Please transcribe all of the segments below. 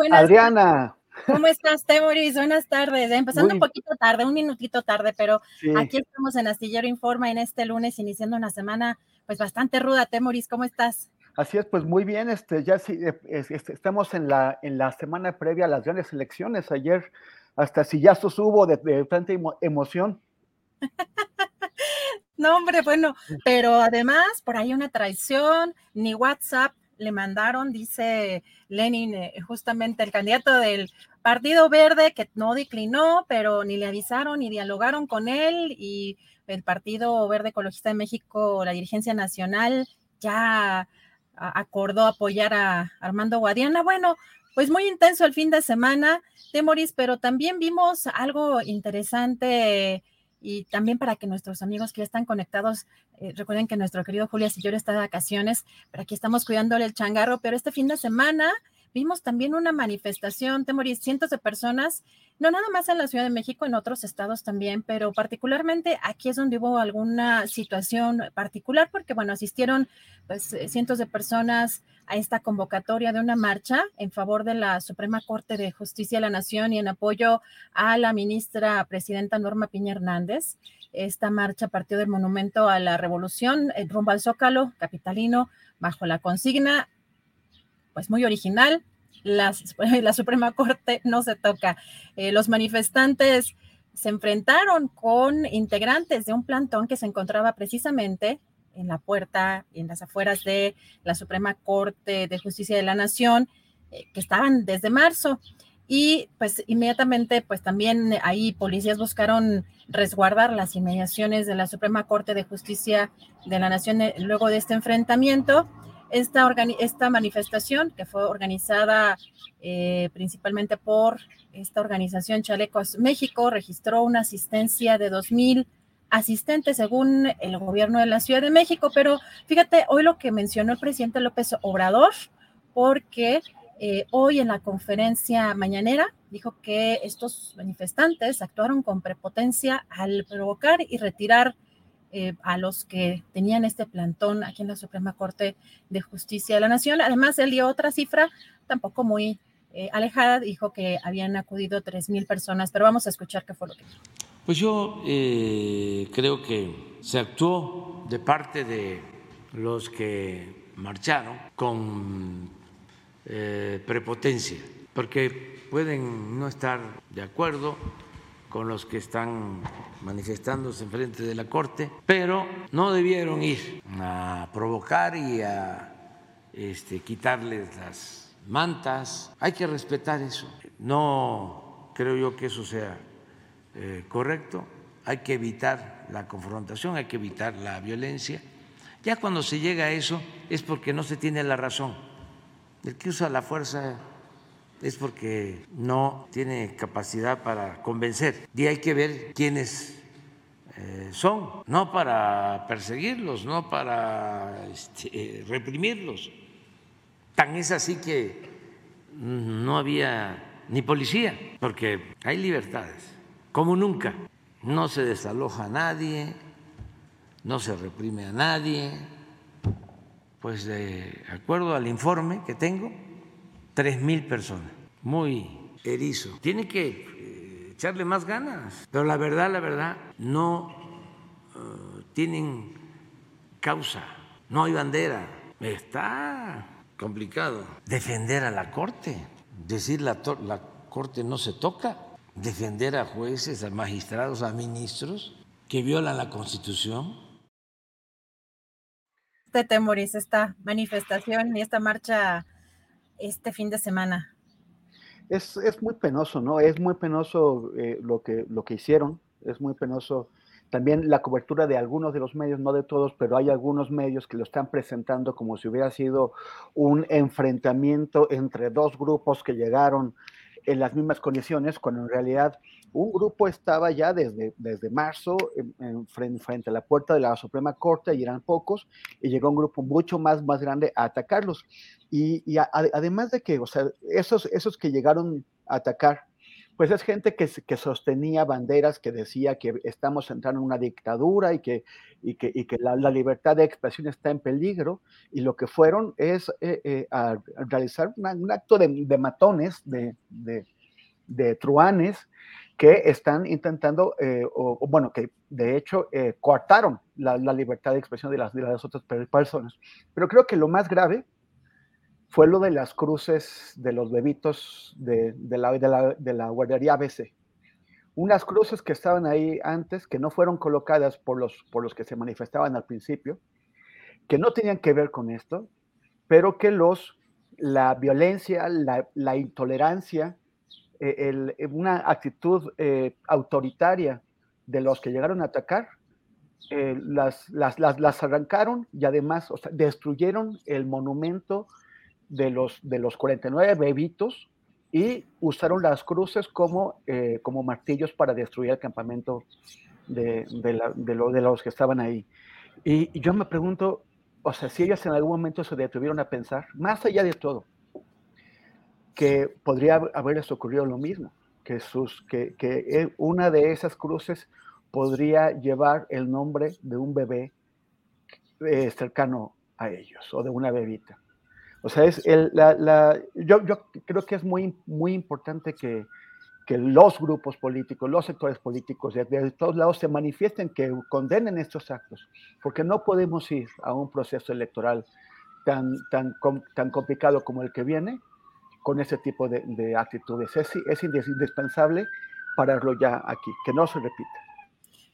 Buenas Adriana, ¿Cómo estás, Temoris? Buenas tardes. Empezando Muy- un poquito tarde, un minutito tarde, pero sí, aquí estamos en Astillero Informa en este lunes, iniciando una semana pues bastante ruda. Temoris, ¿cómo estás? así es, pues muy bien, este, ya sí, eh, es- estamos en la, en la semana previa a las grandes elecciones. Ayer hasta sillazos hubo de, de tanta emo- emoción. No, hombre, bueno, pero además por ahí una traición, ni WhatsApp le mandaron, dice Lenin, eh, justamente el candidato del Partido Verde, que no declinó, pero ni le avisaron ni dialogaron con él y el Partido Verde Ecologista de México, la dirigencia nacional, ya acordó apoyar a Armando Guadiana. Bueno, pues muy intenso el fin de semana, Temoris, pero también vimos algo interesante y también para que nuestros amigos que ya están conectados, eh, recuerden que nuestro querido Julia Sillor está de vacaciones, pero aquí estamos cuidándole el changarro, pero este fin de semana vimos también una manifestación, Temoris, cientos de personas, no nada más en la Ciudad de México, en otros estados también, pero particularmente aquí es donde hubo alguna situación particular, porque bueno, asistieron pues eh, cientos de personas a esta convocatoria de una marcha en favor de la Suprema Corte de Justicia de la Nación y en apoyo a la ministra presidenta Norma Piña Hernández. Esta marcha partió del Monumento a la Revolución eh, rumbo al Zócalo capitalino bajo la consigna, pues muy original, la, la Suprema Corte no se toca. Eh, los manifestantes se enfrentaron con integrantes de un plantón que se encontraba precisamente en la puerta, en las afueras de la Suprema Corte de Justicia de la Nación, eh, que estaban desde marzo. Y pues inmediatamente, pues también ahí policías buscaron resguardar las inmediaciones de la Suprema Corte de Justicia de la Nación eh, luego de este enfrentamiento. Esta, esta manifestación, que fue organizada eh, principalmente por esta organización Chalecos México, registró una asistencia de 2.000 asistentes según el gobierno de la Ciudad de México. Pero fíjate, hoy lo que mencionó el presidente López Obrador, porque eh, hoy en la conferencia mañanera dijo que estos manifestantes actuaron con prepotencia al provocar y retirar eh, a los que tenían este plantón aquí en la Suprema Corte de Justicia de la Nación. Además, él dio otra cifra, tampoco muy eh, alejada, dijo que habían acudido 3.000 personas, pero vamos a escuchar qué fue lo que dijo. Pues yo eh, creo que se actuó de parte de los que marcharon con prepotencia, porque pueden no estar de acuerdo con los que están manifestándose en frente de la Corte, pero no debieron ir a provocar y a este, quitarles las mantas. Hay que respetar eso. No creo yo que eso sea eh, correcto. Hay que evitar la confrontación, hay que evitar la violencia Ya cuando se llega a eso es porque no se tiene la razón. El que usa la fuerza es porque no tiene capacidad para convencer. Y hay que ver quiénes eh, son, no para perseguirlos, no para este, reprimirlos. Tan es así que no había ni policía, porque hay libertades, como nunca. No se desaloja a nadie, no se reprime a nadie. Pues de acuerdo al informe que tengo, tres mil personas, muy erizo. Tiene que eh, echarle más ganas, pero la verdad, la verdad, no eh, tienen causa, no hay bandera. Está complicado defender a la Corte, decir la, la Corte no se toca, defender a jueces, a magistrados, a ministros que violan la Constitución. Te temoris esta manifestación y esta marcha este fin de semana. Es, es muy penoso, ¿no? Es muy penoso eh, lo, que, lo que hicieron, es muy penoso también la cobertura de algunos de los medios, no de todos, pero hay algunos medios que lo están presentando como si hubiera sido un enfrentamiento entre dos grupos que llegaron en las mismas condiciones, cuando en realidad un grupo estaba ya desde, desde marzo en, frente, a la puerta de la Suprema Corte y eran pocos, y llegó un grupo mucho más, más grande a atacarlos. Y, además de que, o sea, esos, esos que llegaron a atacar, pues es gente que, que, sostenía banderas que decía que estamos entrando en una dictadura y que, y que, y que la, libertad de expresión está en peligro, y lo que fueron es eh, eh, a realizar un acto de, de matones, de, de, de, truanes, que están intentando, eh, o, bueno, que de hecho coartaron la, libertad de expresión de las, de otras personas. Pero creo que lo más grave fue lo de las cruces de los bebitos de, la, de, guardería ABC. Unas cruces que estaban ahí antes, que no fueron colocadas por los que se manifestaban al principio, que no tenían que ver con esto, pero que los, la violencia, la, intolerancia, eh, una actitud eh, autoritaria de los que llegaron a atacar, eh, las, las, las, arrancaron y además destruyeron el monumento de los, de los 49 bebitos y usaron las cruces como, eh, como martillos para destruir el campamento de, de, los que estaban ahí. Y, yo me pregunto, o sea, si ellas en algún momento se detuvieron a pensar, más allá de todo, que podría haberles ocurrido lo mismo, que, sus, que, que una de esas cruces podría llevar el nombre de un bebé eh, cercano a ellos o de una bebita. O sea, es el, la, la, yo, yo, creo que es muy, muy importante que, que, los grupos políticos, los sectores políticos de, de, todos lados se manifiesten, que condenen estos actos, porque no podemos ir a un proceso electoral tan, tan, tan complicado como el que viene con ese tipo de, de actitudes. Es, indispensable pararlo ya aquí, que no se repita.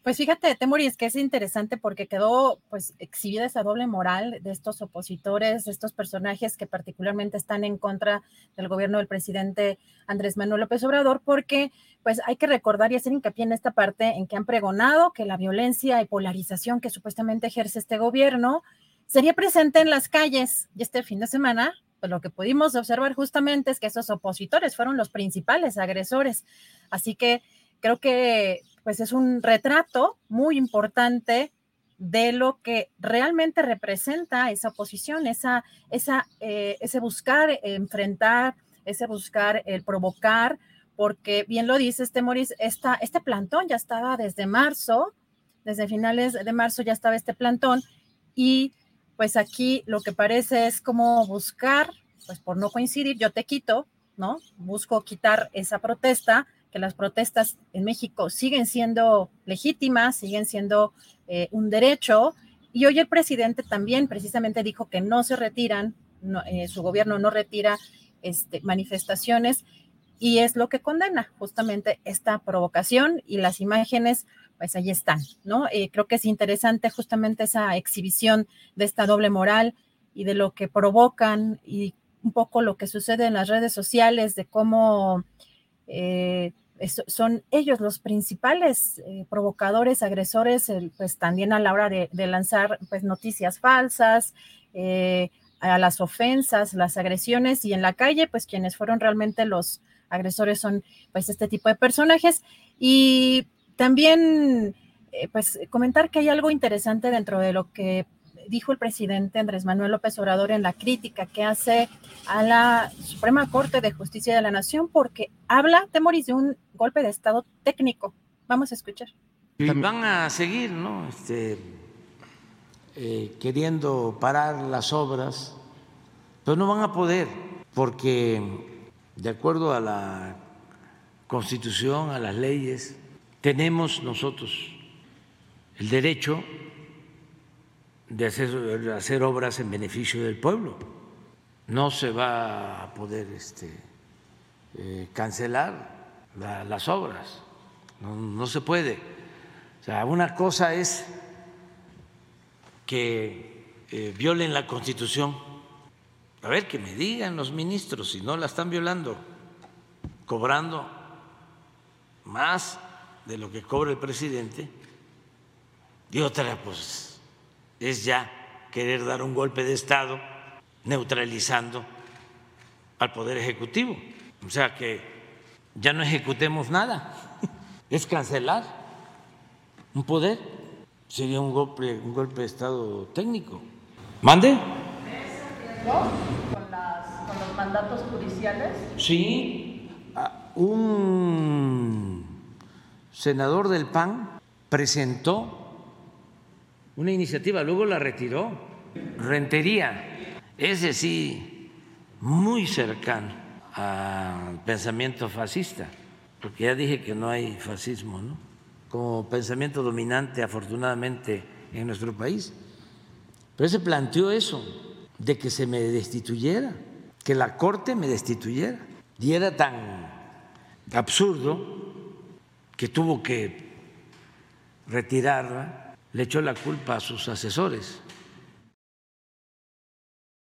Pues fíjate, Temuri, es que es interesante porque quedó pues exhibida esa doble moral de estos opositores, estos personajes que particularmente están en contra del gobierno del presidente Andrés Manuel López Obrador, porque pues hay que recordar y hacer hincapié en esta parte en que han pregonado que la violencia y polarización que supuestamente ejerce este gobierno sería presente en las calles y este fin de semana pues lo que pudimos observar justamente es que esos opositores fueron los principales agresores. Así que creo que pues es un retrato muy importante de lo que realmente representa esa oposición, esa, esa, eh, ese buscar enfrentar, ese buscar el provocar, porque bien lo dice este Moris, esta, este plantón ya estaba desde marzo, desde finales de marzo ya estaba este plantón, y pues aquí lo que parece es como buscar, pues por no coincidir, yo te quito, ¿no? Busco quitar esa protesta que las protestas en México siguen siendo legítimas, siguen siendo eh, un derecho. Y hoy el presidente también precisamente dijo que no se retiran, eh, su gobierno no retira este, manifestaciones y es lo que condena justamente esta provocación y las imágenes, pues ahí están, ¿no? Eh, creo que es interesante justamente esa exhibición de esta doble moral y de lo que provocan y un poco lo que sucede en las redes sociales, de cómo son ellos los principales eh, provocadores, agresores, pues también a la hora de, lanzar pues, noticias falsas, eh, a las ofensas, las agresiones y en la calle, pues quienes fueron realmente los agresores son pues este tipo de personajes. Y también eh, pues comentar que hay algo interesante dentro de lo que dijo el presidente Andrés Manuel López Obrador en la crítica que hace a la Suprema Corte de Justicia de la Nación, porque habla, Temoris, de un golpe de Estado técnico. Vamos a escuchar. Van a seguir, ¿no? Este, eh, queriendo parar las obras, pero no van a poder, porque de acuerdo a la Constitución, a las leyes, tenemos nosotros el derecho de hacer, obras en beneficio del pueblo. No se va a poder este, eh, cancelar las obras, no, se puede. O sea, una cosa es que eh, violen la Constitución. A ver, que me digan los ministros si no la están violando, cobrando más de lo que cobra el presidente. Y otra, pues es ya querer dar un golpe de Estado neutralizando al Poder Ejecutivo. O sea que ya no ejecutemos nada, es cancelar un poder. Sería un golpe, un golpe de Estado técnico. ¿Mande? Con, los mandatos judiciales? Sí, un senador del PAN presentó una iniciativa, luego la retiró. Rentería, ese sí, muy cercano al pensamiento fascista, porque ya dije que no hay fascismo, ¿no? Como pensamiento dominante, afortunadamente, en nuestro país. Pero se planteó eso, de que se me destituyera, que la Corte me destituyera. Y era tan absurdo que tuvo que retirarla le echó la culpa a sus asesores.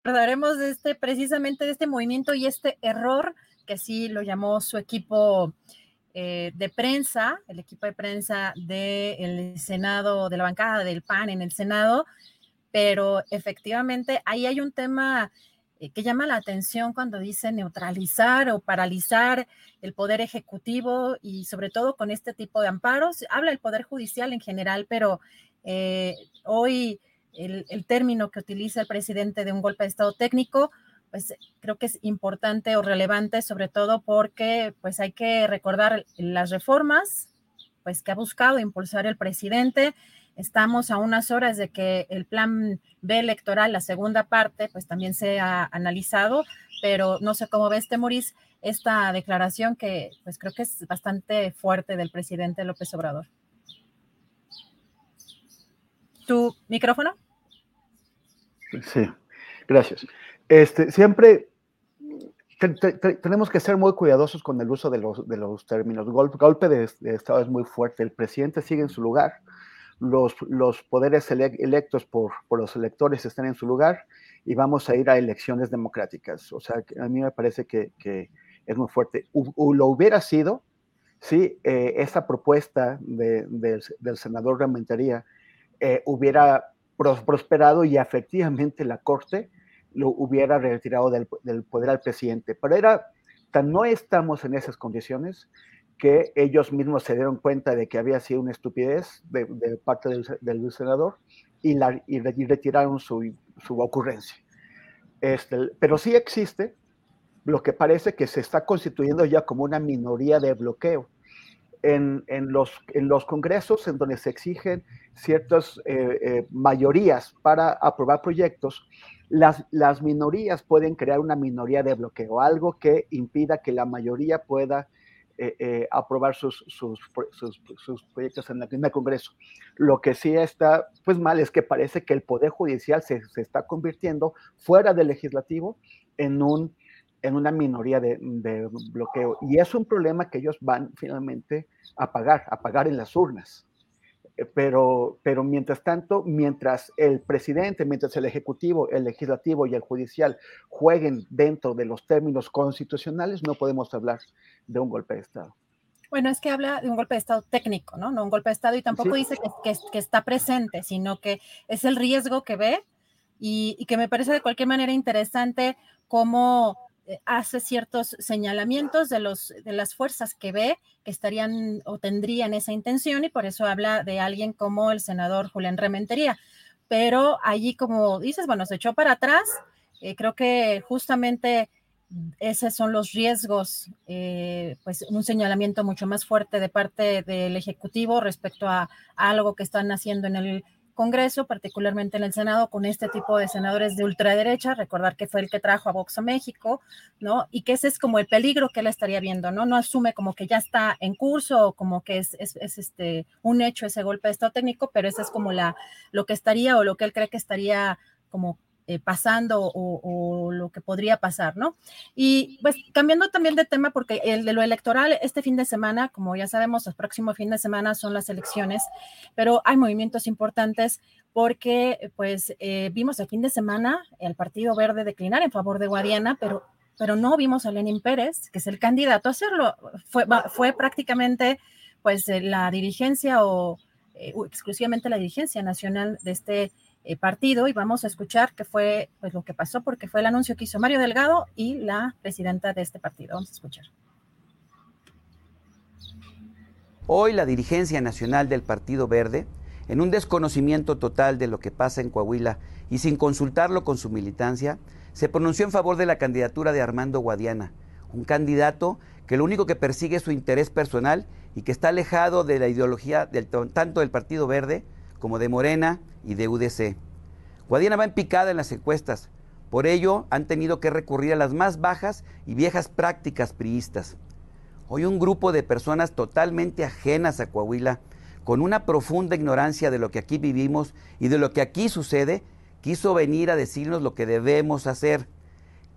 Hablaremos de este, precisamente de este movimiento y este error, que así lo llamó su equipo eh, de prensa, el equipo de prensa del Senado, de la bancada del PAN en el Senado, pero efectivamente ahí hay un tema eh, que llama la atención cuando dice neutralizar o paralizar el poder ejecutivo y sobre todo con este tipo de amparos. Habla el poder judicial en general, pero eh, hoy el, término que utiliza el presidente de un golpe de Estado técnico, pues creo que es importante o relevante, sobre todo porque pues hay que recordar las reformas pues que ha buscado impulsar el presidente. Estamos a unas horas de que el plan B electoral, la segunda parte, pues también se ha analizado, pero no sé cómo ves, este, esta declaración que pues creo que es bastante fuerte del presidente López Obrador tu micrófono. Sí, gracias. Este, siempre tenemos que ser muy cuidadosos con el uso de los, de los términos. Golpe, golpe de, Estado es muy fuerte. El presidente sigue en su lugar. Los, los poderes electos por, por, los electores están en su lugar y vamos a ir a elecciones democráticas. O sea, a mí me parece que, que es muy fuerte. lo hubiera sido si eh, esa propuesta de, del senador Rementería eh, hubiera prosperado y efectivamente la Corte lo hubiera retirado del, poder al presidente. Pero era, no estamos en esas condiciones que ellos mismos se dieron cuenta de que había sido una estupidez de, parte del, senador y, la, y retiraron su, su ocurrencia. Este, pero sí existe lo que parece que se está constituyendo ya como una minoría de bloqueo en, los, en los congresos en donde se exigen ciertas eh, eh, mayorías para aprobar proyectos, las, las minorías pueden crear una minoría de bloqueo, algo que impida que la mayoría pueda eh, aprobar sus, sus, proyectos en, el Congreso. Lo que sí está pues mal es que parece que el Poder Judicial se, está convirtiendo fuera del legislativo en un en una minoría de, bloqueo. Y es un problema que ellos van finalmente a pagar, a pagar en las urnas. Eh, pero, pero mientras tanto, mientras el presidente, mientras el ejecutivo, el legislativo y el judicial jueguen dentro de los términos constitucionales, no podemos hablar de un golpe de Estado. Bueno, es que habla de un golpe de Estado técnico, ¿no? No un golpe de Estado y tampoco dice que, que, está presente, sino que es el riesgo que ve y, y que me parece de cualquier manera interesante cómo hace ciertos señalamientos de, los, de las fuerzas que ve que estarían o tendrían esa intención y por eso habla de alguien como el senador Julián Rementería. Pero allí, como dices, bueno, se echó para atrás. Eh, creo que justamente esos son los riesgos, eh, pues un señalamiento mucho más fuerte de parte del Ejecutivo respecto a algo que están haciendo en el Congreso, particularmente en el Senado, con este tipo de senadores de ultraderecha, recordar que fue el que trajo a Vox a México, ¿no? Y que ese es como el peligro que él estaría viendo, ¿no? No asume como que ya está en curso o como que es, es, este, un hecho ese golpe de Estado técnico, pero ese es como la, lo que estaría o lo que él cree que estaría como eh, pasando o, lo que podría pasar, ¿no? Y pues cambiando también de tema, porque el de lo electoral, este fin de semana, como ya sabemos, el próximo fin de semana son las elecciones, pero hay movimientos importantes porque pues eh, vimos el fin de semana el Partido Verde declinar en favor de Guadiana, pero pero no vimos a Lenin Pérez, que es el candidato a hacerlo. Fue, fue prácticamente pues eh, la dirigencia o exclusivamente la dirigencia nacional de este eh, partido y vamos a escuchar qué fue pues, lo que pasó, porque fue el anuncio que hizo Mario Delgado y la presidenta de este partido. Vamos a escuchar. Hoy la dirigencia nacional del Partido Verde, en un desconocimiento total de lo que pasa en Coahuila y sin consultarlo con su militancia, se pronunció en favor de la candidatura de Armando Guadiana, un candidato que lo único que persigue es su interés personal y que está alejado de la ideología del, tanto del Partido Verde como de Morena y de UDC. Guadiana va en picada en las encuestas, por ello han tenido que recurrir a las más bajas y viejas prácticas priistas. Hoy un grupo de personas totalmente ajenas a Coahuila, con una profunda ignorancia de lo que aquí vivimos y de lo que aquí sucede, quiso venir a decirnos lo que debemos hacer.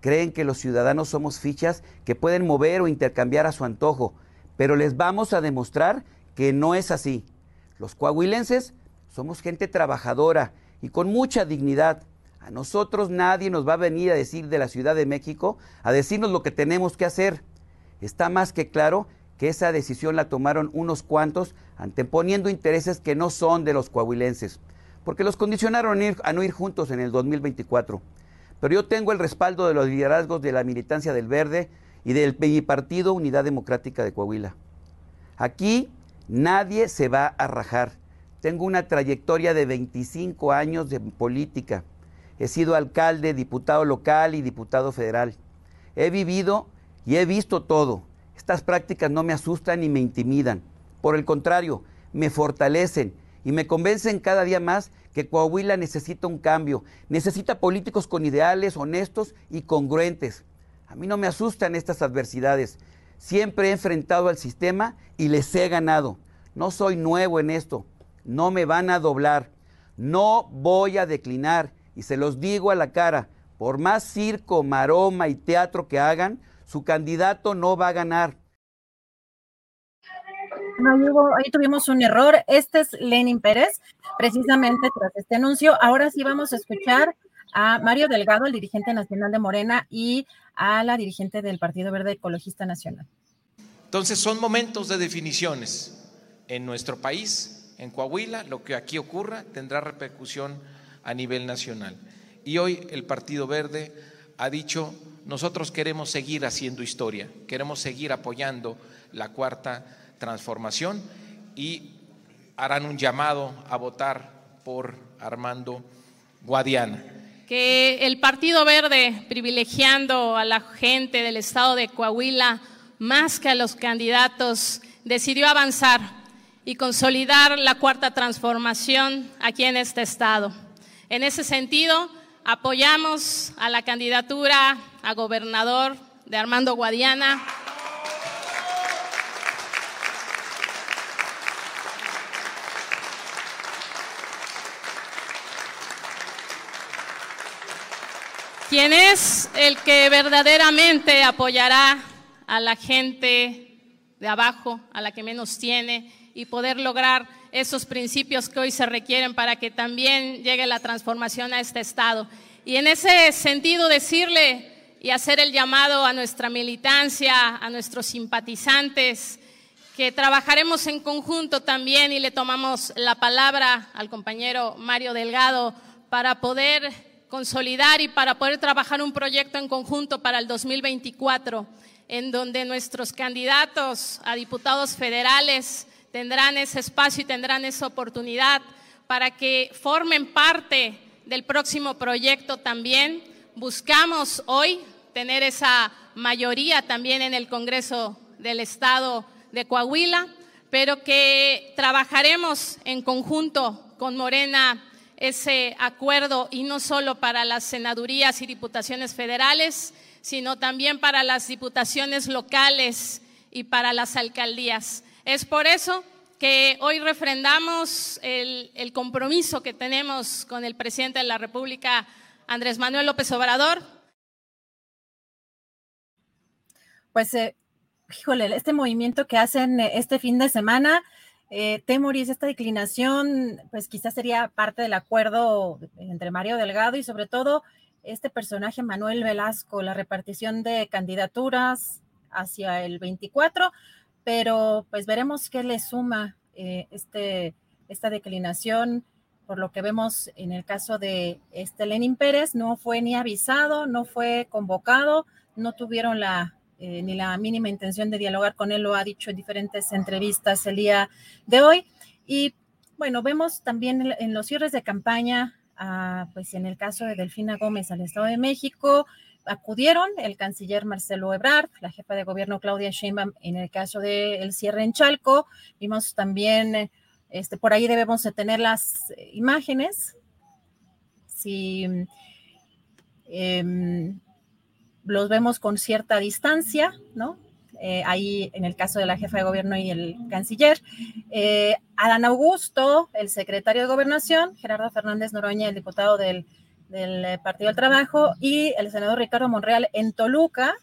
Creen que los ciudadanos somos fichas que pueden mover o intercambiar a su antojo, pero les vamos a demostrar que no es así. Los coahuilenses somos gente trabajadora y con mucha dignidad. A nosotros nadie nos va a venir a decir de la Ciudad de México, a decirnos lo que tenemos que hacer. Está más que claro que esa decisión la tomaron unos cuantos anteponiendo intereses que no son de los coahuilenses, porque los condicionaron a, no ir juntos en el 2024. Pero yo tengo el respaldo de los liderazgos de la militancia del Verde y del partido Unidad Democrática de Coahuila. Aquí nadie se va a rajar. Tengo una trayectoria de 25 años de política. He sido alcalde, diputado local y diputado federal. He vivido y he visto todo. Estas prácticas no me asustan ni me intimidan. Por el contrario, me fortalecen y me convencen cada día más que Coahuila necesita un cambio, necesita políticos con ideales honestos y congruentes. A mí no me asustan estas adversidades. Siempre he enfrentado al sistema y les he ganado. No soy nuevo en esto no me van a doblar, no voy a declinar y se los digo a la cara, por más circo, maroma y teatro que hagan, su candidato no va a ganar. No, ahí tuvimos un error. Este es Lenin Pérez, precisamente tras este anuncio. Ahora sí vamos a escuchar a Mario Delgado, el dirigente nacional de Morena, y a la dirigente del Partido Verde Ecologista Nacional. Entonces son momentos de definiciones en nuestro país en Coahuila, lo que aquí ocurra tendrá repercusión a nivel nacional. Y hoy el Partido Verde ha dicho, nosotros queremos seguir haciendo historia, queremos seguir apoyando la cuarta transformación y harán un llamado a votar por Armando Guadiana. Que el Partido Verde, privilegiando a la gente del estado de Coahuila más que a los candidatos, decidió avanzar y consolidar la cuarta transformación aquí en este estado. En ese sentido, apoyamos a la candidatura a gobernador de Armando Guadiana. quien es el que verdaderamente apoyará a la gente de abajo, a la que menos tiene, y poder lograr esos principios que hoy se requieren para que también llegue la transformación a este Estado. Y en ese sentido decirle y hacer el llamado a nuestra militancia, a nuestros simpatizantes, que trabajaremos en conjunto también y le tomamos la palabra al compañero Mario Delgado para poder consolidar y para poder trabajar un proyecto en conjunto para el 2024, en donde nuestros candidatos a diputados federales tendrán ese espacio y tendrán esa oportunidad para que formen parte del próximo proyecto también. Buscamos hoy tener esa mayoría también en el Congreso del Estado de Coahuila, pero que trabajaremos en conjunto con Morena ese acuerdo y no solo para las senadurías y diputaciones federales, sino también para las diputaciones locales y para las alcaldías. Es por eso que hoy refrendamos el, compromiso que tenemos con el presidente de la República, Andrés Manuel López Obrador. Pues eh, híjole, este movimiento que hacen eh, este fin de semana, eh, Temoris, esta declinación, pues quizás sería parte del acuerdo entre Mario Delgado y sobre todo este personaje Manuel Velasco, la repartición de candidaturas hacia el 24, pero pues veremos qué le suma eh, este, esta declinación. Por lo que vemos en el caso de este Lenin Pérez, no fue ni avisado, no fue convocado, no tuvieron la eh, ni la mínima intención de dialogar con él, lo ha dicho en diferentes entrevistas el día de hoy. Y bueno, vemos también en, los cierres de campaña, pues en el caso de Delfina Gómez al Estado de México, acudieron el canciller Marcelo Ebrard, la jefa de gobierno Claudia Sheinbaum en el caso del cierre en Chalco. Vimos también, este, por ahí debemos de tener las imágenes. Si em, los vemos con cierta distancia, ¿no? Eh, ahí en el caso de la jefa de gobierno y el canciller. Eh, Adán Augusto, el secretario de gobernación, Gerardo Fernández Noroña, el diputado del, del Partido del Trabajo, y el senador Ricardo Monreal en Toluca.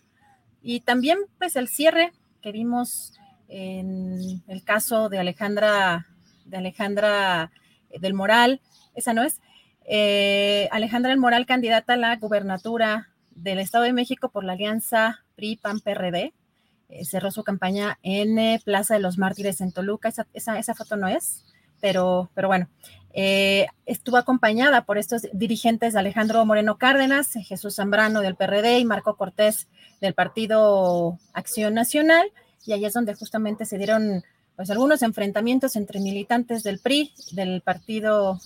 Y también, pues, el cierre que vimos en el caso de Alejandra, de Alejandra del Moral, esa no es, eh, Alejandra del Moral, candidata a la gubernatura del Estado de México por la alianza PRI-PAN-PRD. Eh, cerró su campaña en eh, Plaza de los Mártires en Toluca. Esa, esa, foto no es, pero, pero bueno, eh, estuvo acompañada por estos dirigentes Alejandro Moreno Cárdenas, Jesús Zambrano del PRD y Marco Cortés del Partido Acción Nacional. Y ahí es donde justamente se dieron pues algunos enfrentamientos entre militantes del PRI, del partido,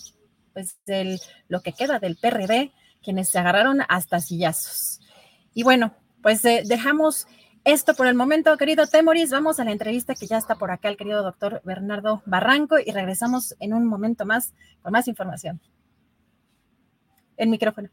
pues del lo que queda del PRD quienes se agarraron hasta sillazos. Y bueno, pues eh, dejamos esto por el momento, querido Temoris. Vamos a la entrevista que ya está por acá el querido doctor Bernardo Barranco y regresamos en un momento más con más información. El micrófono.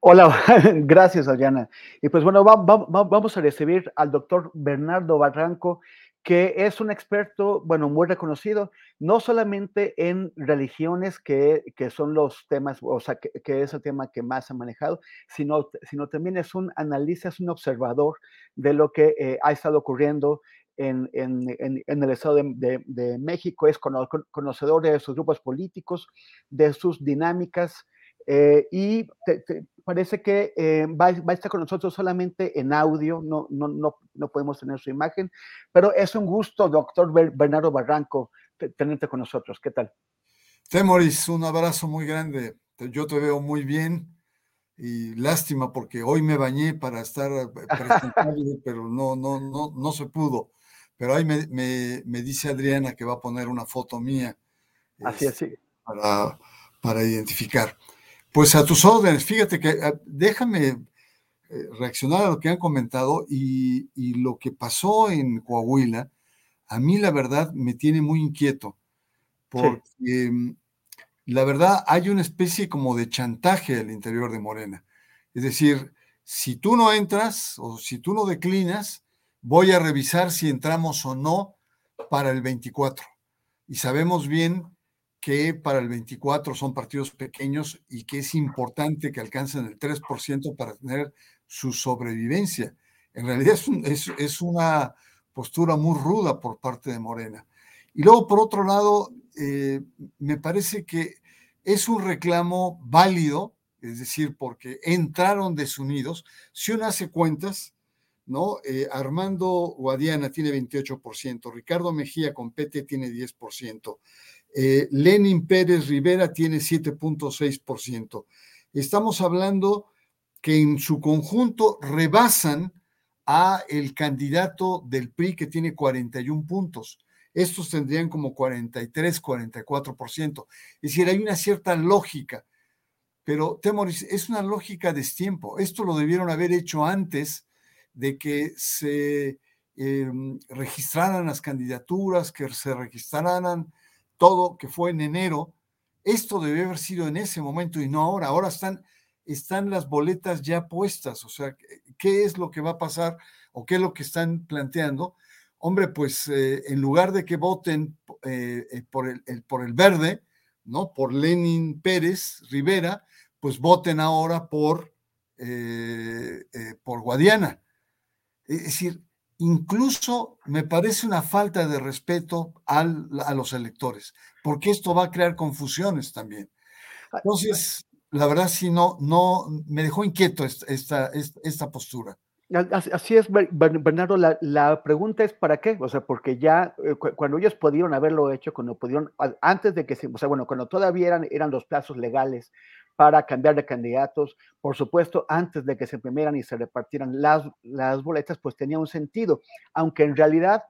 Hola, gracias, Ayana. Y pues bueno, vamos a recibir al doctor Bernardo Barranco, que es un experto, bueno, muy reconocido, no solamente en religiones, que, son los temas, o sea, que, es el tema que más ha manejado, sino, sino también es un analista, es un observador de lo que eh, ha estado ocurriendo en, el Estado de, México, es conocedor de sus grupos políticos, de sus dinámicas, eh, y parece que eh, va, a estar con nosotros solamente en audio, no, no, no, no, podemos tener su imagen, pero es un gusto, doctor Bernardo Barranco, tenerte con nosotros. ¿Qué tal? Temoris, un abrazo muy grande. Yo te veo muy bien y lástima porque hoy me bañé para estar eh, presentable, pero no, no, no, no se pudo. Pero ahí me, me, me dice Adriana que va a poner una foto mía. Así es, sí. Para, para identificar. Pues a tus órdenes, fíjate que ah, déjame eh, reaccionar a lo que han comentado y, lo que pasó en Coahuila, a mí la verdad me tiene muy inquieto, porque mm, la verdad hay una especie como de chantaje al interior de Morena. Es decir, si tú no entras o si tú no declinas, voy a revisar si entramos o no para el 24. Y sabemos bien que para el 24 son partidos pequeños y que es importante que alcancen el 3% para tener su sobrevivencia. En realidad es, una postura muy ruda por parte de Morena. Y luego, por otro lado, eh, me parece que es un reclamo válido, es decir, porque entraron desunidos. Si uno hace cuentas, ¿no? Eh, Armando Guadiana tiene 28%, Ricardo Mejía con PT tiene 10%, eh, Lenin Pérez Rivera tiene 7.6%. Estamos hablando que en su conjunto rebasan a el candidato del PRI que tiene 41 puntos. Estos tendrían como 43, 44%. Es decir, hay una cierta lógica, pero Temoris, es una lógica de destiempo. Esto lo debieron haber hecho antes de que se em, registraran las candidaturas, que se registraran todo, que fue en enero. Esto debe haber sido en ese momento y no ahora. Ahora están, están las boletas ya puestas. O sea, ¿qué es lo que va a pasar o qué es lo que están planteando? Hombre, pues eh, en lugar de que voten eh, eh, por, el, por el verde, ¿no? Por Lenin Pérez Rivera, pues voten ahora por, por Guadiana. Es decir, incluso me parece una falta de respeto a los electores, porque esto va a crear confusiones también. Ah, Entonces, la verdad sí, no, no, me dejó inquieto esta, esta, postura. Así es, Bernardo, la, pregunta es ¿para qué? O sea, porque ya eh, cuando ellos pudieron haberlo hecho, cuando pudieron, antes de que se, o sea, bueno, cuando todavía eran, eran los plazos legales para cambiar de candidatos. Por supuesto, antes de que se imprimieran y se repartieran las, las boletas, pues tenía un sentido, aunque en realidad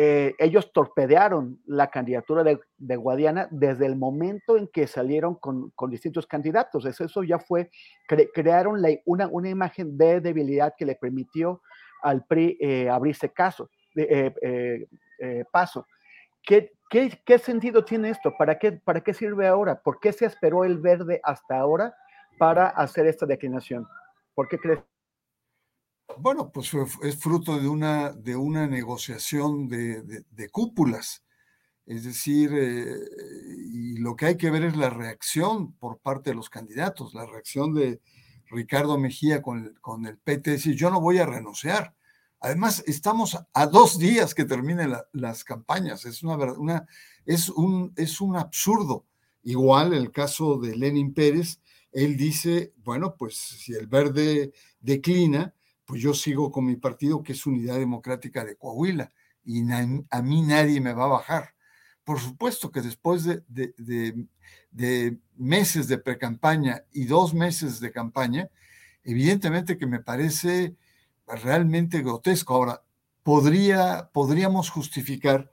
eh, ellos torpedearon la candidatura de, Guadiana desde el momento en que salieron con, distintos candidatos. Eso, ya fue, crearon una, una, imagen de debilidad que le permitió al PRI eh, abrirse caso, eh, paso. ¿Qué, ¿Qué, sentido tiene esto? ¿Para qué, ¿Para qué sirve ahora? ¿Por qué se esperó el verde hasta ahora para hacer esta declinación? ¿Por qué crees? Bueno, pues es fruto de una, de una negociación de, cúpulas. Es decir, eh, y lo que hay que ver es la reacción por parte de los candidatos, la reacción de Ricardo Mejía con el, con el PT, decir, yo no voy a renunciar. Además, estamos a dos días que terminen las campañas. Es, una, una, es, un, es un absurdo. Igual el caso de Lenin Pérez, él dice, bueno, pues si el verde declina, pues yo sigo con mi partido que es Unidad Democrática de Coahuila y a mí nadie me va a bajar. Por supuesto que después de, de, de meses de precampaña y dos meses de campaña, evidentemente que me parece realmente grotesco. Ahora, podría, podríamos justificar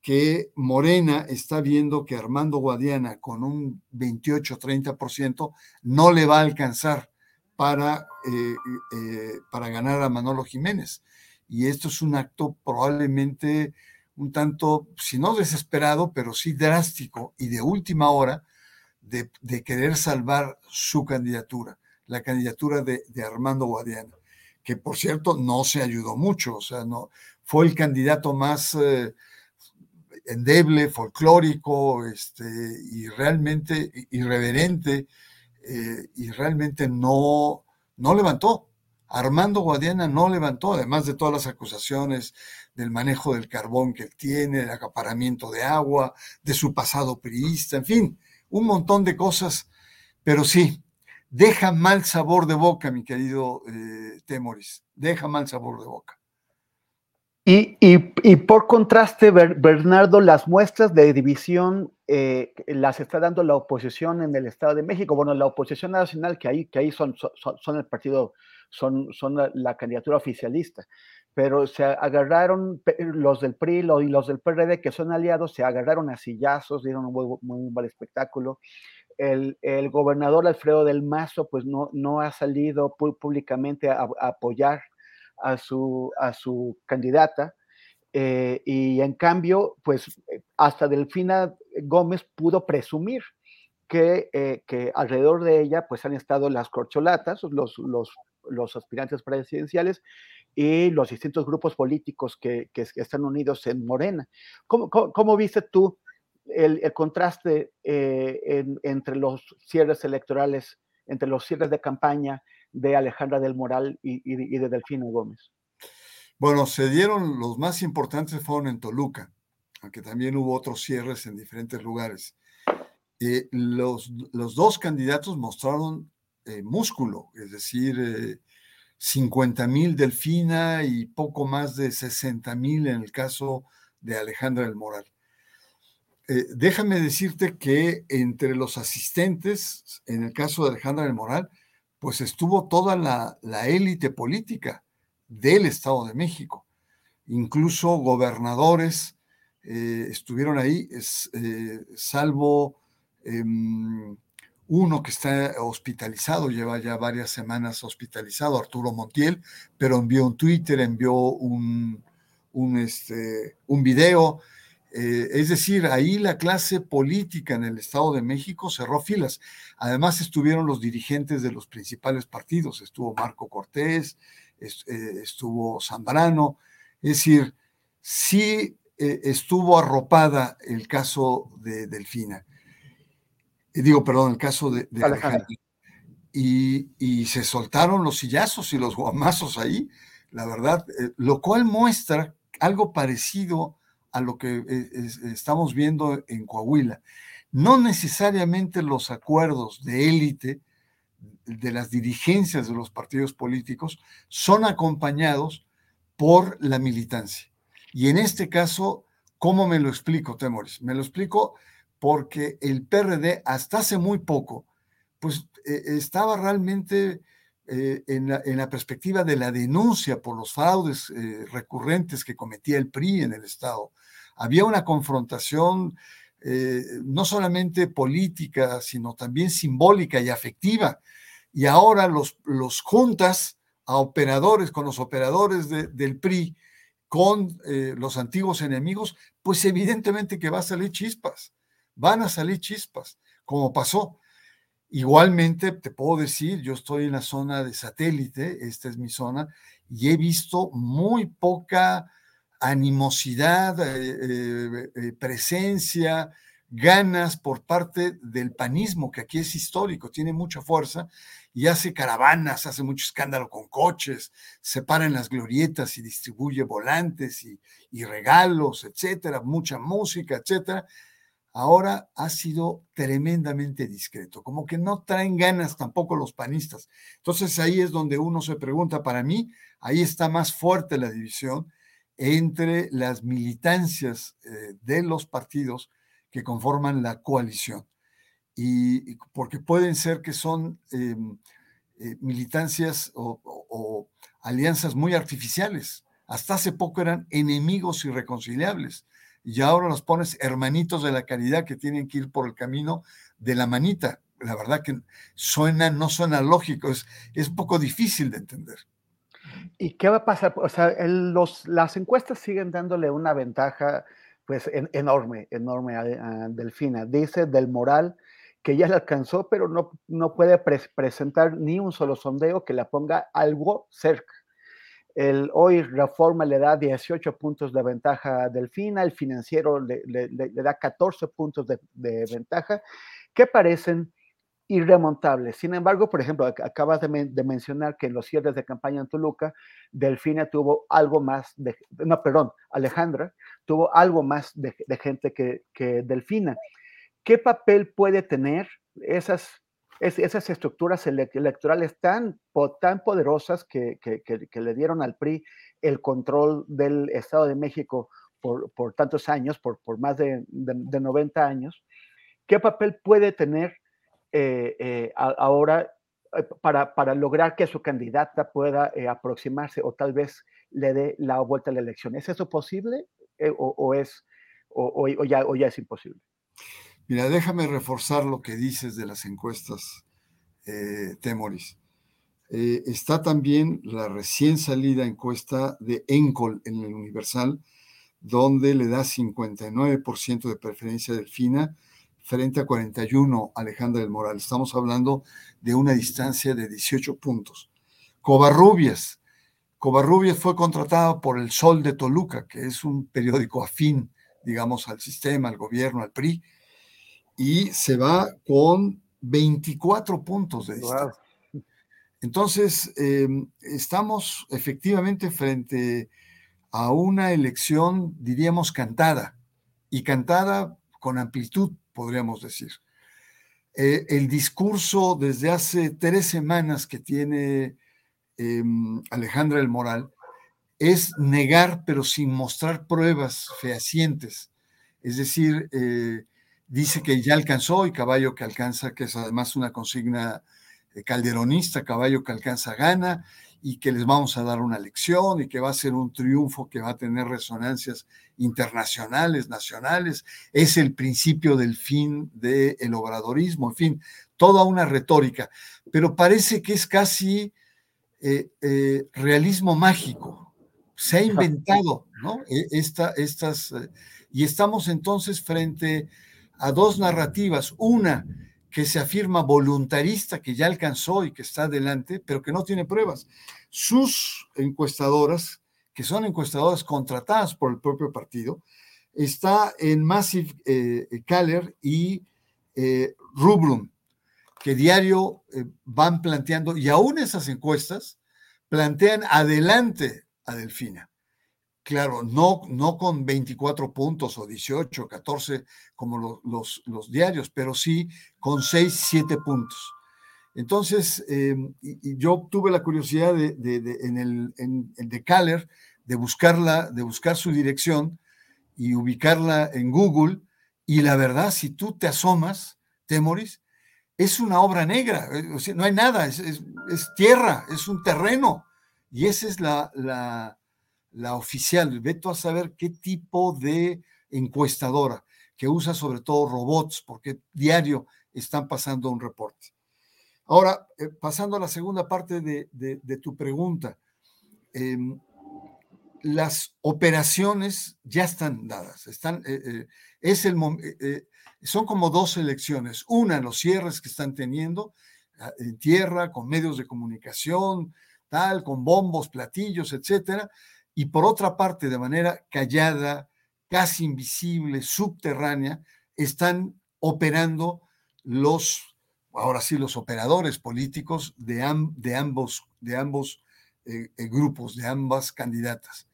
que Morena está viendo que Armando Guadiana con un 28-30% no le va a alcanzar para, eh, eh, para ganar a Manolo Jiménez. Y esto es un acto probablemente un tanto, si no desesperado, pero sí drástico y de última hora de, querer salvar su candidatura, la candidatura de Armando Guadiana que por cierto no se ayudó mucho, o sea, no fue el candidato más eh, endeble, folclórico, este, y realmente irreverente, eh, y realmente no, no levantó. Armando Guadiana no levantó, además de todas las acusaciones del manejo del carbón que él tiene, del acaparamiento de agua, de su pasado priista, en fin, un montón de cosas, pero sí, deja mal sabor de boca, mi querido eh, Temoris, deja mal sabor de boca. Y, y, por contraste, Bernardo, las muestras de división eh, las está dando la oposición en el Estado de México. Bueno, la oposición nacional, que ahí, que ahí son, son, el partido, son, son la, candidatura oficialista, pero se agarraron los del PRI y los del PRD, que son aliados, se agarraron a sillazos, dieron un muy, muy buen espectáculo el, gobernador Alfredo del Mazo pues no, no ha salido públicamente a, apoyar a su, a su candidata. Eh, y en cambio, pues hasta Delfina Gómez pudo presumir que, eh, que, alrededor de ella pues han estado las corcholatas, los, los, los aspirantes presidenciales y los distintos grupos políticos que, que están unidos en Morena. ¿Cómo, cómo, cómo viste tú el, contraste eh, entre los cierres electorales, entre los cierres de campaña de Alejandra del Moral y, de Delfino Gómez? Bueno, se dieron, los más importantes fueron en Toluca, aunque también hubo otros cierres en diferentes lugares. Eh, los, los, dos candidatos mostraron eh, músculo, es decir, 50 mil Delfina y poco más de 60 mil en el caso de Alejandra del Moral. Eh, déjame decirte que entre los asistentes, en el caso de Alejandra del Moral, pues estuvo toda la, élite política del Estado de México. Incluso gobernadores eh, estuvieron ahí, eh, salvo em, uno que está hospitalizado, lleva ya varias semanas hospitalizado, Arturo Montiel, pero envió un Twitter, envió un, un, este, un video. Eh, es decir, ahí la clase política en el Estado de México cerró filas. Además estuvieron los dirigentes de los principales partidos, estuvo Marco Cortés, eh, estuvo Zambrano, es decir, sí eh, estuvo arropada el caso de Delfina. digo, perdón, el caso de, Alejandro. Y, y, se soltaron los sillazos y los guamazos ahí, la verdad, lo cual muestra algo parecido a lo que eh, estamos viendo en Coahuila. No necesariamente los acuerdos de élite de las dirigencias de los partidos políticos son acompañados por la militancia. Y en este caso, ¿cómo me lo explico, Temores? Me lo explico porque el PRD hasta hace muy poco, pues eh, estaba realmente eh, en, la, perspectiva de la denuncia por los fraudes recurrentes que cometía el PRI en el Estado. Había una confrontación eh, no solamente política, sino también simbólica y afectiva. Y ahora los, los juntas a operadores, con los operadores del PRI, con los antiguos enemigos, pues evidentemente que va a salir chispas, van a salir chispas, como pasó. Igualmente, te puedo decir, yo estoy en la zona de satélite, esta es mi zona, y he visto muy poca animosidad, eh, eh, eh, presencia, ganas por parte del panismo, que aquí es histórico, tiene mucha fuerza, y hace caravanas, hace mucho escándalo con coches, se para en las glorietas y distribuye volantes y, y regalos, etcétera, mucha música, etcétera ahora ha sido tremendamente discreto, como que no traen ganas tampoco los panistas. Entonces ahí es donde uno se pregunta, para mí, ahí está más fuerte la división entre las militancias eh, de los partidos que conforman la coalición. Y, porque pueden ser que son em, eh, militancias o, alianzas muy artificiales. Hasta hace poco eran enemigos irreconciliables y ahora los pones hermanitos de la caridad que tienen que ir por el camino de la manita. La verdad que suena, no suena lógico, es, es un poco difícil de entender. ¿Y qué va a pasar? O sea, las encuestas siguen dándole una ventaja pues enorme, enorme a, Delfina. Dice del moral que ya la alcanzó, pero no, no puede presentar ni un solo sondeo que la ponga algo cerca. El, hoy Reforma le da 18 puntos de ventaja a Delfina, el financiero le, da 14 puntos de, ventaja, que parecen irremontables. Sin embargo, por ejemplo, acabas de, mencionar que en los cierres de campaña en Toluca, Delfina tuvo algo más de, no, perdón, Alejandra tuvo algo más de, gente que, que Delfina. ¿Qué papel puede tener esas esas estructuras electorales tan, tan poderosas que, le dieron al PRI el control del Estado de México por, tantos años, por, más de, 90 años, ¿qué papel puede tener eh, eh, ahora eh, para, lograr que su candidata pueda aproximarse o tal vez le dé la vuelta a la elección? ¿Es eso posible o, es, ya, o ya es imposible? Mira, déjame reforzar lo que dices de las encuestas, Temoris. Está también la recién salida encuesta de Encol en el Universal, donde le da 59% de preferencia a Delfina frente a 41 Alejandra del Moral. Estamos hablando de una distancia de 18 puntos. Covarrubias. Covarrubias fue contratado por El Sol de Toluca, que es un periódico afín, digamos, al sistema, al gobierno, al PRI, y se va con 24 puntos de distancia. Entonces, em, estamos efectivamente frente a una elección, diríamos, cantada, y cantada con amplitud, podríamos decir. Eh, el discurso desde hace tres semanas que tiene em, Alejandra del Moral es negar, pero sin mostrar pruebas fehacientes. Es decir, eh, dice que ya alcanzó y caballo que alcanza, que es además una consigna eh, calderonista, caballo que alcanza gana, y que les vamos a dar una lección y que va a ser un triunfo que va a tener resonancias internacionales, nacionales. Es el principio del fin del obradorismo, en fin, toda una retórica. Pero parece que es casi eh, eh, realismo mágico. Se ha inventado, ¿no? E, esta, estas, eh, y estamos entonces frente a dos narrativas. Una que se afirma voluntarista, que ya alcanzó y que está adelante, pero que no tiene pruebas. Sus encuestadoras, que son encuestadoras contratadas por el propio partido, está en Massive eh, y eh, Rubrum, que diario eh, van planteando, y aún esas encuestas plantean adelante a Delfina. Claro, no, no con 24 puntos o 18, 14 como los, los, diarios, pero sí con 6, 7 puntos. Entonces, em, yo tuve la curiosidad de, en el en, de de buscarla, de buscar su dirección y ubicarla en Google. Y la verdad, si tú te asomas, Temoris, es una obra negra, eh, no hay nada, es, es, tierra, es un terreno. Y esa es la, la la oficial, veto a saber qué tipo de encuestadora, que usa sobre todo robots, porque diario están pasando un reporte. Ahora, eh, pasando a la segunda parte de, tu pregunta, em, las operaciones ya están dadas, están, eh, eh, es el, son como dos elecciones, una los cierres que están teniendo ah, en tierra, con medios de comunicación, tal, con bombos, platillos, etcétera, y por otra parte, de manera callada, casi invisible, subterránea, están operando los, ahora sí, los operadores políticos de, de ambos, de ambos eh, eh, grupos, de ambas candidatas.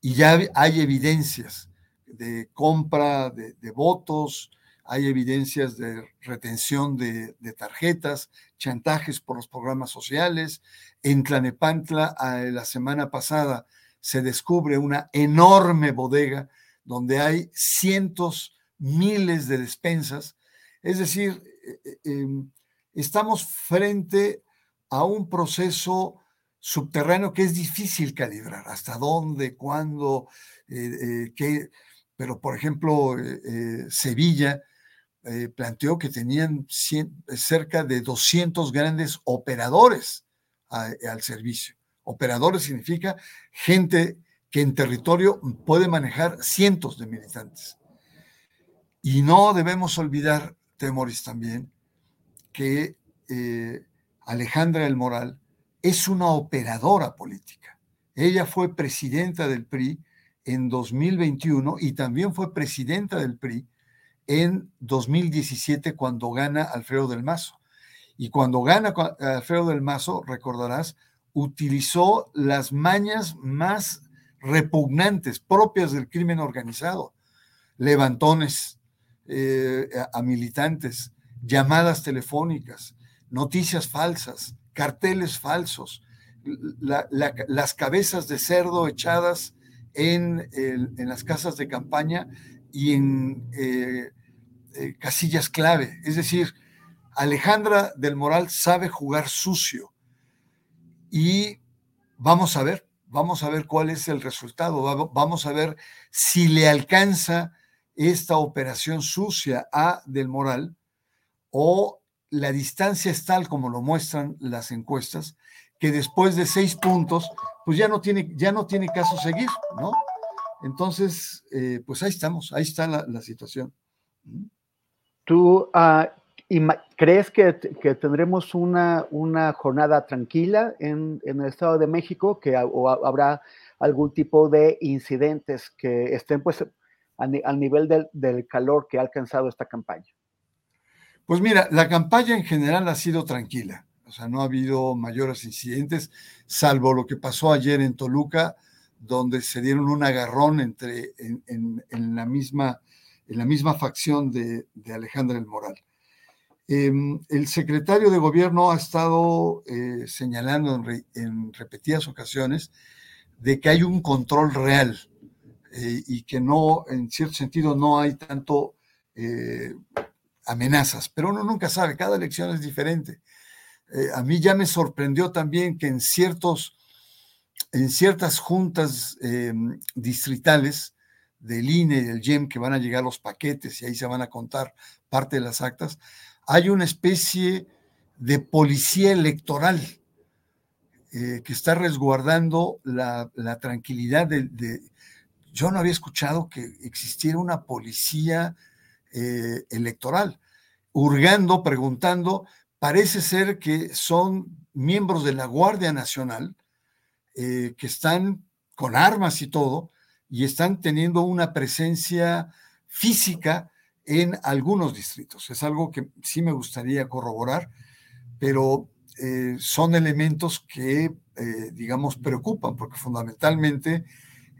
Y ya hay evidencias de compra de, votos, hay evidencias de retención de, de, tarjetas, chantajes por los programas sociales. En Tlanepantla, la semana pasada, se descubre una enorme bodega donde hay cientos, miles de despensas. Es decir, eh, eh, em, estamos frente a un proceso subterráneo que es difícil calibrar. ¿Hasta dónde? ¿Cuándo? Eh, qué? Pero, por ejemplo, Sevilla planteó que tenían cerca de 200 grandes operadores al servicio. Operadores significa gente que en territorio puede manejar cientos de militantes. Y no debemos olvidar, Temoris también, que eh, Alejandra El Moral es una operadora política. Ella fue presidenta del PRI en 2021 y también fue presidenta del PRI en 2017 cuando gana Alfredo del Mazo. Y cuando gana Alfredo del Mazo, recordarás, utilizó las mañas más repugnantes propias del crimen organizado, levantones eh, a militantes, llamadas telefónicas, noticias falsas, carteles falsos, las cabezas de cerdo echadas en, las casas de campaña y en eh, eh, casillas clave. Es decir, Alejandra del Moral sabe jugar sucio y vamos a ver, vamos a ver cuál es el resultado, vamos a ver si le alcanza esta operación sucia a Del Moral o la distancia es tal como lo muestran las encuestas, que después de seis puntos, pues ya no tiene, ya no tiene caso seguir, ¿no? Entonces, eh, pues ahí estamos, ahí está la, situación. Tú, uh, ¿Crees que, tendremos una, jornada tranquila en, el Estado de México? ¿Que o habrá algún tipo de incidentes que estén pues al nivel del, calor que ha alcanzado esta campaña? Pues mira, la campaña en general ha sido tranquila. O sea, no ha habido mayores incidentes, salvo lo que pasó ayer en Toluca, donde se dieron un agarrón entre, en, en, la, misma, en la misma facción de, de Alejandra el Moral. Em, el secretario de gobierno ha estado eh, señalando en, repetidas ocasiones de que hay un control real eh, y que no, en cierto sentido, no hay tanto eh, amenazas, pero uno nunca sabe, cada elección es diferente. a mí ya me sorprendió también que en, ciertos, en ciertas juntas distritales del INE y del GEM que van a llegar los paquetes y ahí se van a contar parte de las actas, hay una especie de policía electoral eh, que está resguardando la, tranquilidad de, Yo no había escuchado que existiera una policía eh, electoral, hurgando, preguntando, parece ser que son miembros de la Guardia Nacional eh, que están con armas y todo, y están teniendo una presencia física en algunos distritos. Es algo que sí me gustaría corroborar, pero eh, son elementos que, eh, digamos, preocupan, porque fundamentalmente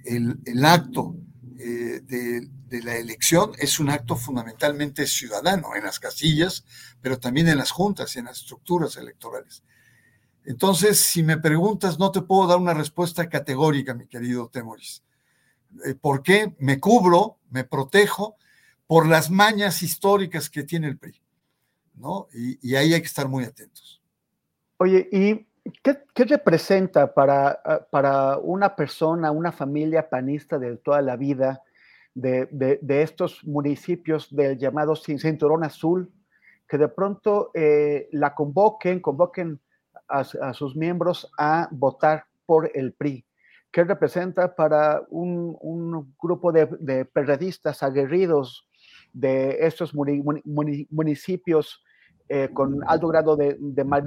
el, acto eh, de, de, la elección es un acto fundamentalmente ciudadano en las casillas, pero también en las juntas y en las estructuras electorales. Entonces, si me preguntas, no te puedo dar una respuesta categórica, mi querido Temoris. ¿Por qué? Me cubro, me protejo, por las mañas históricas que tiene el PRI, ¿no? Y, ahí hay que estar muy atentos. Oye, ¿y qué, representa para, ah, para, una persona, una familia panista de toda la vida, de, estos municipios del llamado Cinturón Azul, que de pronto eh, la convoquen, convoquen a, sus miembros a votar por el PRI? ¿Qué representa para un, grupo de, de periodistas aguerridos de estos municipios eh, con alto grado de,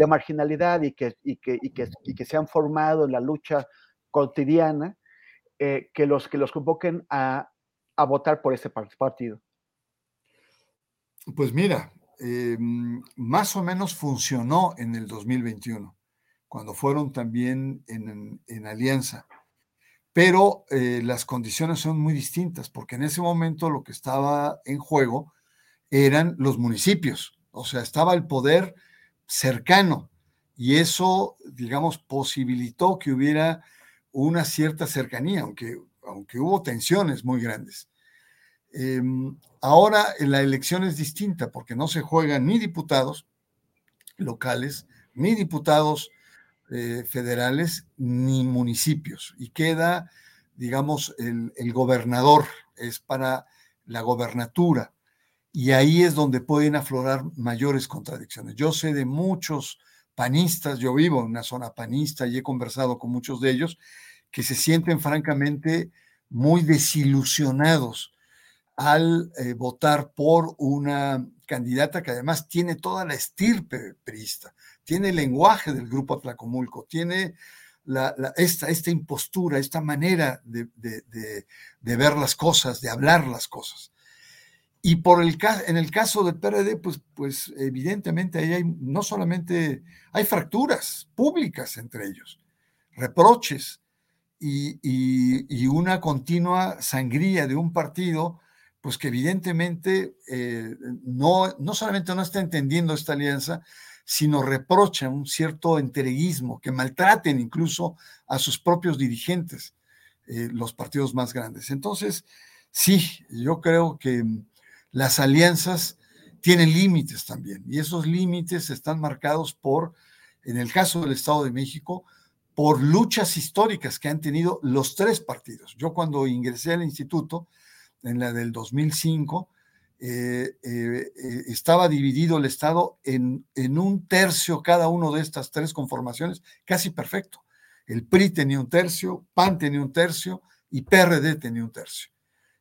marginalidad y que, que, se han formado en la lucha cotidiana, eh, que, los, que los convoquen a, votar por ese partido? Pues mira, em, más o menos funcionó en el 2021, cuando fueron también en alianza pero eh, las condiciones son muy distintas, porque en ese momento lo que estaba en juego eran los municipios, o sea, estaba el poder cercano y eso, digamos, posibilitó que hubiera una cierta cercanía, aunque, aunque hubo tensiones muy grandes. Em, ahora la elección es distinta porque no se juegan ni diputados locales, ni diputados eh, federales ni municipios. Y queda, digamos, el, gobernador, es para la gobernatura. Y ahí es donde pueden aflorar mayores contradicciones. Yo sé de muchos panistas, yo vivo en una zona panista y he conversado con muchos de ellos que se sienten francamente muy desilusionados al eh, votar por una candidata que además tiene toda la estirpe priista, tiene el lenguaje del grupo Atlacomulco, tiene esta, esta, impostura, esta manera de, ver las cosas, de hablar las cosas. Y por el, en el caso del PRD, pues, pues evidentemente ahí hay no solamente, hay fracturas públicas entre ellos, reproches y, y una continua sangría de un partido pues que evidentemente eh, no, no solamente no está entendiendo esta alianza, sino reprocha un cierto entreguismo, que maltraten incluso a sus propios dirigentes, eh, los partidos más grandes. Entonces, sí, yo creo que las alianzas tienen límites también, y esos límites están marcados por, en el caso del Estado de México, por luchas históricas que han tenido los tres partidos. Yo cuando ingresé al instituto, en la del 2005, eh, eh, eh, estaba dividido el Estado en, un tercio cada uno de estas tres conformaciones, casi perfecto. El PRI tenía un tercio, PAN tenía un tercio y PRD tenía un tercio.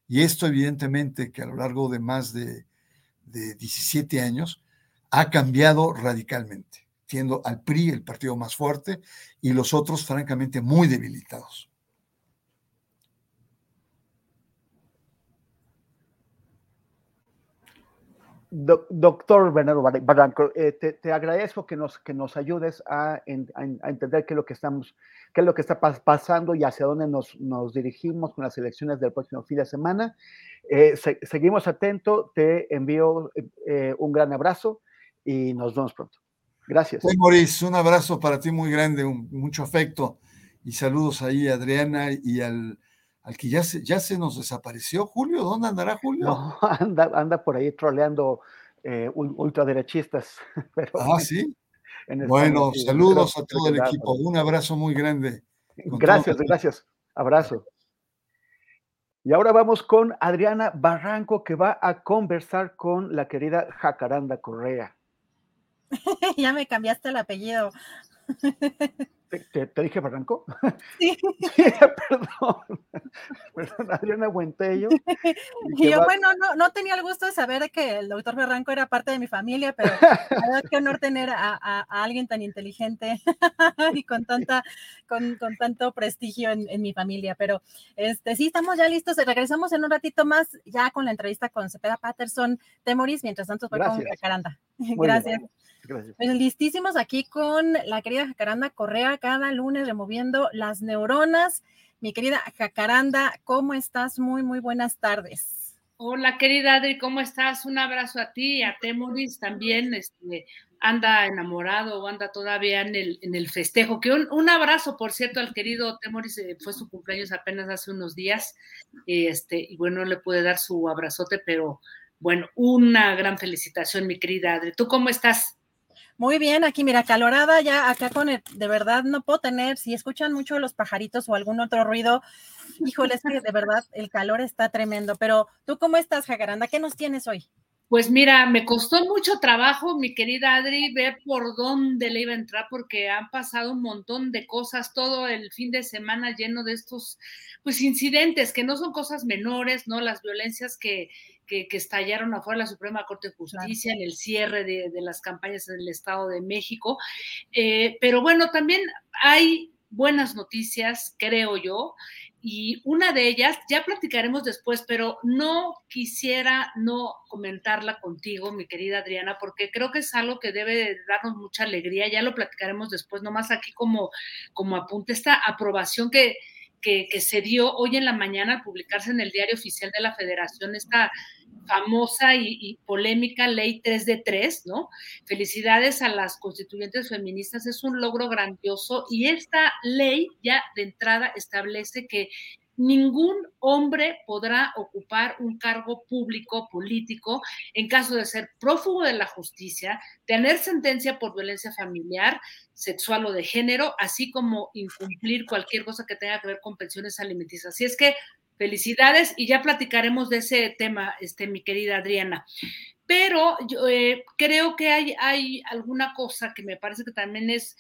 Y esto evidentemente que a lo largo de más de, de 17 años ha cambiado radicalmente, siendo al PRI el partido más fuerte y los otros francamente muy debilitados. Doctor Bernardo Barranco, eh, te, agradezco que nos, que nos ayudes a, entender qué es lo que estamos, qué es lo que está pasando y hacia dónde nos, nos, dirigimos con las elecciones del próximo fin de semana. Eh, seguimos atentos, te envío eh, un gran abrazo y nos vemos pronto. Gracias. Hey, Maurice, un abrazo para ti muy grande, mucho afecto y saludos ahí a Adriana y al, al que ya se, ya se nos desapareció. Julio, ¿dónde andará Julio? No, anda, anda por ahí troleando eh, ultraderechistas. Pero, ah, sí. bueno, saludos a todo el equipo. Un abrazo muy grande. Gracias, gracias. Abrazo. Y ahora vamos con Adriana Barranco, que va a conversar con la querida Jacaranda Correa. ya me cambiaste el apellido. ¿Te, dije Barranco? Sí. perdón. Perdón, Adriana Buentello. Y, yo, bueno, no, no tenía el gusto de saber que el doctor Barranco era parte de mi familia, pero qué honor tener a, alguien tan inteligente y con tanta, con, con tanto prestigio en, en, mi familia. Pero este, sí, estamos ya listos. Regresamos en un ratito más, ya con la entrevista con Cepeda Patterson Temoris. Mientras tanto, voy con Jacaranda. Gracias. Gracias. Pues listísimos aquí con la querida Jacaranda Correa, cada lunes removiendo las neuronas. Mi querida Jacaranda, ¿cómo estás? Muy, muy buenas tardes. Hola, querida Adri, ¿cómo estás? Un abrazo a ti a Temoris también. Este, anda enamorado o anda todavía en el, en el festejo. Que un, abrazo, por cierto, al querido Temoris, eh, fue su cumpleaños apenas hace unos días. Este, y bueno, no le pude dar su abrazote, pero bueno, una gran felicitación, mi querida Adri. ¿Tú cómo estás? Muy bien, aquí mira, calorada ya acá con el, de verdad no puedo tener, si escuchan mucho los pajaritos o algún otro ruido, híjole, es que de verdad el calor está tremendo, pero tú cómo estás, Jacaranda, ¿qué nos tienes hoy? Pues mira, me costó mucho trabajo, mi querida Adri, ver por dónde le iba a entrar, porque han pasado un montón de cosas, todo el fin de semana lleno de estos, pues, incidentes, que no son cosas menores, ¿no? Las violencias que, que, estallaron afuera de la Suprema Corte de Justicia en el cierre de, las campañas en el Estado de México. Eh, pero bueno, también hay buenas noticias, creo yo, y una de ellas, ya platicaremos después, pero no quisiera no comentarla contigo, mi querida Adriana, porque creo que es algo que debe darnos mucha alegría, ya lo platicaremos después, nomás aquí como, como apunte, esta aprobación que, que, se dio hoy en la mañana al publicarse en el diario oficial de la federación esta famosa y, polémica ley 3 de 3, ¿no? Felicidades a las constituyentes feministas, es un logro grandioso y esta ley ya de entrada establece que ningún hombre podrá ocupar un cargo público político en caso de ser prófugo de la justicia, tener sentencia por violencia familiar, sexual o de género, así como incumplir cualquier cosa que tenga que ver con pensiones alimenticias. Así es que felicidades y ya platicaremos de ese tema, este, mi querida Adriana. Pero yo eh, creo que hay, hay alguna cosa que me parece que también es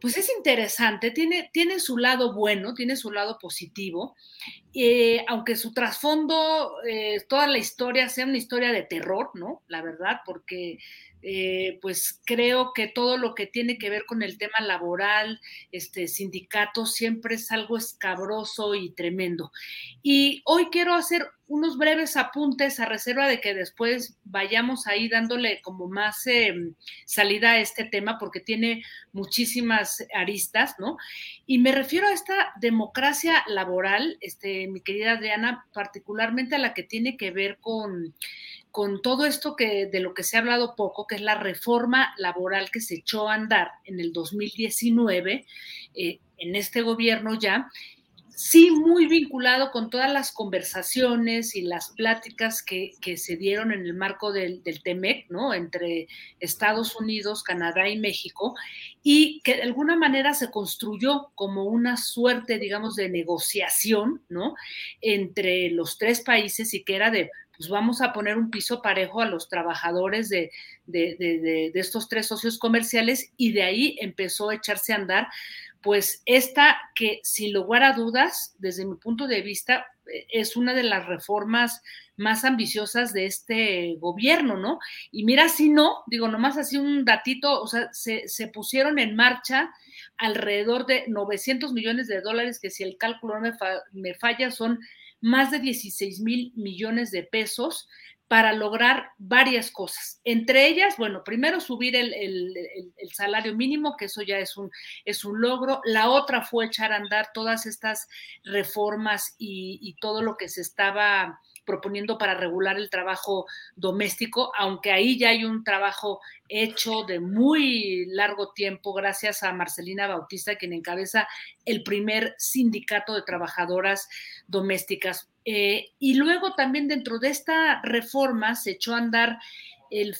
pues es interesante, tiene, tiene su lado bueno, tiene su lado positivo, eh, aunque su trasfondo, eh, toda la historia sea una historia de terror, ¿no? La verdad, porque eh, pues creo que todo lo que tiene que ver con el tema laboral, este sindicato, siempre es algo escabroso y tremendo. Y hoy quiero hacer unos breves apuntes a reserva de que después vayamos ahí dándole como más em, salida a este tema porque tiene muchísimas aristas, ¿no? Y me refiero a esta democracia laboral, este, mi querida Adriana, particularmente a la que tiene que ver con con todo esto que de lo que se ha hablado poco, que es la reforma laboral que se echó a andar en el 2019, eh, en este gobierno ya, sí muy vinculado con todas las conversaciones y las pláticas que, se dieron en el marco del, del, TEMEC, ¿no? Entre Estados Unidos, Canadá y México, y que de alguna manera se construyó como una suerte, digamos, de negociación, ¿no? Entre los tres países y que era de pues vamos a poner un piso parejo a los trabajadores de, estos tres socios comerciales y de ahí empezó a echarse a andar, pues esta que sin lugar a dudas, desde mi punto de vista, es una de las reformas más ambiciosas de este gobierno, ¿no? Y mira, si no, digo, nomás así un datito, o sea, se, pusieron en marcha alrededor de 900 millones de dólares, que si el cálculo no me, me falla, son más de 16 mil millones de pesos para lograr varias cosas. Entre ellas, bueno, primero subir el, salario mínimo, que eso ya es un, es un logro. La otra fue echar a andar todas estas reformas y, todo lo que se estaba proponiendo para regular el trabajo doméstico, aunque ahí ya hay un trabajo hecho de muy largo tiempo gracias a Marcelina Bautista, quien encabeza el primer sindicato de trabajadoras domésticas. Eh, y luego también dentro de esta reforma se echó a andar el,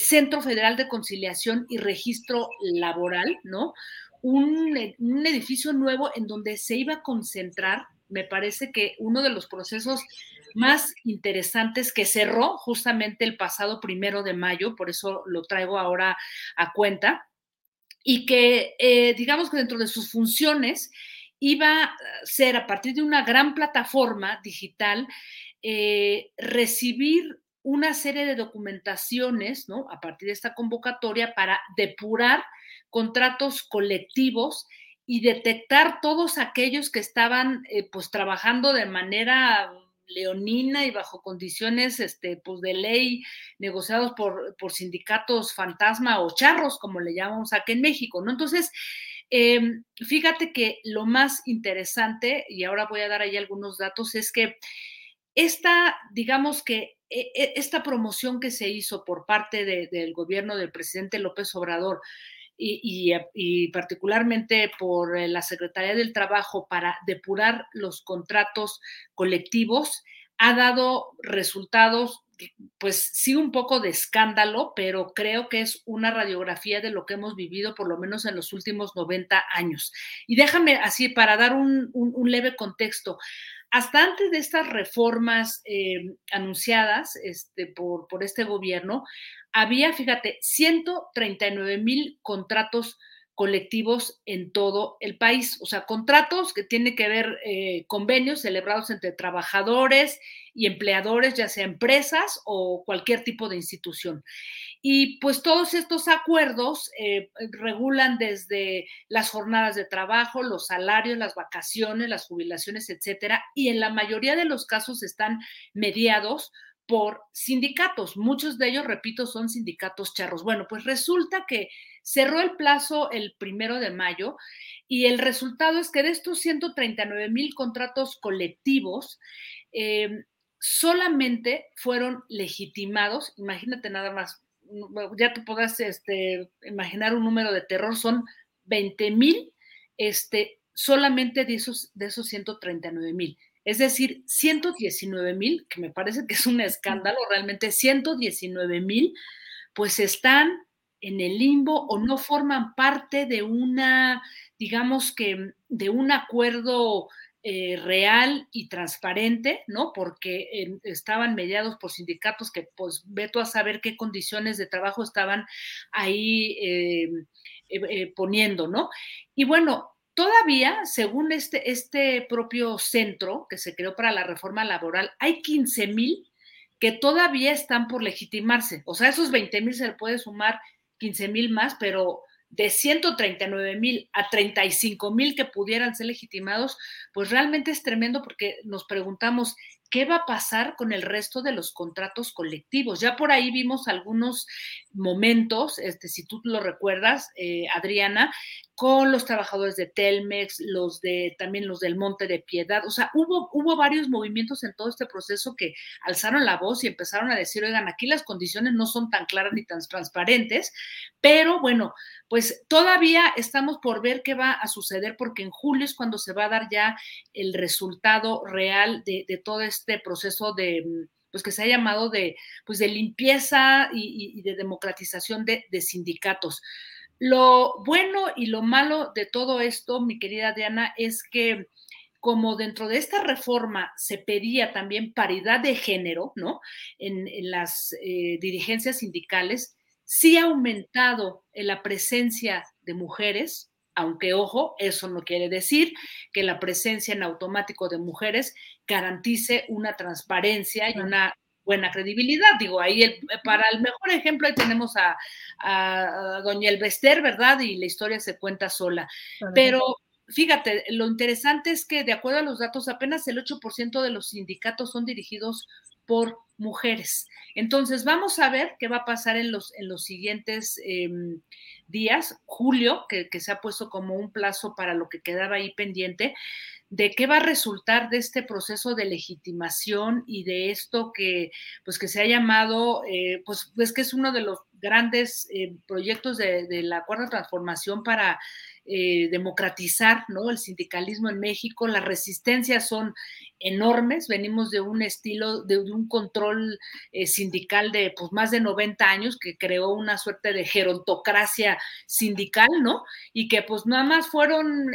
Centro Federal de Conciliación y Registro Laboral, ¿no? Un, edificio nuevo en donde se iba a concentrar, me parece que uno de los procesos más interesantes que cerró justamente el pasado primero de mayo, por eso lo traigo ahora a cuenta, y que eh, digamos que dentro de sus funciones iba a ser a partir de una gran plataforma digital, eh, recibir una serie de documentaciones, ¿no? A partir de esta convocatoria para depurar contratos colectivos y detectar todos aquellos que estaban eh, pues trabajando de manera leonina y bajo condiciones este, pues de ley negociados por, por sindicatos fantasma o charros, como le llamamos aquí en México, ¿no? Entonces, eh, fíjate que lo más interesante, y ahora voy a dar ahí algunos datos, es que esta, digamos que e, e, esta promoción que se hizo por parte de, del gobierno del presidente López Obrador y, y, y, particularmente por la Secretaría del Trabajo para depurar los contratos colectivos, ha dado resultados, pues sí, un poco de escándalo, pero creo que es una radiografía de lo que hemos vivido por lo menos en los últimos 90 años. Y déjame así, para dar un, un leve contexto, hasta antes de estas reformas eh, anunciadas este, por, este gobierno, había, fíjate, 139 mil contratos colectivos en todo el país. O sea, contratos que tienen que ver eh, convenios celebrados entre trabajadores y empleadores, ya sea empresas o cualquier tipo de institución. Y pues todos estos acuerdos eh, regulan desde las jornadas de trabajo, los salarios, las vacaciones, las jubilaciones, etcétera, y en la mayoría de los casos están mediados por sindicatos. Muchos de ellos, repito, son sindicatos charros. Bueno, pues resulta que cerró el plazo el primero de mayo y el resultado es que de estos 139 mil contratos colectivos, eh, solamente fueron legitimados, imagínate nada más, ya te podrás este, imaginar un número de terror, son 20 mil, este, solamente de esos, de esos 139 mil. Es decir, 119 mil, que me parece que es un escándalo, realmente 119 mil, pues están en el limbo o no forman parte de una, digamos que, de un acuerdo eh, real y transparente, ¿no? Porque eh, estaban mediados por sindicatos que, pues, veto a saber qué condiciones de trabajo estaban ahí eh, poniendo, ¿no? Y bueno, todavía, según este, este propio centro que se creó para la reforma laboral, hay 15 mil que todavía están por legitimarse. O sea, esos 20 mil se le puede sumar 15 mil más, pero de 139 mil a 35 mil que pudieran ser legitimados, pues realmente es tremendo porque nos preguntamos, ¿qué va a pasar con el resto de los contratos colectivos? Ya por ahí vimos algunos momentos, este, si tú lo recuerdas, eh, Adriana, con los trabajadores de Telmex, los de también los del Monte de Piedad. O sea, hubo, hubo varios movimientos en todo este proceso que alzaron la voz y empezaron a decir, oigan, aquí las condiciones no son tan claras ni tan transparentes, pero bueno, pues todavía estamos por ver qué va a suceder porque en julio es cuando se va a dar ya el resultado real de, de todo este proceso de pues que se ha llamado de, pues de limpieza y, de democratización de, sindicatos. Lo bueno y lo malo de todo esto, mi querida Diana, es que como dentro de esta reforma se pedía también paridad de género, ¿no? En, las eh, dirigencias sindicales, sí ha aumentado la presencia de mujeres, aunque ojo, eso no quiere decir que la presencia en automático de mujeres garantice una transparencia y una buena credibilidad. Digo, ahí el, para el mejor ejemplo ahí tenemos a, a, a Doña Elvester, ¿verdad? Y la historia se cuenta sola. Pero fíjate, lo interesante es que de acuerdo a los datos, apenas el 8% de los sindicatos son dirigidos por mujeres. Entonces, vamos a ver qué va a pasar en los, en los siguientes eh, días. Julio, que, que, se ha puesto como un plazo para lo que quedaba ahí pendiente, de qué va a resultar de este proceso de legitimación y de esto que, pues, que se ha llamado, eh, pues, pues que es uno de los grandes eh, proyectos de, la cuarta transformación para eh, democratizar ¿no? el sindicalismo en México. Las resistencias son enormes. Venimos de un estilo, de, un control eh, sindical de pues, más de 90 años que creó una suerte de gerontocracia sindical, ¿no? Y que pues nada más fueron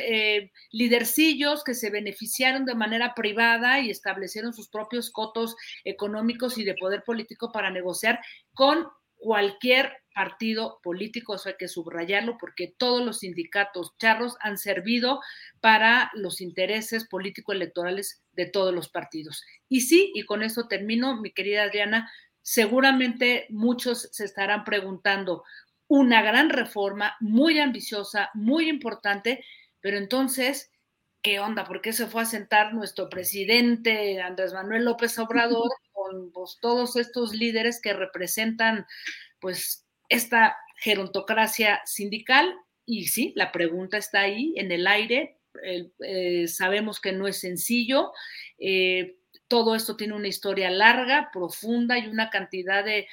lidercillos que se beneficiaron de manera privada y establecieron sus propios cotos económicos y de poder político para negociar con cualquier partido político, eso hay que subrayarlo porque todos los sindicatos charros han servido para los intereses político-electorales de todos los partidos. Y sí, y con eso termino, mi querida Adriana, seguramente muchos se estarán preguntando, una gran reforma muy ambiciosa, muy importante, pero entonces, ¿qué onda? ¿Por qué se fue a sentar nuestro presidente Andrés Manuel López Obrador con pues, todos estos líderes que representan pues esta gerontocracia sindical? Y sí, la pregunta está ahí en el aire. Eh, sabemos que no es sencillo. Eh, todo esto tiene una historia larga, profunda y una cantidad de,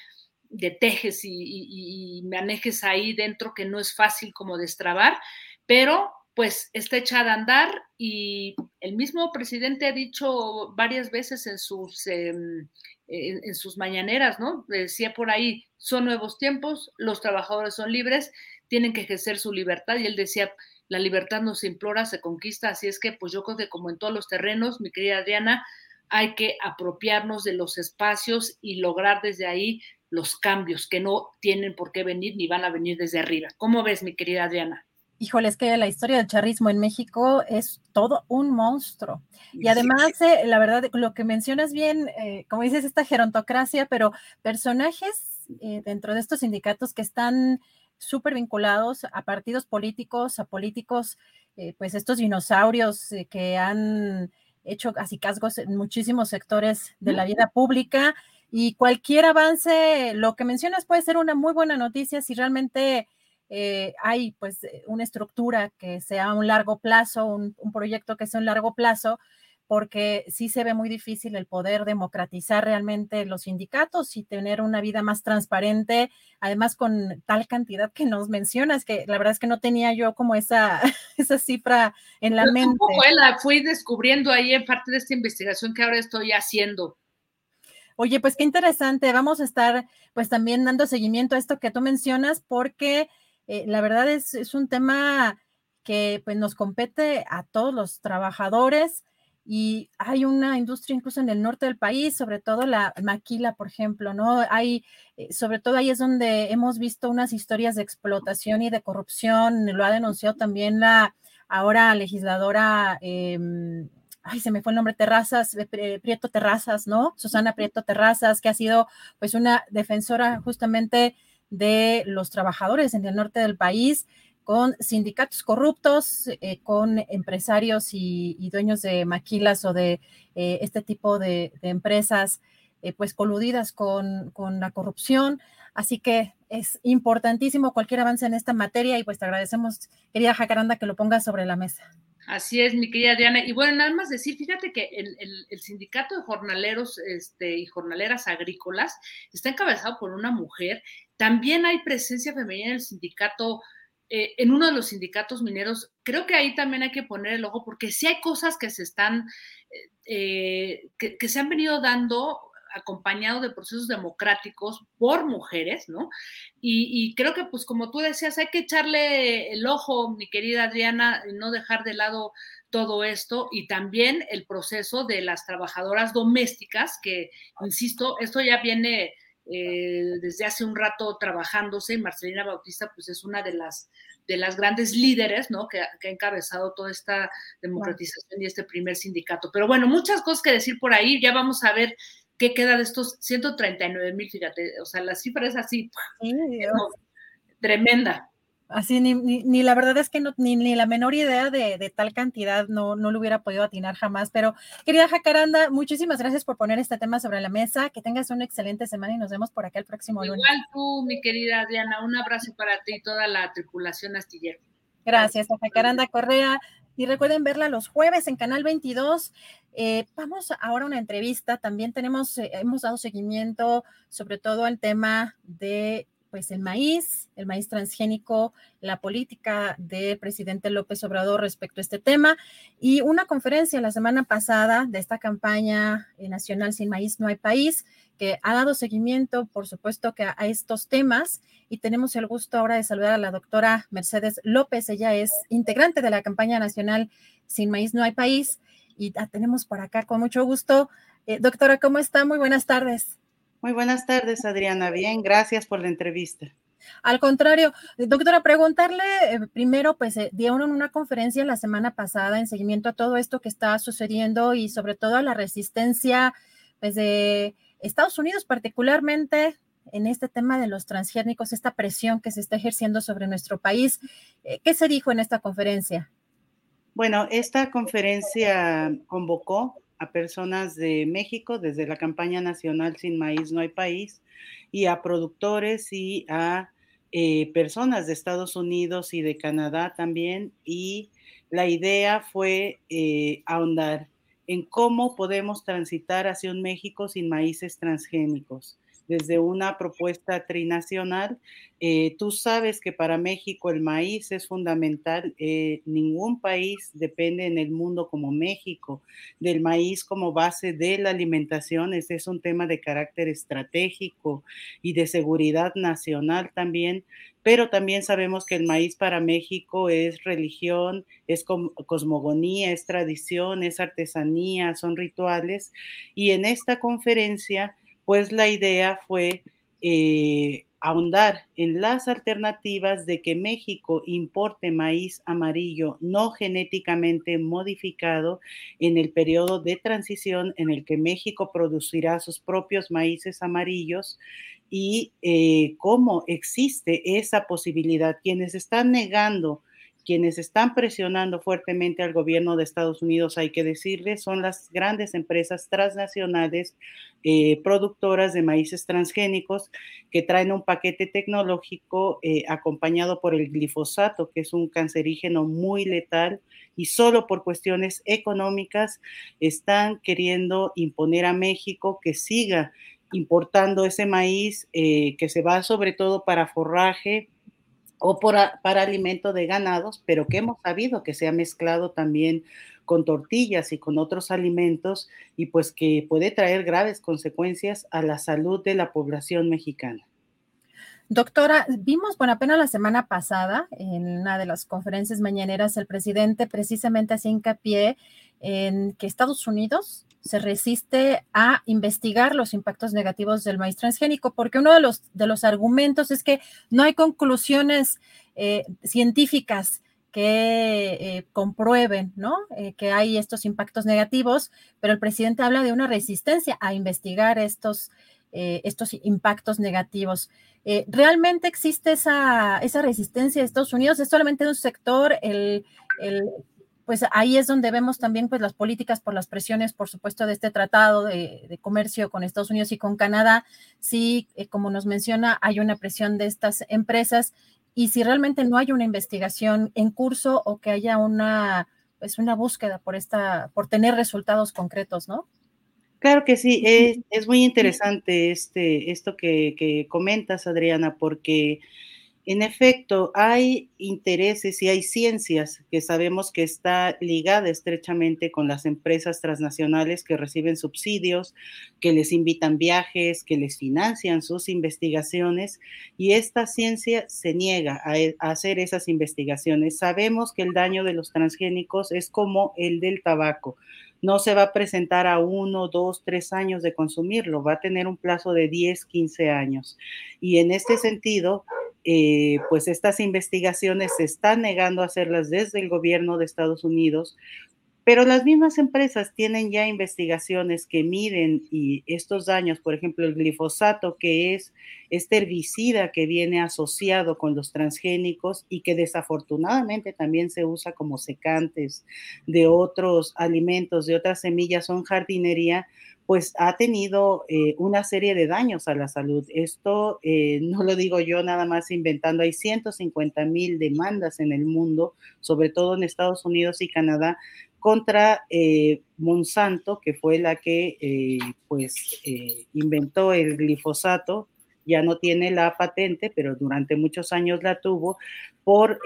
tejes y, y, manejes ahí dentro que no es fácil como destrabar, pero pues está echada a andar y el mismo presidente ha dicho varias veces en sus, em, en, sus mañaneras, ¿no? Decía por ahí, son nuevos tiempos, los trabajadores son libres, tienen que ejercer su libertad y él decía, la libertad no se implora, se conquista, así es que pues yo creo que como en todos los terrenos, mi querida Adriana, hay que apropiarnos de los espacios y lograr desde ahí los cambios que no tienen por qué venir ni van a venir desde arriba. ¿Cómo ves, mi querida Adriana? Híjole, es que la historia del charrismo en México es todo un monstruo. Y además, eh, la verdad, lo que mencionas bien, eh, como dices, esta gerontocracia, pero personajes eh, dentro de estos sindicatos que están súper vinculados a partidos políticos, a políticos, pues estos dinosaurios que han hecho así casgos en muchísimos sectores de la vida pública. Y cualquier avance, lo que mencionas puede ser una muy buena noticia si realmente eh, hay pues eh, una estructura que sea a un largo plazo, un, proyecto que sea a un largo plazo, porque sí se ve muy difícil el poder democratizar realmente los sindicatos y tener una vida más transparente, además con tal cantidad que nos mencionas, que la verdad es que no tenía yo como esa, esa cifra en la mente. la fui descubriendo ahí en parte de esta investigación que ahora estoy haciendo. Oye, pues qué interesante. Vamos a estar pues también dando seguimiento a esto que tú mencionas porque eh, la verdad es, es, un tema que pues, nos compete a todos los trabajadores y hay una industria incluso en el norte del país, sobre todo la maquila, por ejemplo, ¿no? Hay, eh, sobre todo ahí es donde hemos visto unas historias de explotación y de corrupción, lo ha denunciado también la ahora legisladora, em, ay, se me fue el nombre, Terrazas, eh, Prieto Terrazas, ¿no? Susana Prieto Terrazas, que ha sido pues una defensora justamente de los trabajadores en el norte del país con sindicatos corruptos, eh, con empresarios y, dueños de maquilas o de eh, este tipo de, empresas, eh, pues coludidas con, con, la corrupción. Así que es importantísimo cualquier avance en esta materia y pues te agradecemos, querida Jacaranda, que lo pongas sobre la mesa. Así es, mi querida Diana. Y bueno, nada más decir, fíjate que el, el, sindicato de jornaleros este, y jornaleras agrícolas está encabezado por una mujer. También hay presencia femenina en el sindicato, eh, en uno de los sindicatos mineros. Creo que ahí también hay que poner el ojo porque sí hay cosas que se están, eh, que, que se han venido dando acompañado de procesos democráticos por mujeres, ¿no? Y, creo que, pues como tú decías, hay que echarle el ojo, mi querida Adriana, y no dejar de lado todo esto y también el proceso de las trabajadoras domésticas, que, insisto, esto ya viene eh, desde hace un rato trabajándose y Marcelina Bautista, pues es una de las de las grandes líderes, ¿no? Que, que, ha encabezado toda esta democratización y este primer sindicato. Pero bueno, muchas cosas que decir por ahí. Ya vamos a ver ¿qué queda de estos 139 mil? Fíjate, o sea, la cifra es así, tremenda. Así, ni, ni, la verdad es que no, ni, ni la menor idea de, de, tal cantidad no, no lo hubiera podido atinar jamás. Pero, querida Jacaranda, muchísimas gracias por poner este tema sobre la mesa. Que tengas una excelente semana y nos vemos por acá el próximo lunes. Igual tú, mi querida Diana, un abrazo para ti y toda la tripulación astillera. Gracias, Jacaranda Correa Y recuerden verla los jueves en Canal 22. Eh, vamos ahora a una entrevista. También tenemos, eh, hemos dado seguimiento sobre todo al tema de pues el maíz, el maíz transgénico, la política del presidente López Obrador respecto a este tema y una conferencia la semana pasada de esta campaña eh, nacional Sin Maíz No hay País que ha dado seguimiento, por supuesto, que a, estos temas y tenemos el gusto ahora de saludar a la doctora Mercedes López. Ella es integrante de la campaña nacional Sin Maíz No hay País y la tenemos por acá con mucho gusto. Eh, doctora, ¿cómo está? Muy buenas tardes. Muy buenas tardes, Adriana. Bien, gracias por la entrevista. Al contrario, doctora, preguntarle eh, primero, pues eh, dieron una conferencia la semana pasada en seguimiento a todo esto que está sucediendo y sobre todo a la resistencia pues, de Estados Unidos, particularmente en este tema de los transgénicos, esta presión que se está ejerciendo sobre nuestro país. Eh, ¿Qué se dijo en esta conferencia? Bueno, esta conferencia convocó a personas de México desde la campaña nacional Sin Maíz No hay País y a productores y a eh, personas de Estados Unidos y de Canadá también. Y la idea fue eh, ahondar en cómo podemos transitar hacia un México sin maíces transgénicos desde una propuesta trinacional. Eh, tú sabes que para México el maíz es fundamental. Eh, ningún país depende en el mundo como México del maíz como base de la alimentación. Ese es un tema de carácter estratégico y de seguridad nacional también. Pero también sabemos que el maíz para México es religión, es cosmogonía, es tradición, es artesanía, son rituales. Y en esta conferencia pues la idea fue eh, ahondar en las alternativas de que México importe maíz amarillo no genéticamente modificado en el periodo de transición en el que México producirá sus propios maíces amarillos y eh, cómo existe esa posibilidad. Quienes están negando quienes están presionando fuertemente al gobierno de Estados Unidos, hay que decirles, son las grandes empresas transnacionales eh, productoras de maíces transgénicos que traen un paquete tecnológico eh, acompañado por el glifosato, que es un cancerígeno muy letal y solo por cuestiones económicas están queriendo imponer a México que siga importando ese maíz eh, que se va sobre todo para forraje, o para alimento de ganados, pero que hemos sabido que se ha mezclado también con tortillas y con otros alimentos y pues que puede traer graves consecuencias a la salud de la población mexicana. Doctora, vimos, bueno, apenas la semana pasada, en una de las conferencias mañaneras, el presidente precisamente hacía hincapié en que Estados Unidos se resiste a investigar los impactos negativos del maíz transgénico, porque uno de los, de los argumentos es que no hay conclusiones eh, científicas que eh, comprueben, ¿no? Eh, que hay estos impactos negativos, pero el presidente habla de una resistencia a investigar estos, estos impactos negativos. ¿Realmente existe esa, esa resistencia de Estados Unidos? ¿Es solamente un sector el, el pues ahí es donde vemos también pues las políticas por las presiones, por supuesto, de este tratado de, comercio con Estados Unidos y con Canadá. Sí, eh, como nos menciona, hay una presión de estas empresas y si realmente no hay una investigación en curso o que haya una, pues una búsqueda por esta, por tener resultados concretos, ¿no? Claro que sí, es, muy interesante este, esto que, que comentas, Adriana, porque en efecto, hay intereses y hay ciencias que sabemos que está ligada estrechamente con las empresas transnacionales que reciben subsidios, que les invitan viajes, que les financian sus investigaciones y esta ciencia se niega a, e, hacer esas investigaciones. Sabemos que el daño de los transgénicos es como el del tabaco no se va a presentar a uno, dos, tres años de consumirlo, va a tener un plazo de 10, 15 años. Y en este sentido, eh, pues estas investigaciones se están negando a hacerlas desde el gobierno de Estados Unidos, pero las mismas empresas tienen ya investigaciones que miden y estos daños, por ejemplo, el glifosato, que es este herbicida que viene asociado con los transgénicos y que desafortunadamente también se usa como secantes de otros alimentos, de otras semillas, son jardinería, pues ha tenido eh, una serie de daños a la salud. Esto eh, no lo digo yo nada más inventando, hay 150 mil demandas en el mundo, sobre todo en Estados Unidos y Canadá, contra eh, Monsanto, que fue la que pues inventó el glifosato, ya no tiene la patente, pero durante muchos años la tuvo por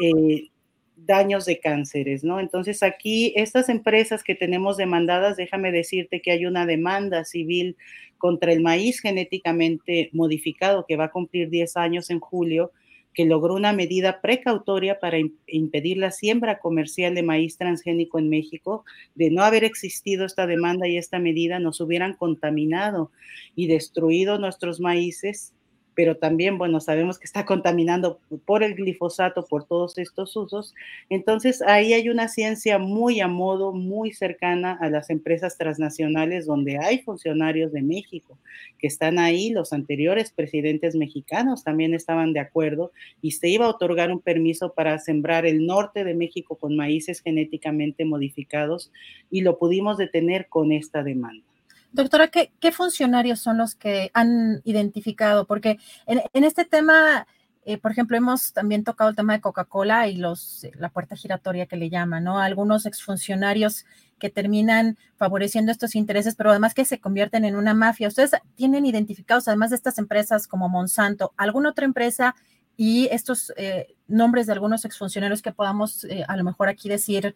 daños de cánceres, ¿no? Entonces aquí estas empresas que tenemos demandadas, déjame decirte que hay una demanda civil contra el maíz genéticamente modificado que va a cumplir 10 años en julio, que logró una medida precautoria para impedir la siembra comercial de maíz transgénico en México. De no haber existido esta demanda y esta medida, nos hubieran contaminado y destruido nuestros maíces pero también, bueno, sabemos que está contaminando por el glifosato, por todos estos usos. Entonces, ahí hay una ciencia muy a modo, muy cercana a las empresas transnacionales, donde hay funcionarios de México que están ahí, los anteriores presidentes mexicanos también estaban de acuerdo y se iba a otorgar un permiso para sembrar el norte de México con maíces genéticamente modificados y lo pudimos detener con esta demanda. Doctora, ¿qué, funcionarios son los que han identificado? Porque en, este tema, eh, por ejemplo, hemos también tocado el tema de Coca-Cola y los, la puerta giratoria que le llaman, ¿no? Algunos exfuncionarios que terminan favoreciendo estos intereses, pero además que se convierten en una mafia. ¿Ustedes tienen identificados, además de estas empresas como Monsanto, alguna otra empresa y estos eh, nombres de algunos exfuncionarios que podamos eh, a lo mejor aquí decir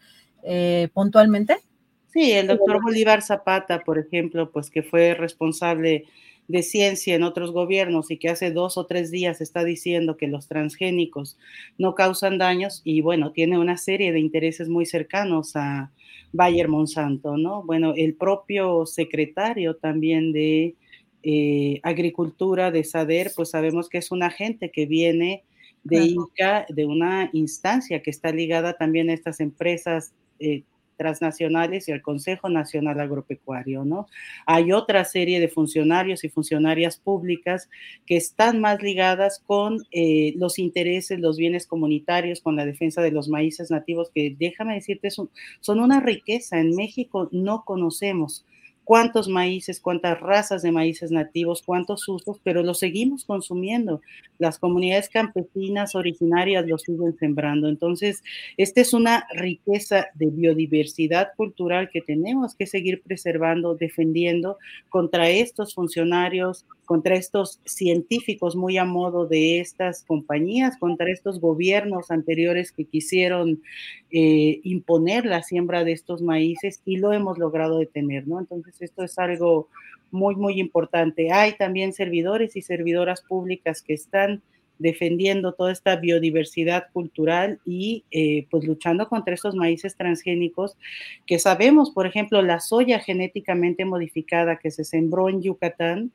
puntualmente? Sí, el doctor Bolívar Zapata, por ejemplo, pues que fue responsable de ciencia en otros gobiernos y que hace dos o tres días está diciendo que los transgénicos no causan daños y bueno, tiene una serie de intereses muy cercanos a Bayer Monsanto, ¿no? Bueno, el propio secretario también de eh, Agricultura de SADER, pues sabemos que es un agente que viene de ICA, de una instancia que está ligada también a estas empresas eh, transnacionales y al Consejo Nacional Agropecuario, ¿no? Hay otra serie de funcionarios y funcionarias públicas que están más ligadas con eh, los intereses, los bienes comunitarios, con la defensa de los maíces nativos, que déjame decirte, son, son una riqueza. En México no conocemos cuántos maíces, cuántas razas de maíces nativos, cuántos usos, pero los seguimos consumiendo. Las comunidades campesinas originarias los siguen sembrando. Entonces, esta es una riqueza de biodiversidad cultural que tenemos que seguir preservando, defendiendo contra estos funcionarios, contra estos científicos muy a modo de estas compañías, contra estos gobiernos anteriores que quisieron eh, imponer la siembra de estos maíces y lo hemos logrado detener, ¿no? Entonces esto es algo muy, muy importante. Hay también servidores y servidoras públicas que están defendiendo toda esta biodiversidad cultural y eh, pues luchando contra estos maíces transgénicos que sabemos, por ejemplo, la soya genéticamente modificada que se sembró en Yucatán,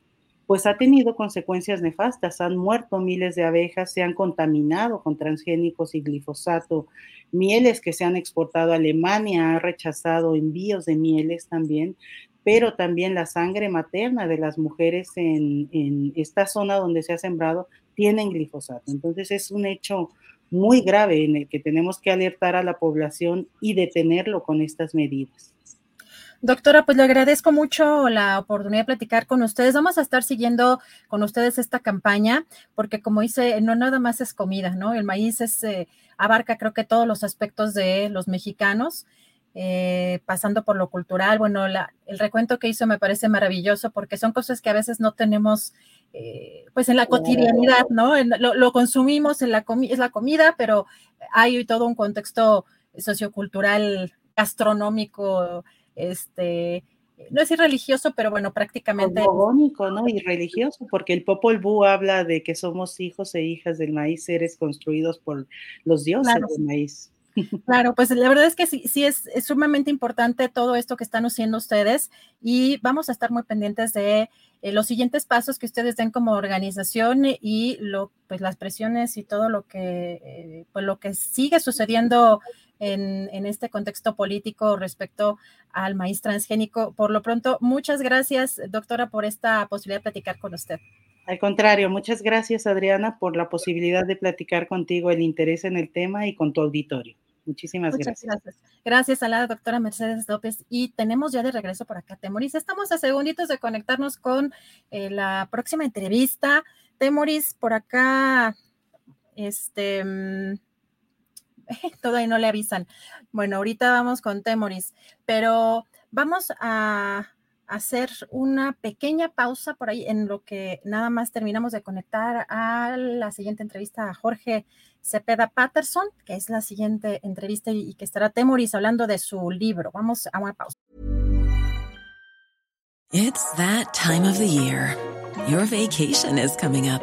pues ha tenido consecuencias nefastas. Han muerto miles de abejas, se han contaminado con transgénicos y glifosato. Mieles que se han exportado a Alemania ha rechazado envíos de mieles también, pero también la sangre materna de las mujeres en, en esta zona donde se ha sembrado tienen glifosato. Entonces es un hecho muy grave en el que tenemos que alertar a la población y detenerlo con estas medidas. Doctora, pues le agradezco mucho la oportunidad de platicar con ustedes. Vamos a estar siguiendo con ustedes esta campaña, porque como dice, no nada más es comida, ¿no? El maíz es, eh, abarca creo que todos los aspectos de los mexicanos. Eh, pasando por lo cultural, bueno, el recuento que hizo me parece maravilloso porque son cosas que a veces no tenemos eh, pues en la cotidianidad, ¿no? lo, consumimos en la es la comida, pero hay todo un contexto sociocultural, gastronómico, este, no es irreligioso, pero bueno, prácticamente. Cosmogónico, ¿no? Y religioso, porque el Popol Vuh habla de que somos hijos e hijas del maíz, seres construidos por los dioses del maíz. Claro, pues la verdad es que sí, sí es, sumamente importante todo esto que están haciendo ustedes y vamos a estar muy pendientes de eh, los siguientes pasos que ustedes den como organización y lo, pues las presiones y todo lo que, eh, pues lo que sigue sucediendo en, en, este contexto político respecto al maíz transgénico. Por lo pronto, muchas gracias, doctora, por esta posibilidad de platicar con usted. Al contrario, muchas gracias, Adriana, por la posibilidad de platicar contigo el interés en el tema y con tu auditorio. Muchísimas Muchas gracias. gracias. a la doctora Mercedes López. Y tenemos ya de regreso por acá, Temoris. Estamos a segunditos de conectarnos con eh, la próxima entrevista. Temoris, por acá, este, mm, todavía no le avisan. Bueno, ahorita vamos con Temoris, pero vamos a hacer una pequeña pausa por ahí en lo que nada más terminamos de conectar a la siguiente entrevista a Jorge Cepeda Patterson, que es la siguiente entrevista y, que estará Temoris hablando de su libro. Vamos a una pausa. It's that time of the year. Your vacation is coming up.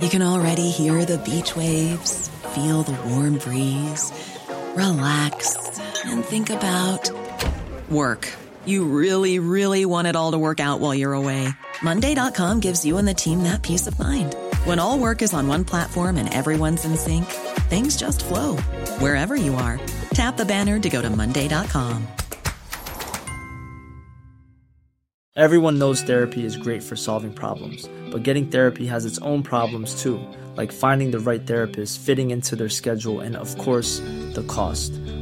You can already hear the beach waves, feel the warm breeze, relax and think about work. You really, really want it all to work out while you're away. Monday.com gives you and the team that peace of mind. When all work is on one platform and everyone's in sync, things just flow wherever you are. Tap the banner to go to Monday.com. Everyone knows therapy is great for solving problems, but getting therapy has its own problems too, like finding the right therapist, fitting into their schedule, and of course, the cost.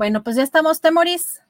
Bueno, pues ya estamos, Temoris.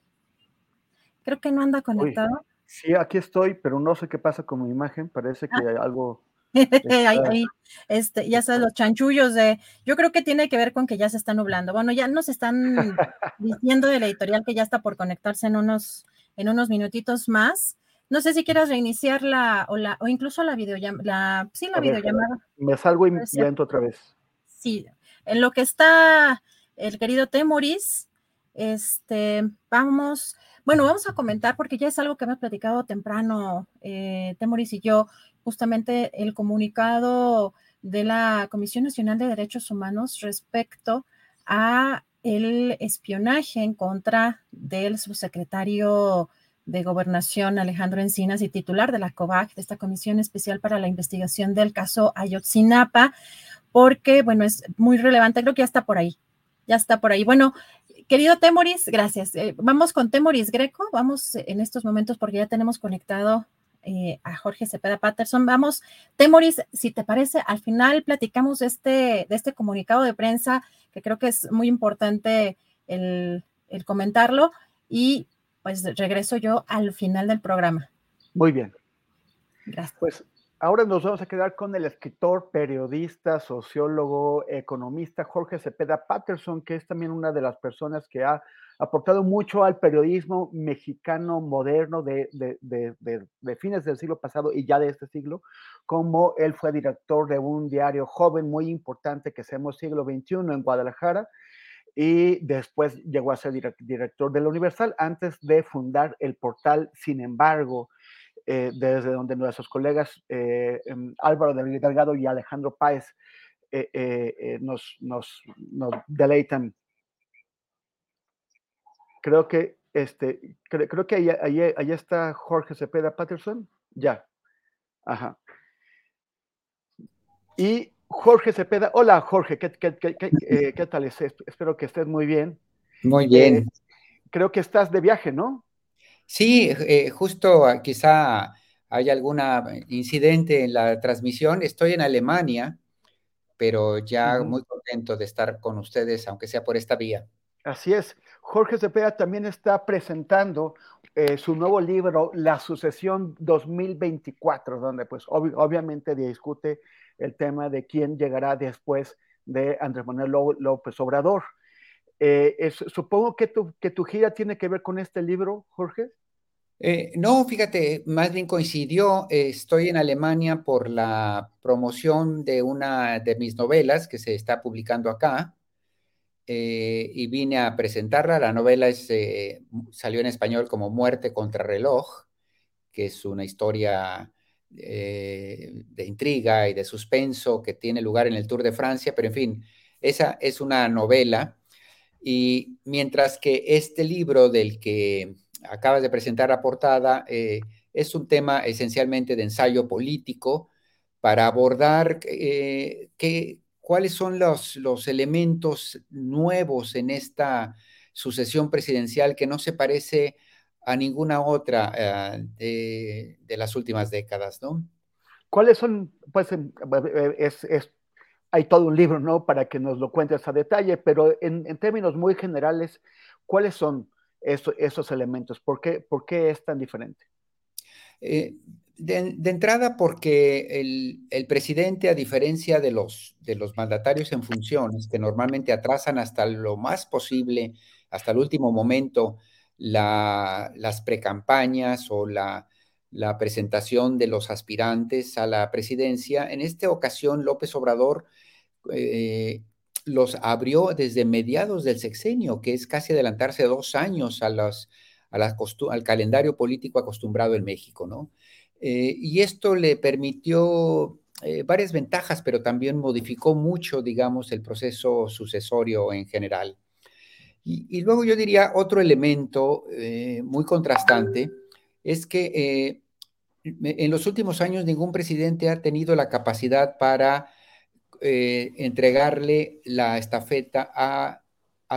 Creo que no anda conectado. sí, aquí estoy, pero no sé qué pasa con mi imagen. Parece que hay algo. ahí, este, ya sabes, los chanchullos de. Yo creo que tiene que ver con que ya se está nublando. Bueno, ya nos están diciendo de la editorial que ya está por conectarse en unos, en unos minutitos más. No sé si quieras reiniciar la o, la, o incluso la videollamada. sí, la videollamada. Me salgo y ya entro otra vez. Sí, en lo que está el querido Temoris, este, vamos, bueno, vamos a comentar porque ya es algo que hemos platicado temprano, eh, Temoris y yo, justamente el comunicado de la Comisión Nacional de Derechos Humanos respecto a el espionaje en contra del subsecretario de Gobernación Alejandro Encinas y titular de la COVAC, de esta Comisión Especial para la Investigación del caso Ayotzinapa, porque, bueno, es muy relevante, creo que ya está por ahí, ya está por ahí. Bueno, Querido Temoris, gracias. Eh, vamos con Temoris Greco, vamos en estos momentos porque ya tenemos conectado eh, a Jorge Cepeda Patterson. Vamos, Temoris, si te parece, al final platicamos de este, de este comunicado de prensa, que creo que es muy importante el, el comentarlo, y pues regreso yo al final del programa. Muy bien. Gracias. Pues Ahora nos vamos a quedar con el escritor, periodista, sociólogo, economista Jorge Cepeda Patterson, que es también una de las personas que ha aportado mucho al periodismo mexicano moderno de, fines del siglo pasado y ya de este siglo, como él fue director de un diario joven muy importante que se llama Siglo XXI en Guadalajara, y después llegó a ser director de la Universal antes de fundar el portal. Sin embargo, eh, desde donde nuestros colegas eh, em, Álvaro Delgado y Alejandro Páez eh, nos, nos, nos, deleitan. Creo que, este, creo que ahí, ahí, está Jorge Cepeda Patterson. Ya. Ajá. Y Jorge Cepeda, hola Jorge, ¿qué, qué, qué, qué tal? Espero que estés muy bien. Muy bien. creo que estás de viaje, ¿no? Sí, eh, justo ah, quizá hay algún incidente en la transmisión. Estoy en Alemania, pero ya muy contento de estar con ustedes, aunque sea por esta vía. Así es. Jorge Cepeda también está presentando eh, su nuevo libro, La Sucesión 2024, donde pues obviamente discute el tema de quién llegará después de Andrés Manuel López Obrador. Eh, supongo que tu, que tu gira tiene que ver con este libro, Jorge. Eh, no, fíjate, más bien coincidió. estoy en Alemania por la promoción de una de mis novelas que se está publicando acá eh, y vine a presentarla. La novela eh, salió en español como Muerte contra reloj, que es una historia de intriga y de suspenso que tiene lugar en el Tour de Francia, pero en fin, esa es una novela. Y mientras que este libro del que acabas de presentar la portada, eh, es un tema esencialmente de ensayo político para abordar eh, cuáles son los, los, elementos nuevos en esta sucesión presidencial que no se parece a ninguna otra eh, de, las últimas décadas, ¿no? ¿Cuáles son, pues, es, hay todo un libro, ¿no? Para que nos lo cuentes a detalle, pero en términos muy generales, ¿cuáles son esos elementos? ¿Por qué, ¿Por qué, es tan diferente? Eh, de, entrada, porque el, el, presidente, a diferencia de los, de los mandatarios en funciones, que normalmente atrasan hasta lo más posible, hasta el último momento, la, las precampañas o la, la presentación de los aspirantes a la presidencia, en esta ocasión López Obrador eh, los abrió desde mediados del sexenio, que es casi adelantarse dos años a los, al calendario político acostumbrado en México, ¿no? Eh, y esto le permitió eh, varias ventajas, pero también modificó mucho, digamos, el proceso sucesorio en general. Y, luego yo diría otro elemento eh, muy contrastante es que en los últimos años ningún presidente ha tenido la capacidad para eh, entregarle la estafeta a,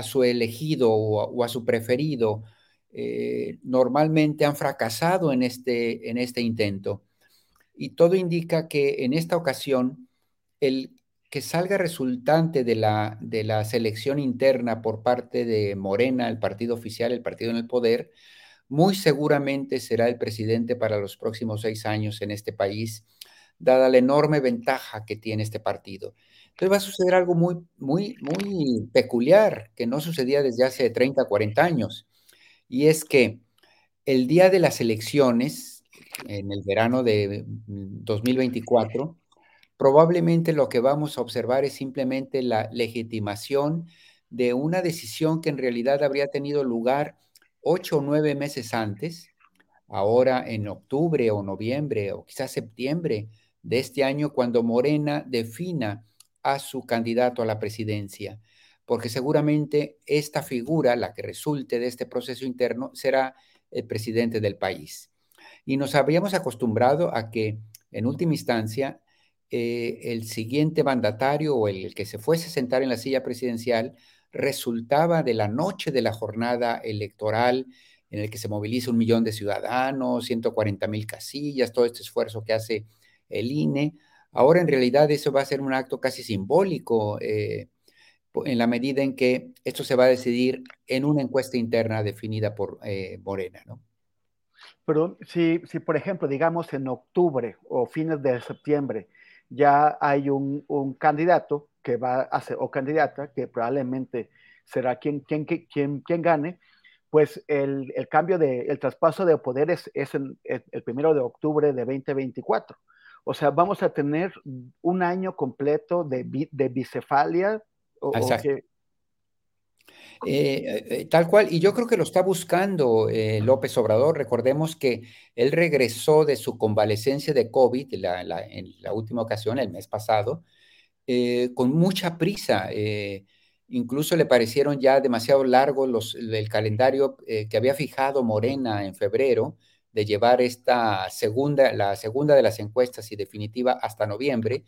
su elegido o a, su preferido. Eh, normalmente han fracasado en este, en este intento. Y todo indica que en esta ocasión el que salga resultante de la, de la selección interna por parte de Morena, el partido oficial, el partido en el poder, muy seguramente será el presidente para los próximos seis años en este país dada la enorme ventaja que tiene este partido. Entonces va a suceder algo muy, muy, muy peculiar que no sucedía desde hace 30, 40 años. Y es que el día de las elecciones, en el verano de 2024, mm, probablemente lo que vamos a observar es simplemente la legitimación de una decisión que en realidad habría tenido lugar ocho o nueve meses antes, ahora en octubre o noviembre o quizás septiembre de este año cuando Morena defina a su candidato a la presidencia, porque seguramente esta figura, la que resulte de este proceso interno, será el presidente del país. Y nos habríamos acostumbrado a que, en última instancia, eh, el siguiente mandatario o el que se fuese a sentar en la silla presidencial resultaba de la noche de la jornada electoral en el que se moviliza un millón de ciudadanos, 140 mil casillas, todo este esfuerzo que hace el INE. Ahora en realidad eso va a ser un acto casi simbólico eh, en la medida en que esto se va a decidir en una encuesta interna definida por eh, Morena, ¿no? Pero si, si, por ejemplo, digamos en octubre o fines de septiembre, ya hay un, candidato que va a ser, o candidata, que probablemente será quien, quien, quien, quien gane, pues el, el, cambio de, el traspaso de poderes es el, primero de octubre de 2024. O sea, vamos a tener un año completo de, de bicefalia. Exacto. Eh, eh, tal cual, y yo creo que lo está buscando eh, López Obrador. Recordemos que él regresó de su convalecencia de COVID en la última ocasión, el mes pasado, con mucha prisa. incluso le parecieron ya demasiado largo los, el calendario que había fijado Morena en febrero de llevar esta segunda, la segunda de las encuestas y definitiva hasta noviembre.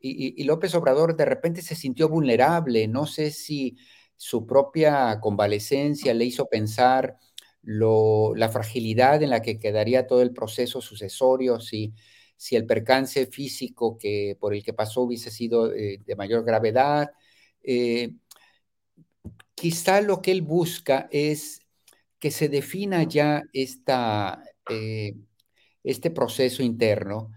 Y, López Obrador de repente se sintió vulnerable. No sé si su propia convalecencia le hizo pensar lo, la fragilidad en la que quedaría todo el proceso sucesorio, si, si el percance físico que, por el que pasó hubiese sido eh, de mayor gravedad. Eh, quizá lo que él busca es que se defina ya esta, eh, este proceso interno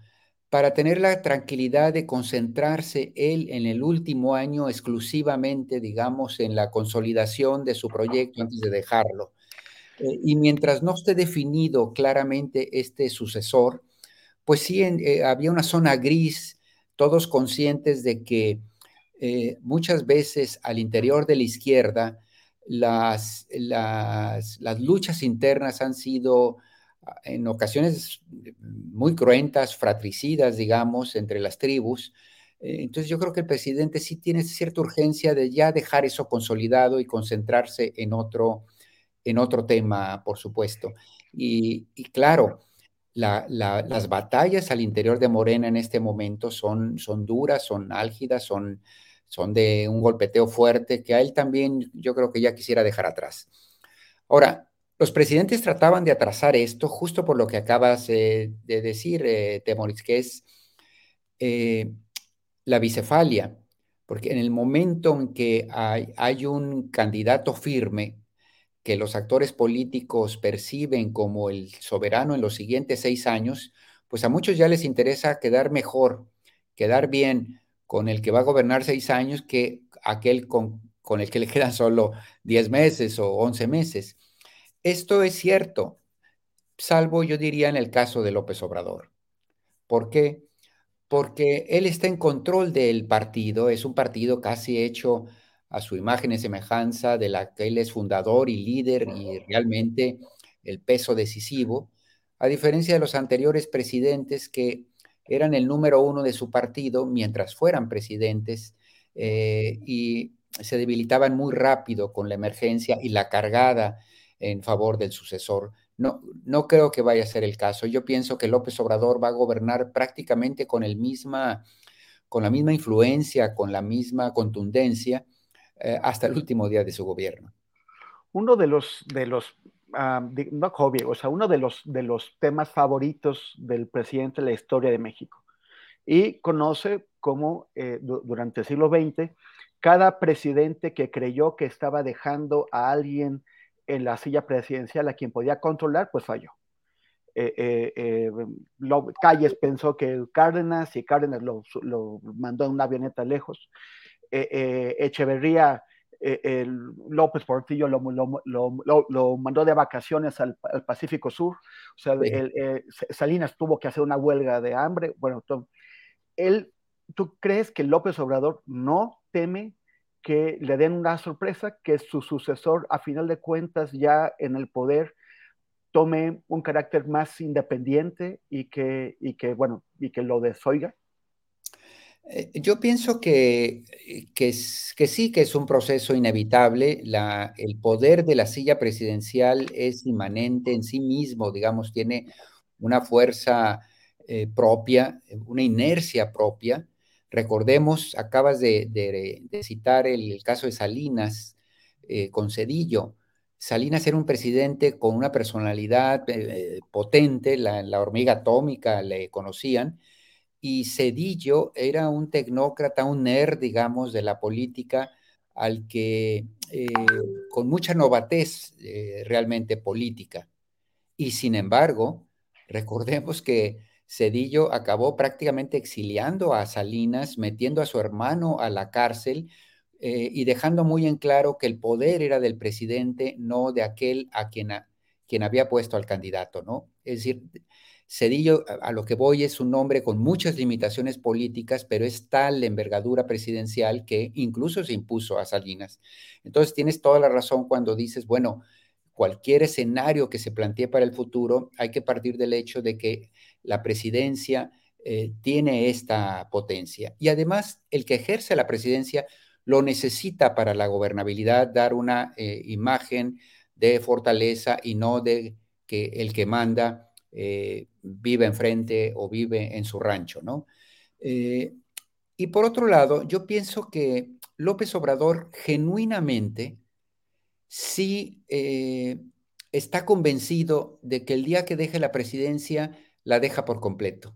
para tener la tranquilidad de concentrarse él en el último año exclusivamente, digamos, en la consolidación de su proyecto antes de dejarlo. Eh, y mientras no esté definido claramente este sucesor, pues sí eh, había una zona gris, todos conscientes de que muchas veces al interior de la izquierda las, las, las luchas internas han sido en ocasiones muy cruentas, fratricidas, digamos, entre las tribus. Entonces yo creo que el presidente sí tiene cierta urgencia de ya dejar eso consolidado y concentrarse en otro, en otro tema, por supuesto. Y, claro, las batallas al interior de Morena en este momento son, son duras, son álgidas, son, son de un golpeteo fuerte que a él también yo creo que ya quisiera dejar atrás. Ahora, los presidentes trataban de atrasar esto justo por lo que acabas de decir, eh, Temoris, que es eh, la bicefalia, porque en el momento en que hay, hay un candidato firme, que los actores políticos perciben como el soberano en los siguientes seis años, pues a muchos ya les interesa quedar mejor, quedar bien con el que va a gobernar seis años que aquel con, con el que le quedan solo diez meses o once meses. Esto es cierto, salvo yo diría en el caso de López Obrador. ¿Por qué? Porque él está en control del partido, es un partido casi hecho a su imagen y semejanza de la que él es fundador y líder y realmente el peso decisivo, a diferencia de los anteriores presidentes que eran el número uno de su partido mientras fueran presidentes eh, y se debilitaban muy rápido con la emergencia y la cargada en favor del sucesor. No, no creo que vaya a ser el caso. Yo pienso que López Obrador va a gobernar prácticamente con, el misma, con la misma influencia, con la misma contundencia, eh, hasta el último día de su gobierno. Uno de los, de los no hobby, o sea, uno de los, de los temas favoritos del presidente de la historia de México. Y conoce cómo eh, durante el siglo XX, cada presidente que creyó que estaba dejando a alguien en la silla presidencial a quien podía controlar, pues falló. Eh, Calles pensó que Cárdenas y Cárdenas lo, lo, mandó en una avioneta lejos. Eh, eh, Echeverría, eh, López Portillo lo, lo, mandó de vacaciones al, Pacífico Sur, o sea, Salinas tuvo que hacer una huelga de hambre. Bueno, él, ¿tú crees que López Obrador no teme que le den una sorpresa, que su sucesor, a final de cuentas, ya en el poder, tome un carácter más independiente y que, y que bueno, y que lo desoiga? Eh, yo pienso que, eh, que, sí, que es un proceso inevitable. El poder de la silla presidencial es inmanente en sí mismo, digamos, tiene una fuerza eh, propia, una inercia propia. Recordemos, acabas de, citar el, caso de Salinas con Cedillo. Salinas era un presidente con una personalidad potente, la, hormiga atómica le conocían, y Cedillo era un tecnócrata, un nerd, digamos, de la política, al que eh, con mucha novatez eh, realmente política. Y sin embargo, recordemos que Cedillo acabó prácticamente exiliando a Salinas, metiendo a su hermano a la cárcel eh, y dejando muy en claro que el poder era del presidente, no de aquel a quien, a, quien había puesto al candidato, ¿no? Es decir, Cedillo, a lo que voy, es un hombre con muchas limitaciones políticas, pero es tal la envergadura presidencial que incluso se impuso a Salinas. Entonces tienes toda la razón cuando dices, bueno, cualquier escenario que se plantee para el futuro, hay que partir del hecho de que la presidencia eh, tiene esta potencia. Y además, el que ejerce la presidencia lo necesita para la gobernabilidad, dar una eh, imagen de fortaleza y no de que el que manda eh, vive enfrente o vive en su rancho, ¿no? Eh, y por otro lado, yo pienso que López Obrador genuinamente sí está convencido de que el día que deje la presidencia, la deja por completo.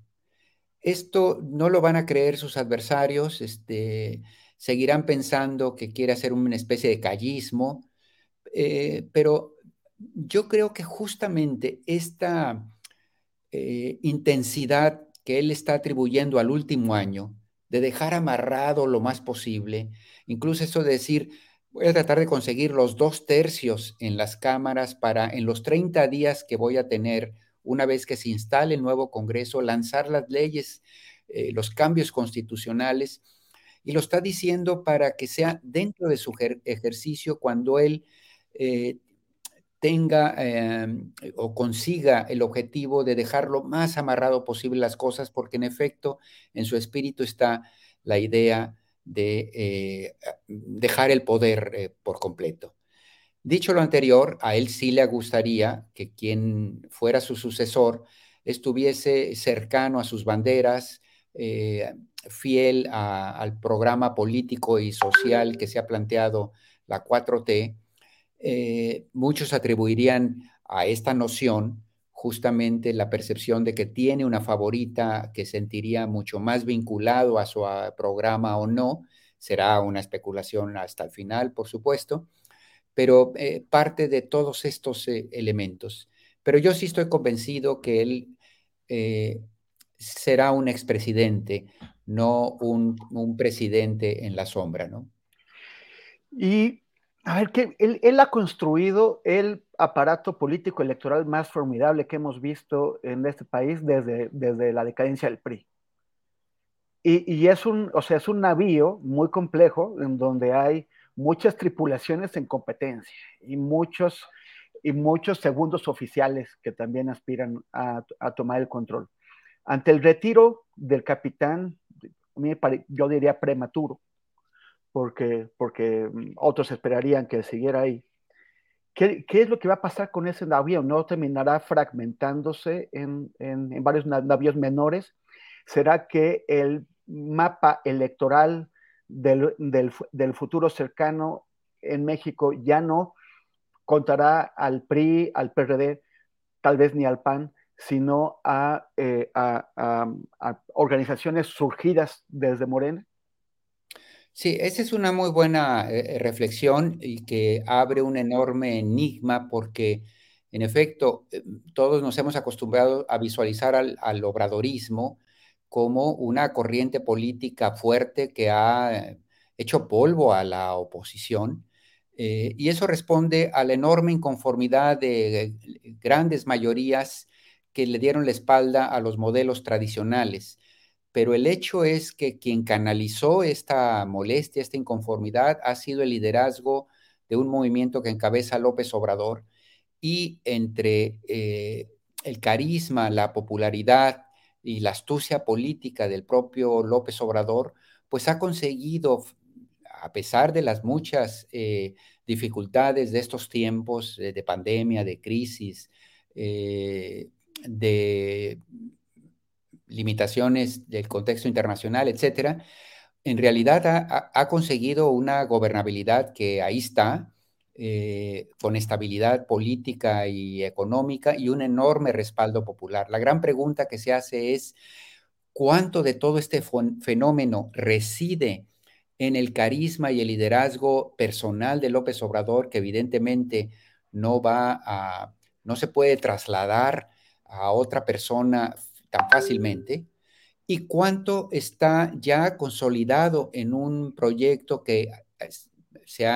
Esto no lo van a creer sus adversarios, este, seguirán pensando que quiere hacer una especie de callismo, pero yo creo que justamente esta eh, intensidad que él está atribuyendo al último año, de dejar amarrado lo más posible, incluso eso de decir, Voy a tratar de conseguir los dos tercios en las cámaras para en los 30 días que voy a tener, una vez que se instale el nuevo Congreso, lanzar las leyes, eh, los cambios constitucionales. Y lo está diciendo para que sea dentro de su ejercicio cuando él eh, tenga em, o consiga el objetivo de dejar lo más amarrado posible las cosas, porque en efecto en su espíritu está la idea de eh, dejar el poder por completo. Dicho lo anterior, a él sí le gustaría que quien fuera su sucesor estuviese cercano a sus banderas, eh, fiel al programa político y social que se ha planteado la 4T, muchos atribuirían a esta noción justamente la percepción de que tiene una favorita que sentiría mucho más vinculado a su programa o no. Será una especulación hasta el final, por supuesto, pero eh, parte de todos estos eh, elementos. Pero yo sí estoy convencido que él eh, será un expresidente, no un, un, presidente en la sombra, ¿no? Y a ver, que él, ha construido el aparato político electoral más formidable que hemos visto en este país desde, desde la decadencia del PRI. Y, es, un, o sea, es un navío muy complejo en donde hay muchas tripulaciones en competencia y muchos, y muchos segundos oficiales que también aspiran a, tomar el control. Ante el retiro del capitán, yo diría prematuro, porque, porque mm, otros esperarían que siguiera ahí. ¿Qué, ¿Qué, es lo que va a pasar con ese navío? ¿No terminará fragmentándose en, en, varios navíos menores? ¿Será que el mapa electoral del, del, del, futuro cercano en México ya no contará al PRI, al PRD, tal vez ni al PAN, sino a, eh, a, a organizaciones surgidas desde Morena? Sí, esa es una muy buena eh, eh, reflexión y que abre un enorme enigma porque, en efecto, todos nos hemos acostumbrado a visualizar al, obradorismo como una corriente política fuerte que ha hecho polvo a la oposición. y eso responde a la enorme inconformidad de grandes mayorías que le dieron la espalda a los modelos tradicionales pero el hecho es que quien canalizó esta molestia, esta inconformidad, ha sido el liderazgo de un movimiento que encabeza López Obrador y entre eh, el carisma, la popularidad y la astucia política del propio López Obrador, pues ha conseguido, a pesar de las muchas eh, dificultades de estos tiempos de pandemia, de crisis, eh, de limitaciones del contexto internacional, etcétera, en realidad ha, conseguido una gobernabilidad que ahí está, eh, con estabilidad política y económica y un enorme respaldo popular. La gran pregunta que se hace es, ¿cuánto de todo este fenómeno reside en el carisma y el liderazgo personal de López Obrador, que evidentemente no va no se puede trasladar a otra persona tan fácilmente y cuánto está ya consolidado en un proyecto que se,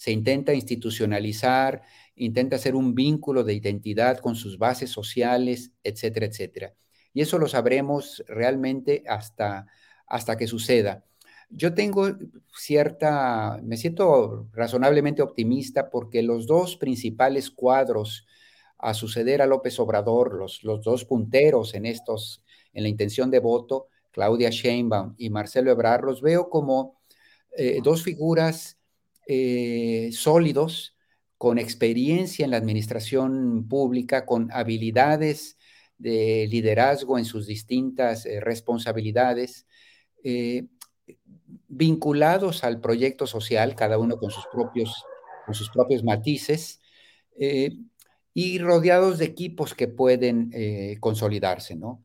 se intenta institucionalizar, intenta hacer un vínculo de identidad con sus bases sociales, etcétera, etcétera. Y eso lo sabremos realmente hasta, hasta que suceda. Yo tengo cierta, me siento razonablemente optimista porque los dos principales cuadros a suceder a López Obrador, los, los dos punteros en estos, en la intención de voto, Claudia Sheinbaum y Marcelo Ebrard, los veo como eh, dos figuras eh, sólidos, con experiencia en la administración pública, con habilidades de liderazgo en sus distintas eh, responsabilidades, vinculados al proyecto social, cada uno con sus propios, con sus propios matices, y rodeados de equipos que pueden eh, consolidarse, ¿no?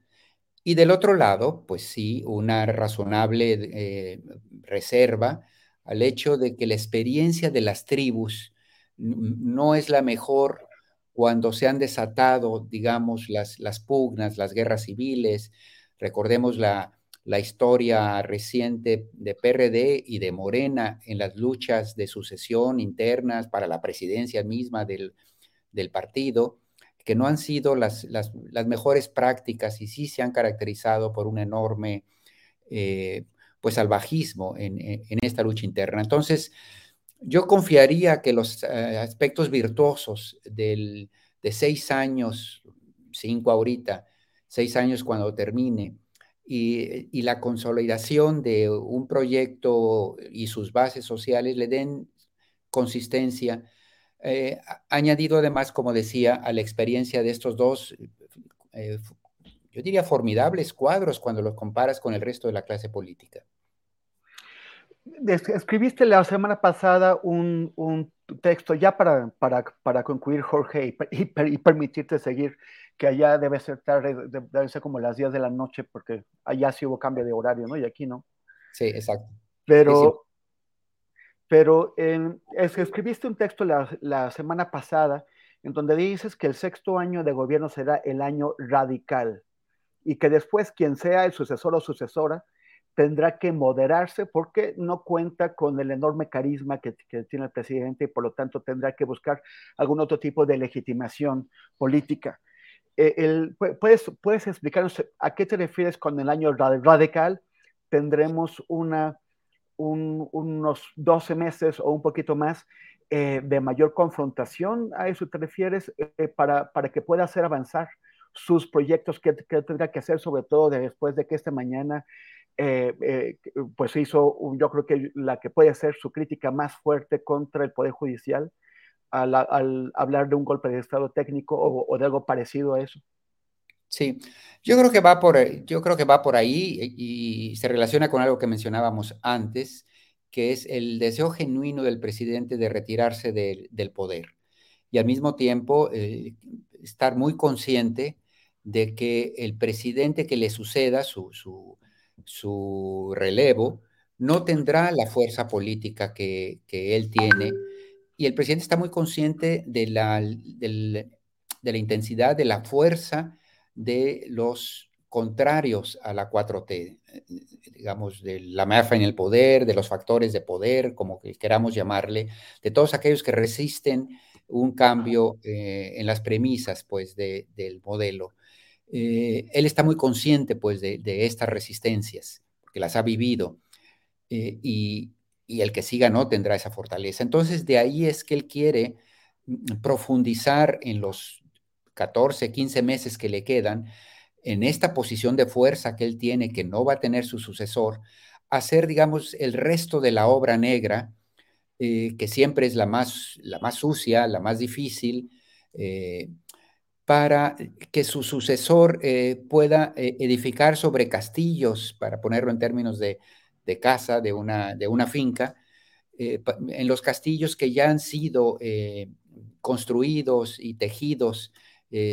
Y del otro lado, pues sí, una razonable eh, reserva al hecho de que la experiencia de las tribus no es la mejor cuando se han desatado, digamos, las, las pugnas, las guerras civiles. Recordemos la, la historia reciente de PRD y de Morena en las luchas de sucesión internas para la presidencia misma del, partido, que no han sido las, mejores prácticas y sí se han caracterizado por un enorme eh, pues salvajismo en, esta lucha interna. Entonces, yo confiaría que los eh, aspectos virtuosos del, de seis años, cinco ahorita, seis años cuando termine, y, la consolidación de un proyecto y sus bases sociales le den consistencia, eh, añadido además, como decía, a la experiencia de estos dos, eh, yo diría, formidables cuadros cuando los comparas con el resto de la clase política. Escribiste la semana pasada un, texto ya para, para, concluir, Jorge, y, permitirte seguir, que allá debe ser tarde, debe ser como las 10 de la noche, porque allá sí hubo cambio de horario, ¿no? Y aquí no. Sí, exacto. Pero, pero escribiste un texto la, la semana pasada en donde dices que el sexto año de gobierno será el año radical y que después quien sea el sucesor o sucesora tendrá que moderarse porque no cuenta con el enorme carisma que, tiene el presidente y por lo tanto tendrá que buscar algún otro tipo de legitimación política. Eh, ¿puedes, ¿Puedes explicarnos a qué te refieres con el año radical? Tendremos una, unos 12 meses o un poquito más eh, de mayor confrontación, ¿a eso te refieres? Eh, para, para que pueda hacer avanzar sus proyectos que, que, tendrá que hacer, sobre todo después de que esta mañana eh, eh, pues hizo, yo creo que la que puede ser su crítica más fuerte contra el Poder Judicial al, hablar de un golpe de Estado técnico o, de algo parecido a eso. Sí, yo creo que va por, yo creo que va por ahí y, se relaciona con algo que mencionábamos antes, que es el deseo genuino del presidente de retirarse del poder y al mismo tiempo eh, estar muy consciente de que el presidente que le suceda, su, su, su relevo, no tendrá la fuerza política que, él tiene. Y el presidente está muy consciente de la, de la intensidad, de la fuerza de los contrarios a la 4T, digamos, de la mafa en el poder, de los factores de poder, como que queramos llamarle, de todos aquellos que resisten un cambio eh, en las premisas, pues, del modelo. Eh, él está muy consciente pues de, estas resistencias, porque las ha vivido, eh, y, el que siga no tendrá esa fortaleza. Entonces, de ahí es que él quiere mm, profundizar en los 14, 15 meses que le quedan, en esta posición de fuerza que él tiene, que no va a tener su sucesor, hacer, digamos, el resto de la obra negra, eh, que siempre es la más, la más sucia, la más difícil, para que su sucesor eh, pueda eh, edificar sobre castillos, para ponerlo en términos de, casa, de una, finca, eh, en los castillos que ya han sido construidos y tejidos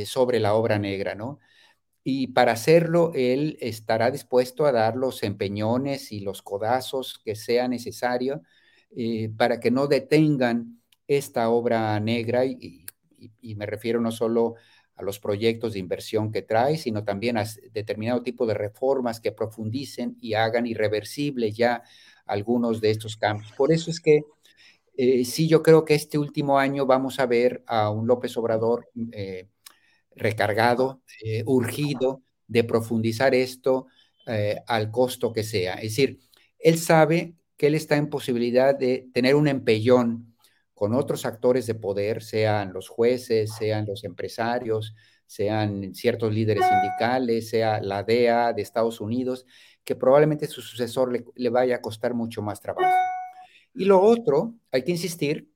sobre la obra negra, ¿no? Y para hacerlo, él estará dispuesto a dar los empeñones y los codazos que sea necesario para que no detengan esta obra negra y, y me refiero no solo a los proyectos de inversión que trae, sino también a determinado tipo de reformas que profundicen y hagan irreversible ya algunos de estos cambios. Por eso es que eh, sí, yo creo que este último año vamos a ver a un López Obrador eh, recargado, eh, urgido de profundizar esto al costo que sea. Es decir, él sabe que él está en posibilidad de tener un empellón con otros actores de poder, sean los jueces, sean los empresarios, sean ciertos líderes sindicales, sea la DEA de Estados Unidos, que probablemente su sucesor le, vaya a costar mucho más trabajo. Y lo otro, hay que insistir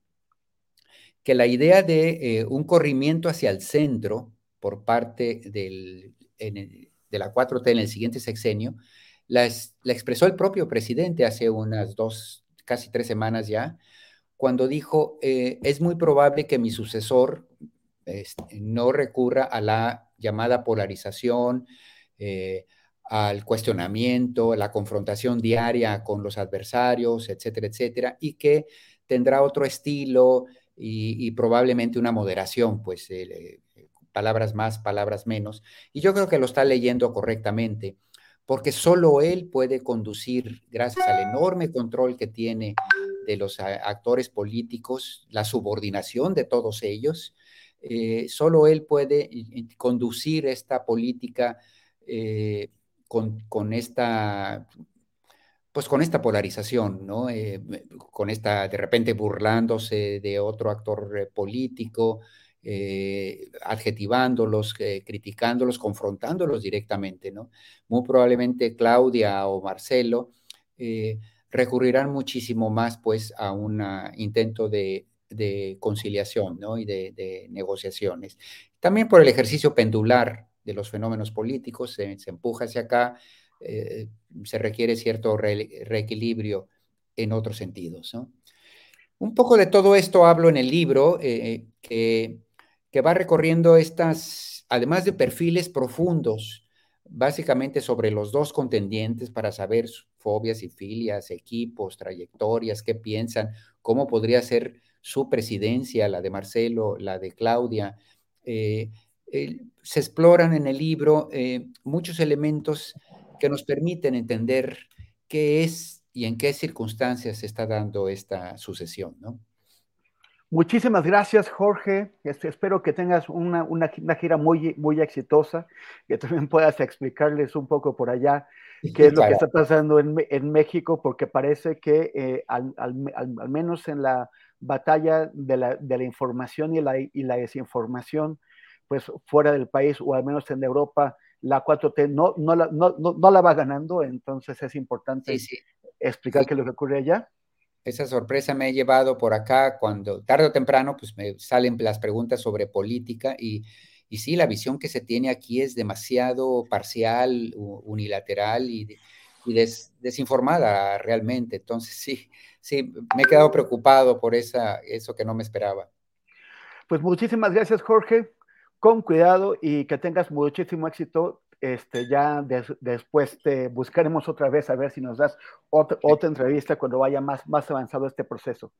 que la idea de eh, un corrimiento hacia el centro por parte del, de la 4T en el siguiente sexenio, la, la expresó el propio presidente hace unas dos, casi tres semanas ya, cuando dijo, eh, es muy probable que mi sucesor este, no recurra a la llamada polarización, eh, al cuestionamiento, la confrontación diaria con los adversarios, etcétera, etcétera, y que tendrá otro estilo y, probablemente una moderación, pues eh, palabras más, palabras menos. Y yo creo que lo está leyendo correctamente, porque solo él puede conducir, gracias al enorme control que tiene de los actores políticos, la subordinación de todos ellos, eh, solo él puede conducir esta política eh, con, esta pues con esta polarización, ¿no? Eh, con esta, de repente burlándose de otro actor político, adjetivándolos, criticándolos, confrontándolos directamente, ¿no? Muy probablemente Claudia o Marcelo recurrirán muchísimo más, pues, a un intento de, conciliación, ¿no? Y de, negociaciones. También por el ejercicio pendular de los fenómenos políticos, se, empuja hacia acá, se requiere cierto reequilibrio en otros sentidos. Un poco de todo esto hablo en el libro, que que va recorriendo estas, además de perfiles profundos, básicamente sobre los dos contendientes para saber fobias y filias, equipos, trayectorias, qué piensan, cómo podría ser su presidencia, la de Marcelo, la de Claudia. Eh, se exploran en el libro eh, muchos elementos que nos permiten entender qué es y en qué circunstancias se está dando esta sucesión, ¿no? Muchísimas gracias, Jorge. Este, espero que tengas una, una, gira muy, muy exitosa, que también puedas explicarles un poco por allá qué es lo que está pasando en, en, México, porque parece que eh, al, al, al, menos en la batalla de la, de la información y la, y la, desinformación, pues fuera del país o al menos en Europa, la 4T no, no, la, no, no, la va ganando, entonces es importante explicar qué es lo que ocurre allá esa sorpresa me ha llevado por acá cuando tarde o temprano pues me salen las preguntas sobre política y, y sí, la visión que se tiene aquí es demasiado parcial, unilateral y, desinformada realmente. Entonces sí, sí, me he quedado preocupado por esa, eso que no me esperaba. Pues muchísimas gracias Jorge, con cuidado y que tengas muchísimo éxito este, ya después te buscaremos otra vez a ver si nos das otra, entrevista cuando vaya más, más avanzado este proceso.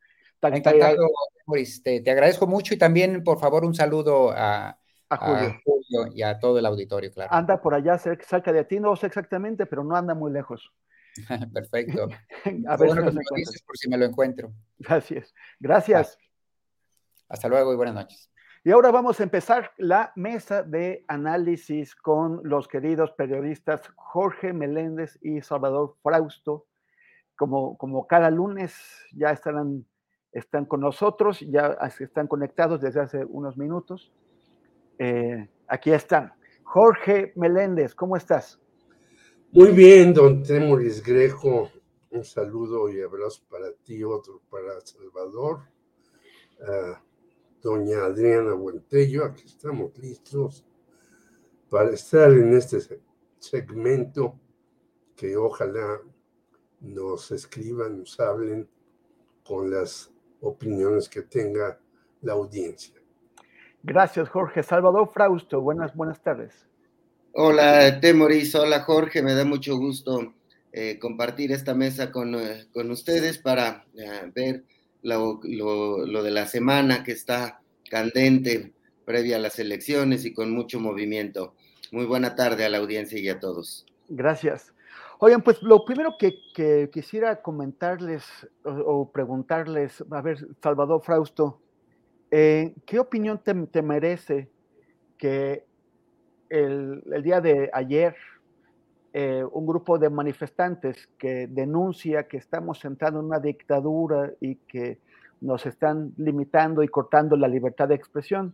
Encantado, Te, te, agradezco mucho y también, por favor, un saludo a, Julio. y a todo el auditorio, claro. Anda por allá cerca de ti, no sé exactamente, pero no anda muy lejos. Perfecto. a ver si por si me lo encuentro. Gracias. Gracias. Hasta luego y buenas noches. Y ahora vamos a empezar la mesa de análisis con los queridos periodistas Jorge Meléndez y Salvador Frausto. Como, como cada lunes ya estarán, están con nosotros, ya están conectados desde hace unos minutos. Eh, aquí están. Jorge Meléndez, ¿cómo estás? Muy bien, don Temoris Grejo. Un saludo y abrazo para ti, otro para Salvador. Ah, doña Adriana Buentello. Aquí estamos listos para estar en este segmento que ojalá nos escriban, nos hablen con las opiniones que tenga la audiencia. Gracias, Jorge. Salvador Frausto, buenas, buenas tardes. Hola, Temoris. Hola, Jorge. Me da mucho gusto eh, compartir esta mesa con, eh, ustedes para eh, ver lo, de la semana que está candente previa a las elecciones y con mucho movimiento. Muy buena tarde a la audiencia y a todos. Gracias. Oigan, pues lo primero que, quisiera comentarles o, preguntarles, a ver, Salvador Frausto, eh, ¿qué opinión te, merece que el, día de ayer eh, un grupo de manifestantes que denuncia que estamos entrando en una dictadura y que nos están limitando y cortando la libertad de expresión,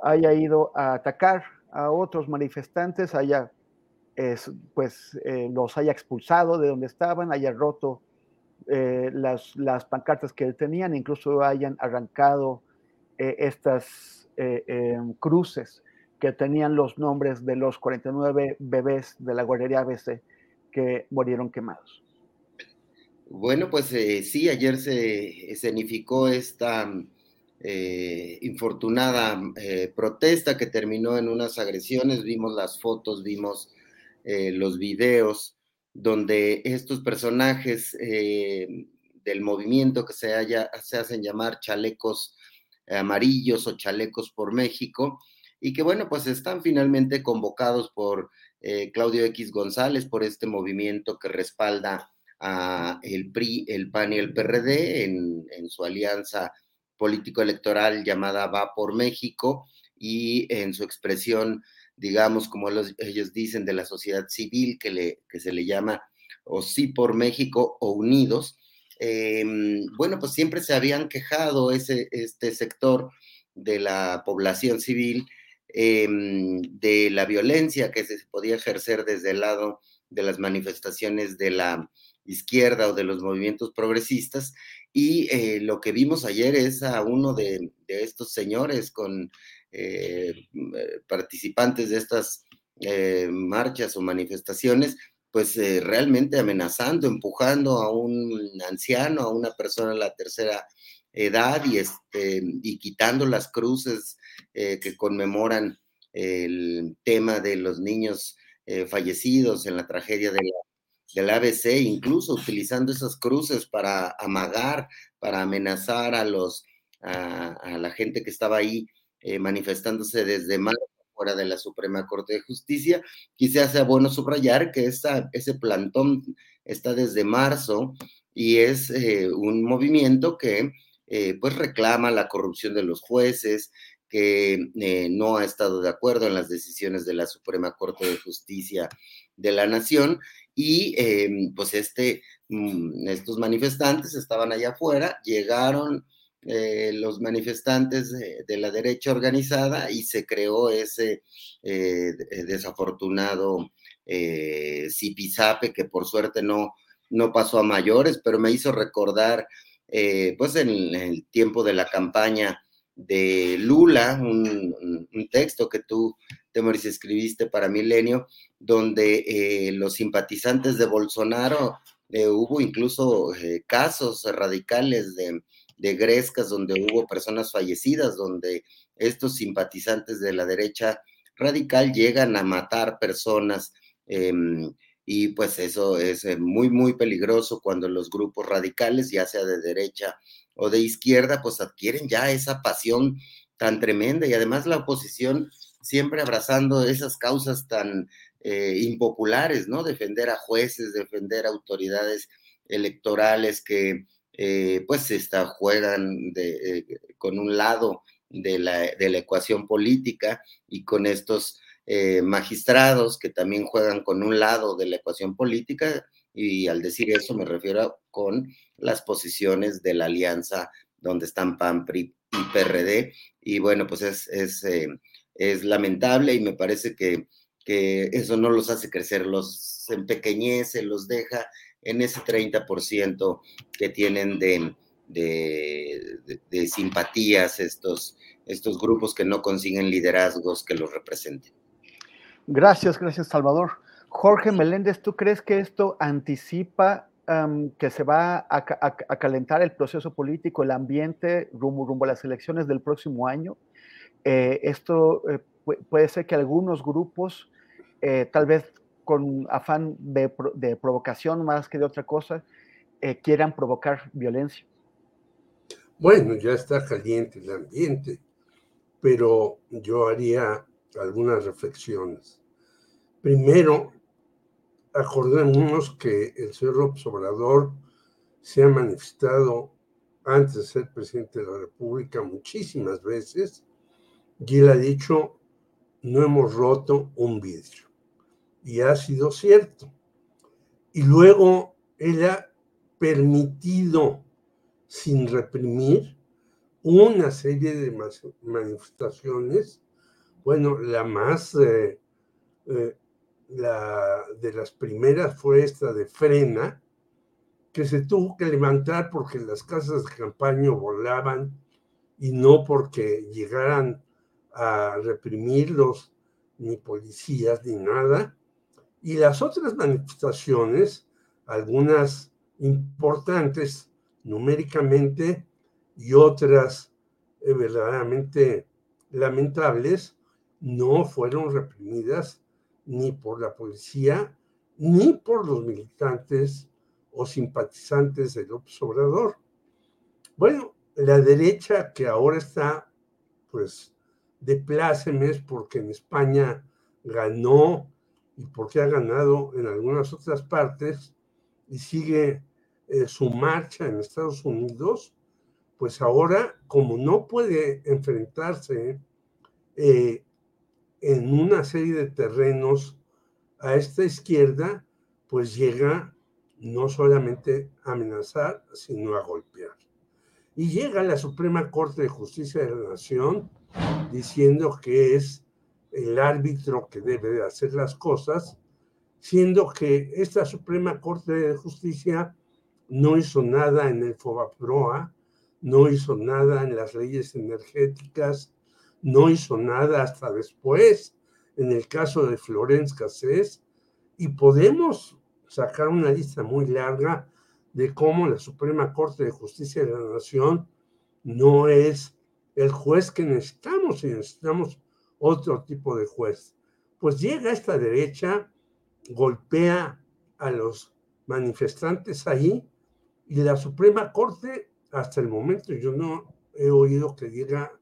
haya ido a atacar a otros manifestantes, haya pues eh, los haya expulsado de donde estaban, haya roto eh, las, las, pancartas que tenían, incluso hayan arrancado estas em, cruces que tenían los nombres de los 49 bebés de la guardería ABC que murieron quemados. Bueno, pues eh, sí, ayer se escenificó esta eh, infortunada eh, protesta que terminó en unas agresiones. Vimos las fotos, vimos los videos donde estos personajes del movimiento que se, se hacen llamar chalecos amarillos o chalecos por México y que bueno, pues están finalmente convocados por eh, Claudio X González por este movimiento que respalda a el PRI, el PAN y el PRD en, en su alianza político-electoral llamada Va por México y en su expresión, digamos, como ellos dicen, de la sociedad civil que, le, que se le llama o Sí por México o Unidos. Em, bueno, pues siempre se habían quejado ese, este sector de la población civil em, de la violencia que se podía ejercer desde el lado de las manifestaciones de la izquierda o de los movimientos progresistas. Y eh, lo que vimos ayer es a uno de, estos señores con eh, eh, participantes de estas marchas o manifestaciones, pues realmente amenazando, empujando a un anciano, a una persona de la tercera edad y, este, y quitando las cruces que conmemoran el tema de los niños fallecidos en la tragedia de la del ABC, incluso utilizando esas cruces para amagar, para amenazar a los a, la gente que estaba ahí eh, manifestándose desde marzo fuera de la Suprema Corte de Justicia. Quizás sea bueno subrayar que esa, ese plantón está desde marzo y es eh, un movimiento que eh, pues reclama la corrupción de los jueces, que no ha estado de acuerdo en las decisiones de la Suprema Corte de Justicia de la Nación y em, pues este, mm, estos manifestantes estaban allá afuera, llegaron eh, los manifestantes de, la derecha organizada y se creó ese eh, desafortunado eh, zipizape que por suerte no, no pasó a mayores, pero me hizo recordar pues en, el tiempo de la campaña de Lula, un, texto que tú, Temoris, escribiste para Milenio, donde eh, los simpatizantes de Bolsonaro, eh, hubo incluso eh, casos radicales de, de grescas donde hubo personas fallecidas, donde estos simpatizantes de la derecha radical llegan a matar personas em, y pues eso es muy, muy peligroso cuando los grupos radicales, ya sea de derecha o de izquierda, pues adquieren ya esa pasión tan tremenda y además la oposición siempre abrazando esas causas tan eh, impopulares, ¿no? Defender a jueces, defender a autoridades electorales que eh, pues está, juegan de, eh, con un lado de la, de la, ecuación política y con estos magistrados que también juegan con un lado de la ecuación política y al decir eso me refiero con las posiciones de la alianza donde están PAN, PRI y PRD y bueno pues es, es, es lamentable y me parece que que eso no los hace crecer, los empequeñece, los deja en ese 30% que tienen de, de, simpatías estos, estos grupos que no consiguen liderazgos que los representen. Gracias, gracias Salvador. Jorge Meléndez, ¿tú crees que esto anticipa que se va a, calentar el proceso político, el ambiente rumbo, rumbo a las elecciones del próximo año? Eh, esto eh, puede ser que algunos grupos eh, tal vez con afán de, provocación más que de otra cosa, eh, quieran provocar violencia. Bueno, ya está caliente el ambiente, pero yo haría algunas reflexiones. Primero, acordémonos que el señor López Obrador se ha manifestado antes de ser presidente de la República muchísimas veces y él ha dicho, no hemos roto un vidrio y ha sido cierto. Y luego él ha permitido, sin reprimir, una serie de manifestaciones. Bueno, la más, eh, eh, la de las primeras fue esta de Frena, que se tuvo que levantar porque las casas de campaña volaban y no porque llegaran a reprimirlos ni policías ni nada. Y las otras manifestaciones, algunas importantes numéricamente y otras eh, verdaderamente lamentables, no fueron reprimidas ni por la policía ni por los militantes o simpatizantes del Obrador. Bueno, la derecha que ahora está pues de plácemes porque en España ganó y porque ha ganado en algunas otras partes y sigue eh, su marcha en Estados Unidos, pues ahora como no puede enfrentarse eh, en una serie de terrenos a esta izquierda, pues llega no solamente a amenazar, sino a golpear. Y llega la Suprema Corte de Justicia de la Nación diciendo que es el árbitro que debe de hacer las cosas, siendo que esta Suprema Corte de Justicia no hizo nada en el FOBAPROA, no hizo nada en las leyes energéticas, no hizo nada hasta después en el caso de Florence Cassés, y podemos sacar una lista muy larga de cómo la Suprema Corte de Justicia de la Nación no es el juez que necesitamos y necesitamos otro tipo de juez. Pues llega esta derecha, golpea a los manifestantes ahí y la Suprema Corte, hasta el momento yo no he oído que diga,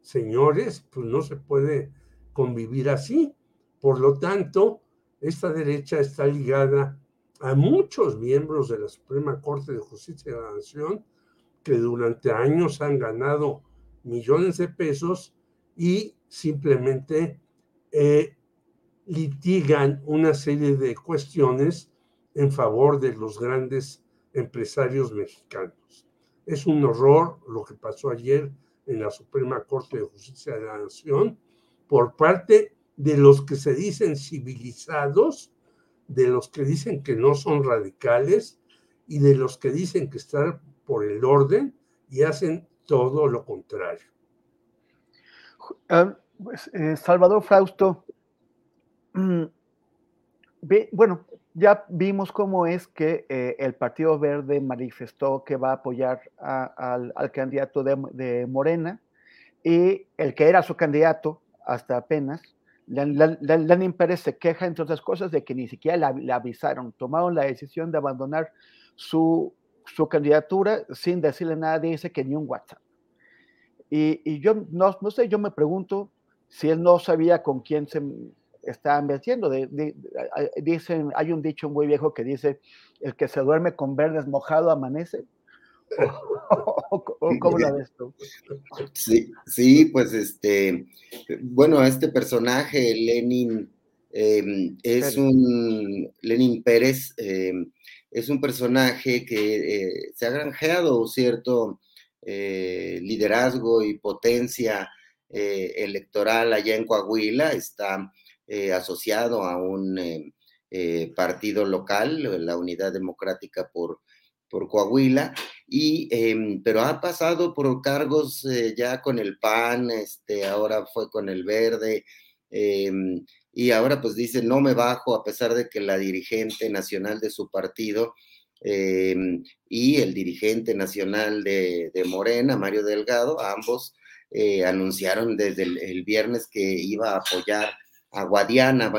señores, pues no se puede convivir así. Por lo tanto, esta derecha está ligada a muchos miembros de la Suprema Corte de Justicia de la Nación que durante años han ganado millones de pesos y simplemente eh, litigan una serie de cuestiones en favor de los grandes empresarios mexicanos. Es un horror lo que pasó ayer en la Suprema Corte de Justicia de la Nación por parte de los que se dicen civilizados, de los que dicen que no son radicales y de los que dicen que están por el orden y hacen todo lo contrario. Ah, pues, eh, Salvador Frausto, mm, bueno, ya vimos cómo es que eh, el Partido Verde manifestó que va a apoyar al, candidato de, Morena y el que era su candidato hasta apenas, Lenin Pérez se queja, entre otras cosas, de que ni siquiera le avisaron, tomaron la decisión de abandonar su, su candidatura sin decirle nada, dice que ni un WhatsApp. Y, yo no, no, sé, yo me pregunto si él no sabía con quién se estaban metiendo. dicen, hay un dicho muy viejo que dice, el que se duerme con verdes mojado amanece. ¿Cómo la ves tú? Sí, sí, pues este, bueno, este personaje, Lenin, em, es un, Lenin Pérez, em, es un personaje que eh, se ha granjeado cierto eh, liderazgo y potencia eh, electoral allá en Coahuila, está asociado a un partido local, la Unidad Democrática por, por Coahuila, y, em, pero ha pasado por cargos ya con el PAN, este, ahora fue con el Verde, em, y ahora pues dice, no me bajo a pesar de que la dirigente nacional de su partido em, y el dirigente nacional de, Morena, Mario Delgado, ambos eh, anunciaron desde el, viernes que iba a apoyar a Guadiana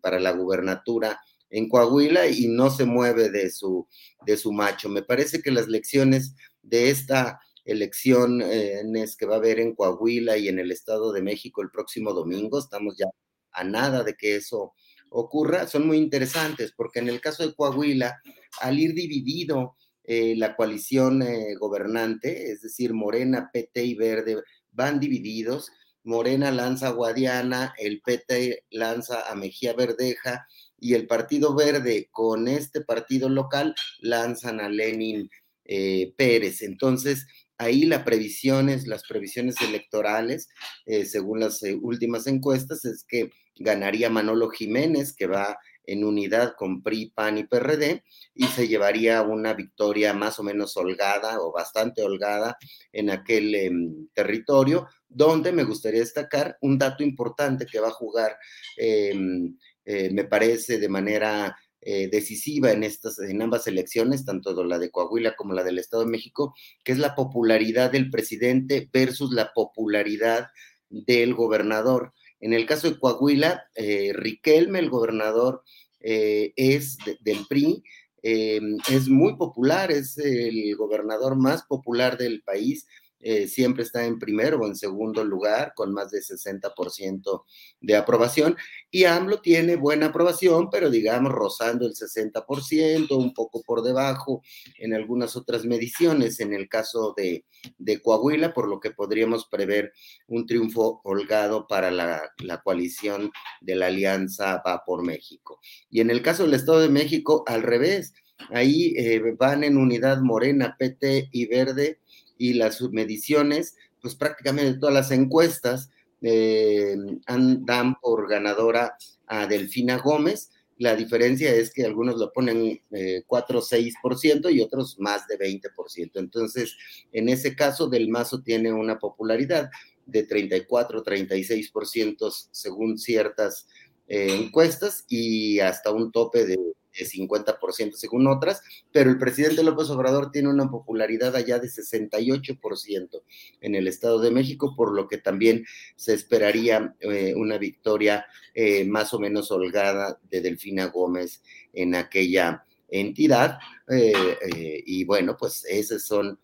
para la gubernatura en Coahuila y no se mueve de su, de su macho. Me parece que las lecciones de esta elección eh, que va a haber en Coahuila y en el Estado de México el próximo domingo, estamos ya a nada de que eso ocurra, son muy interesantes, porque en el caso de Coahuila, al ir dividido eh, la coalición eh, gobernante, es decir, Morena, PT y Verde, van divididos, Morena lanza a Guadiana, el PT lanza a Mejía Verdeja y el Partido Verde con este partido local lanzan a Lenin eh, Pérez. Entonces, Ahí las previsiones, las previsiones electorales, eh, según las eh, últimas encuestas, es que ganaría Manolo Jiménez, que va en unidad con PRI, PAN y PRD, y se llevaría una victoria más o menos holgada o bastante holgada en aquel em, territorio, donde me gustaría destacar un dato importante que va a jugar, em, eh, me parece, de manera eh, decisiva en, estas, en ambas elecciones, tanto la de Coahuila como la del Estado de México, que es la popularidad del presidente versus la popularidad del gobernador. En el caso de Coahuila, eh, Riquelme, el gobernador, eh, es del PRI, es muy popular, es el gobernador más popular del país, eh, siempre está en primero o en segundo lugar, con más de 60% de aprobación. Y AMLO tiene buena aprobación, pero digamos rozando el 60%, un poco por debajo en algunas otras mediciones, en el caso de, de Coahuila, por lo que podríamos prever un triunfo holgado para la, la coalición de la Alianza Va por México. Y en el caso del Estado de México, al revés. Ahí eh, van en unidad morena, PT y verde y las mediciones, pues prácticamente todas las encuestas eh, dan por ganadora a Delfina Gómez. La diferencia es que algunos lo ponen 4 o 6% y otros más de 20%. Entonces, en ese caso, Del Mazo tiene una popularidad de 34, 36% según ciertas eh, encuestas y hasta un tope de de 50% según otras, pero el presidente López Obrador tiene una popularidad allá de 68% en el Estado de México, por lo que también se esperaría eh, una victoria eh, más o menos holgada de Delfina Gómez en aquella entidad. Eh, y bueno, pues esos son,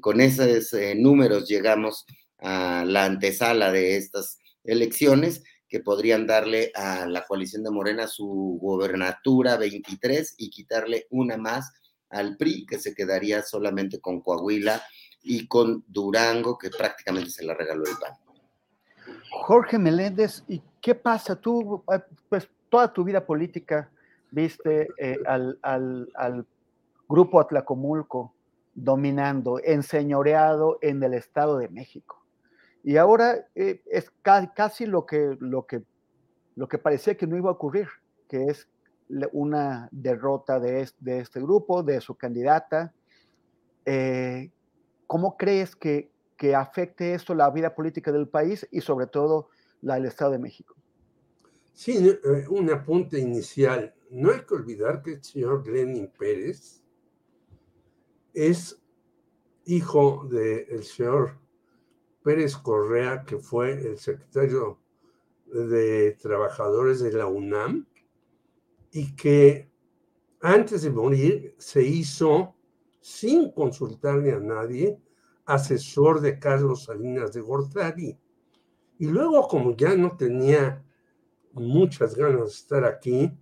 con esos números llegamos a la antesala de estas elecciones que podrían darle a la coalición de Morena su gobernatura 23 y quitarle una más al PRI, que se quedaría solamente con Coahuila y con Durango, que prácticamente se la regaló el PAN. Jorge Meléndez, ¿y qué pasa? Tú, eh, pues toda tu vida política viste eh, al, al, grupo Atlacomulco dominando, enseñoreado en el Estado de México. Y ahora eh, es casi lo que, lo, que, lo que parecía que no iba a ocurrir, que es una derrota de este, grupo, de su candidata. Eh, ¿Cómo crees que, afecte esto la vida política del país y sobre todo la del Estado de México? Sí, eh, un apunte inicial. No hay que olvidar que el señor Lenin Pérez es hijo del señor Pérez Correa, que fue el secretario de Trabajadores de la UNAM, y que antes de morir se hizo, sin consultarle a nadie, asesor de Carlos Salinas de Gortari. Y luego, como ya no tenía muchas ganas de estar aquí,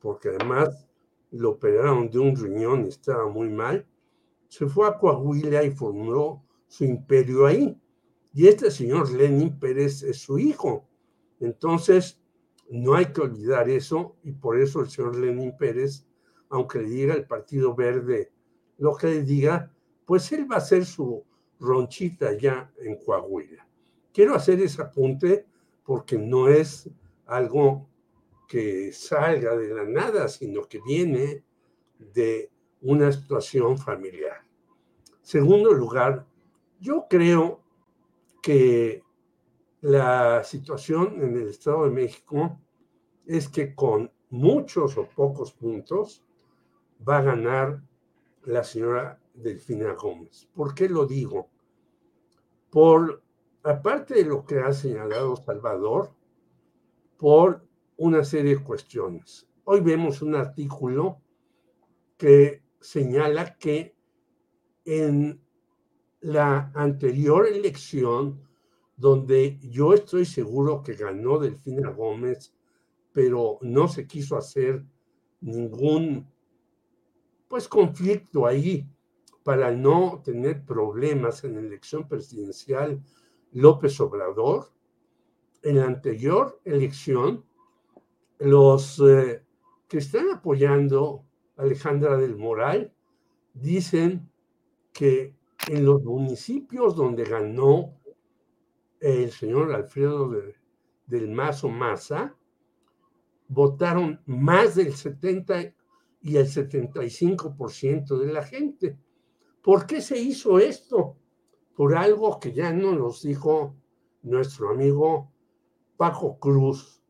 porque además lo operaron de un riñón y estaba muy mal, se fue a Coahuila y formó su imperio ahí. Y este señor Lenin Pérez es su hijo. Entonces, no hay que olvidar eso y por eso el señor Lenin Pérez, aunque le diga el Partido Verde lo que le diga, pues él va a hacer su ronchita ya en Coahuila. Quiero hacer ese apunte porque no es algo que salga de la nada, sino que viene de una situación familiar. Segundo lugar, yo creo que la situación en el Estado de México es que con muchos o pocos puntos va a ganar la señora Delfina Gómez. ¿Por qué lo digo? Por, aparte de lo que ha señalado Salvador, por una serie de cuestiones. Hoy vemos un artículo que señala que en la anterior elección, donde yo estoy seguro que ganó Delfina Gómez, pero no se quiso hacer ningún pues conflicto ahí para no tener problemas en la elección presidencial López Obrador. En la anterior elección, los eh, que están apoyando a Alejandra del Moral dicen que en los municipios donde ganó el señor Alfredo del Mazo Maza, votaron más del 70 y el 75% de la gente. ¿Por qué se hizo esto? Por algo que ya no nos dijo nuestro amigo Paco Cruz,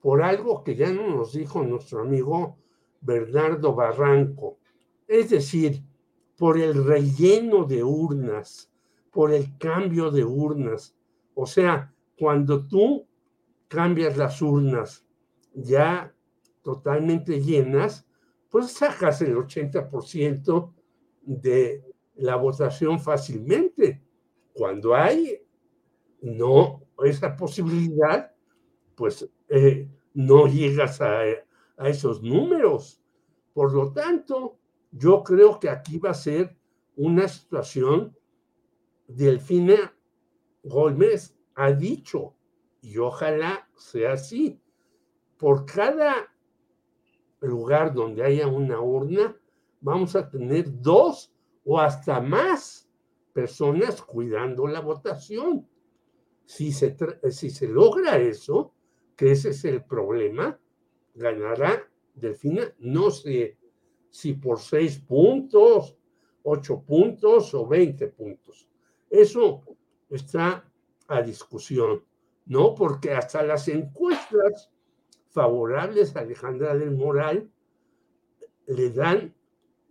por algo que ya no nos dijo nuestro amigo Bernardo Barranco. Es decir, por el relleno de urnas, por el cambio de urnas. O sea, cuando tú cambias las urnas ya totalmente llenas, pues sacas el 80% de la votación fácilmente. cuando hay no esa posibilidad, pues eh, no llegas a, a esos números. Por lo tanto, yo creo que aquí va a ser una situación, Delfina Gómez ha dicho, y ojalá sea así, por cada lugar donde haya una urna, vamos a tener dos o hasta más personas cuidando la votación. Si se, si se logra eso, que ese es el problema, ganará Delfina, no sé si por seis puntos, ocho puntos o veinte puntos. Eso está a discusión, ¿no? Porque hasta las encuestas favorables a Alejandra del Moral le dan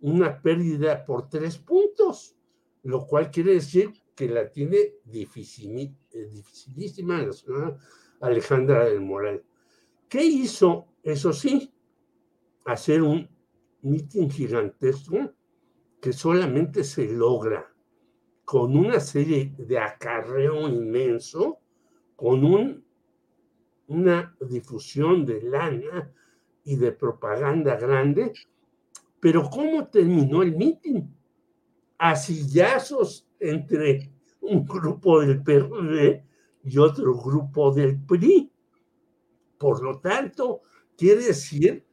una pérdida por tres puntos, lo cual quiere decir que la tiene eh, dificilísima la señora Alejandra del Moral. ¿Qué hizo? Eso sí, hacer un mitin gigantesco que solamente se logra con una serie de acarreo inmenso, con un, una difusión de lana y de propaganda grande, pero ¿cómo terminó el mitin? A sillazos entre un grupo del PRD y otro grupo del PRI. Por lo tanto, quiere decir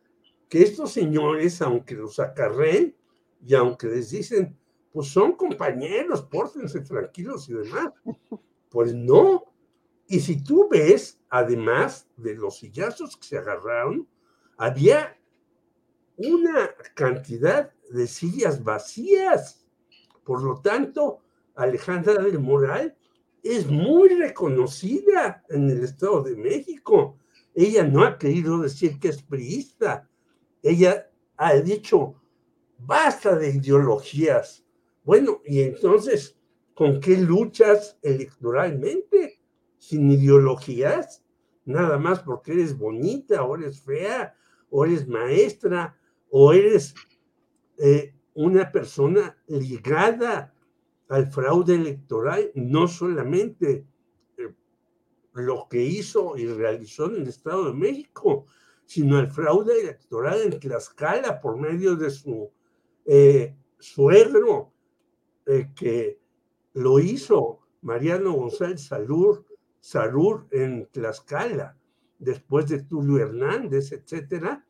que estos señores, aunque los acarreen y aunque les dicen, pues son compañeros, pórtense tranquilos y demás, pues no. Y si tú ves, además de los sillazos que se agarraron, había una cantidad de sillas vacías. Por lo tanto, Alejandra del Moral es muy reconocida en el Estado de México. Ella no ha querido decir que es priista, ella ha dicho, basta de ideologías. Bueno, y entonces, ¿con qué luchas electoralmente? Sin ideologías, nada más porque eres bonita o eres fea o eres maestra o eres eh, una persona ligada al fraude electoral, no solamente eh, lo que hizo y realizó en el Estado de México, sino el fraude electoral en Tlaxcala por medio de su eh, suegro, eh, que lo hizo Mariano González Salur, Salur en Tlaxcala, después de Tulio Hernández, etcétera.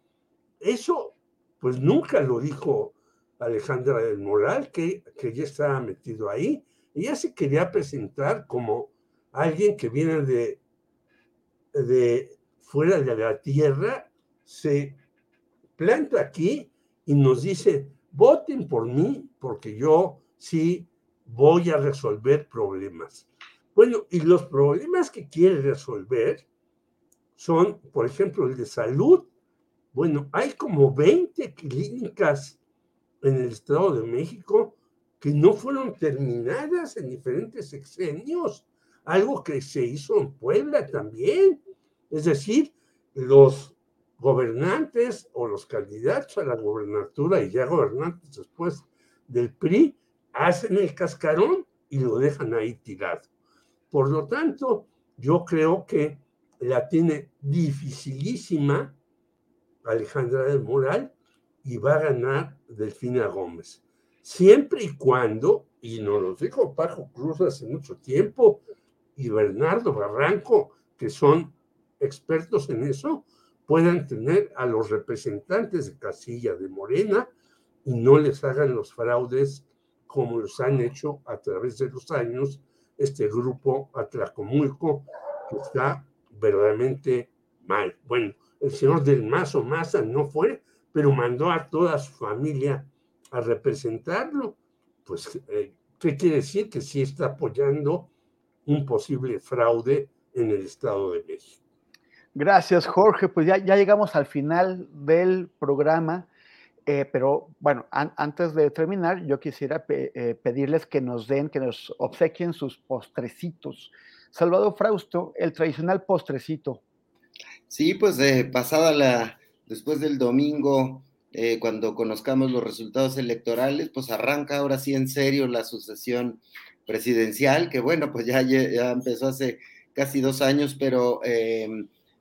Eso, pues nunca lo dijo Alejandra del Moral, que, que ya estaba metido ahí. Ella se quería presentar como alguien que viene de, de fuera de la tierra se planta aquí y nos dice, voten por mí porque yo sí voy a resolver problemas. Bueno, y los problemas que quiere resolver son, por ejemplo, el de salud. Bueno, hay como 20 clínicas en el Estado de México que no fueron terminadas en diferentes sexenios, algo que se hizo en Puebla también. Es decir, los gobernantes o los candidatos a la gobernatura y ya gobernantes después del PRI hacen el cascarón y lo dejan ahí tirado. Por lo tanto, yo creo que la tiene dificilísima Alejandra del Moral y va a ganar Delfina Gómez. Siempre y cuando, y nos lo dijo Paco Cruz hace mucho tiempo, y Bernardo Barranco, que son expertos en eso, puedan tener a los representantes de casilla de Morena y no les hagan los fraudes como los han hecho a través de los años este grupo Atlacomulco que está verdaderamente mal. Bueno, el señor del Mazo Maza no fue, pero mandó a toda su familia a representarlo. Pues, eh, ¿qué quiere decir? Que sí está apoyando un posible fraude en el Estado de México. Gracias, Jorge. Pues ya, ya llegamos al final del programa, eh, pero bueno, antes de terminar, yo quisiera eh, pedirles que nos den, que nos obsequien sus postrecitos. Salvador Frausto, el tradicional postrecito. Sí, pues eh, pasada la, después del domingo, cuando conozcamos los resultados electorales, pues arranca ahora sí en serio la sucesión presidencial, que bueno, pues ya, ya empezó hace casi dos años, pero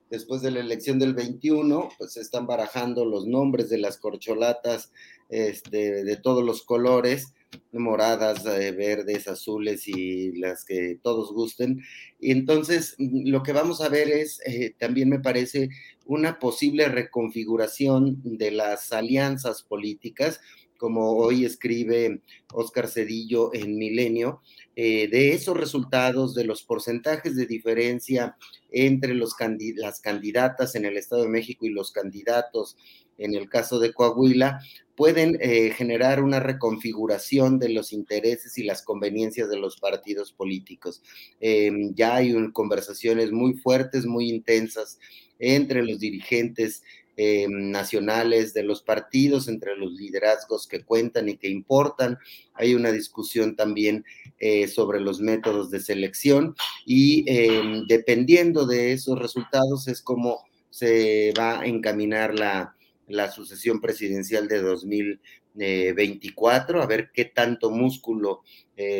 después de la elección del 21, pues se están barajando los nombres de las corcholatas este, de todos los colores, moradas, eh, verdes, azules y las que todos gusten. Y entonces mm, lo que vamos a ver es, eh, también me parece, una posible reconfiguración de las alianzas políticas, como hoy escribe Oscar Cedillo en Milenio, eh, de esos resultados, de los porcentajes de diferencia entre los las candidatas en el Estado de México y los candidatos en el caso de Coahuila, pueden eh, generar una reconfiguración de los intereses y las conveniencias de los partidos políticos. Em, ya hay conversaciones muy fuertes, muy intensas entre los dirigentes eh, nacionales de los partidos, entre los liderazgos que cuentan y que importan. Hay una discusión también eh, sobre los métodos de selección y eh, dependiendo de esos resultados es como se va a encaminar la, la sucesión presidencial de 2024, a ver qué tanto músculo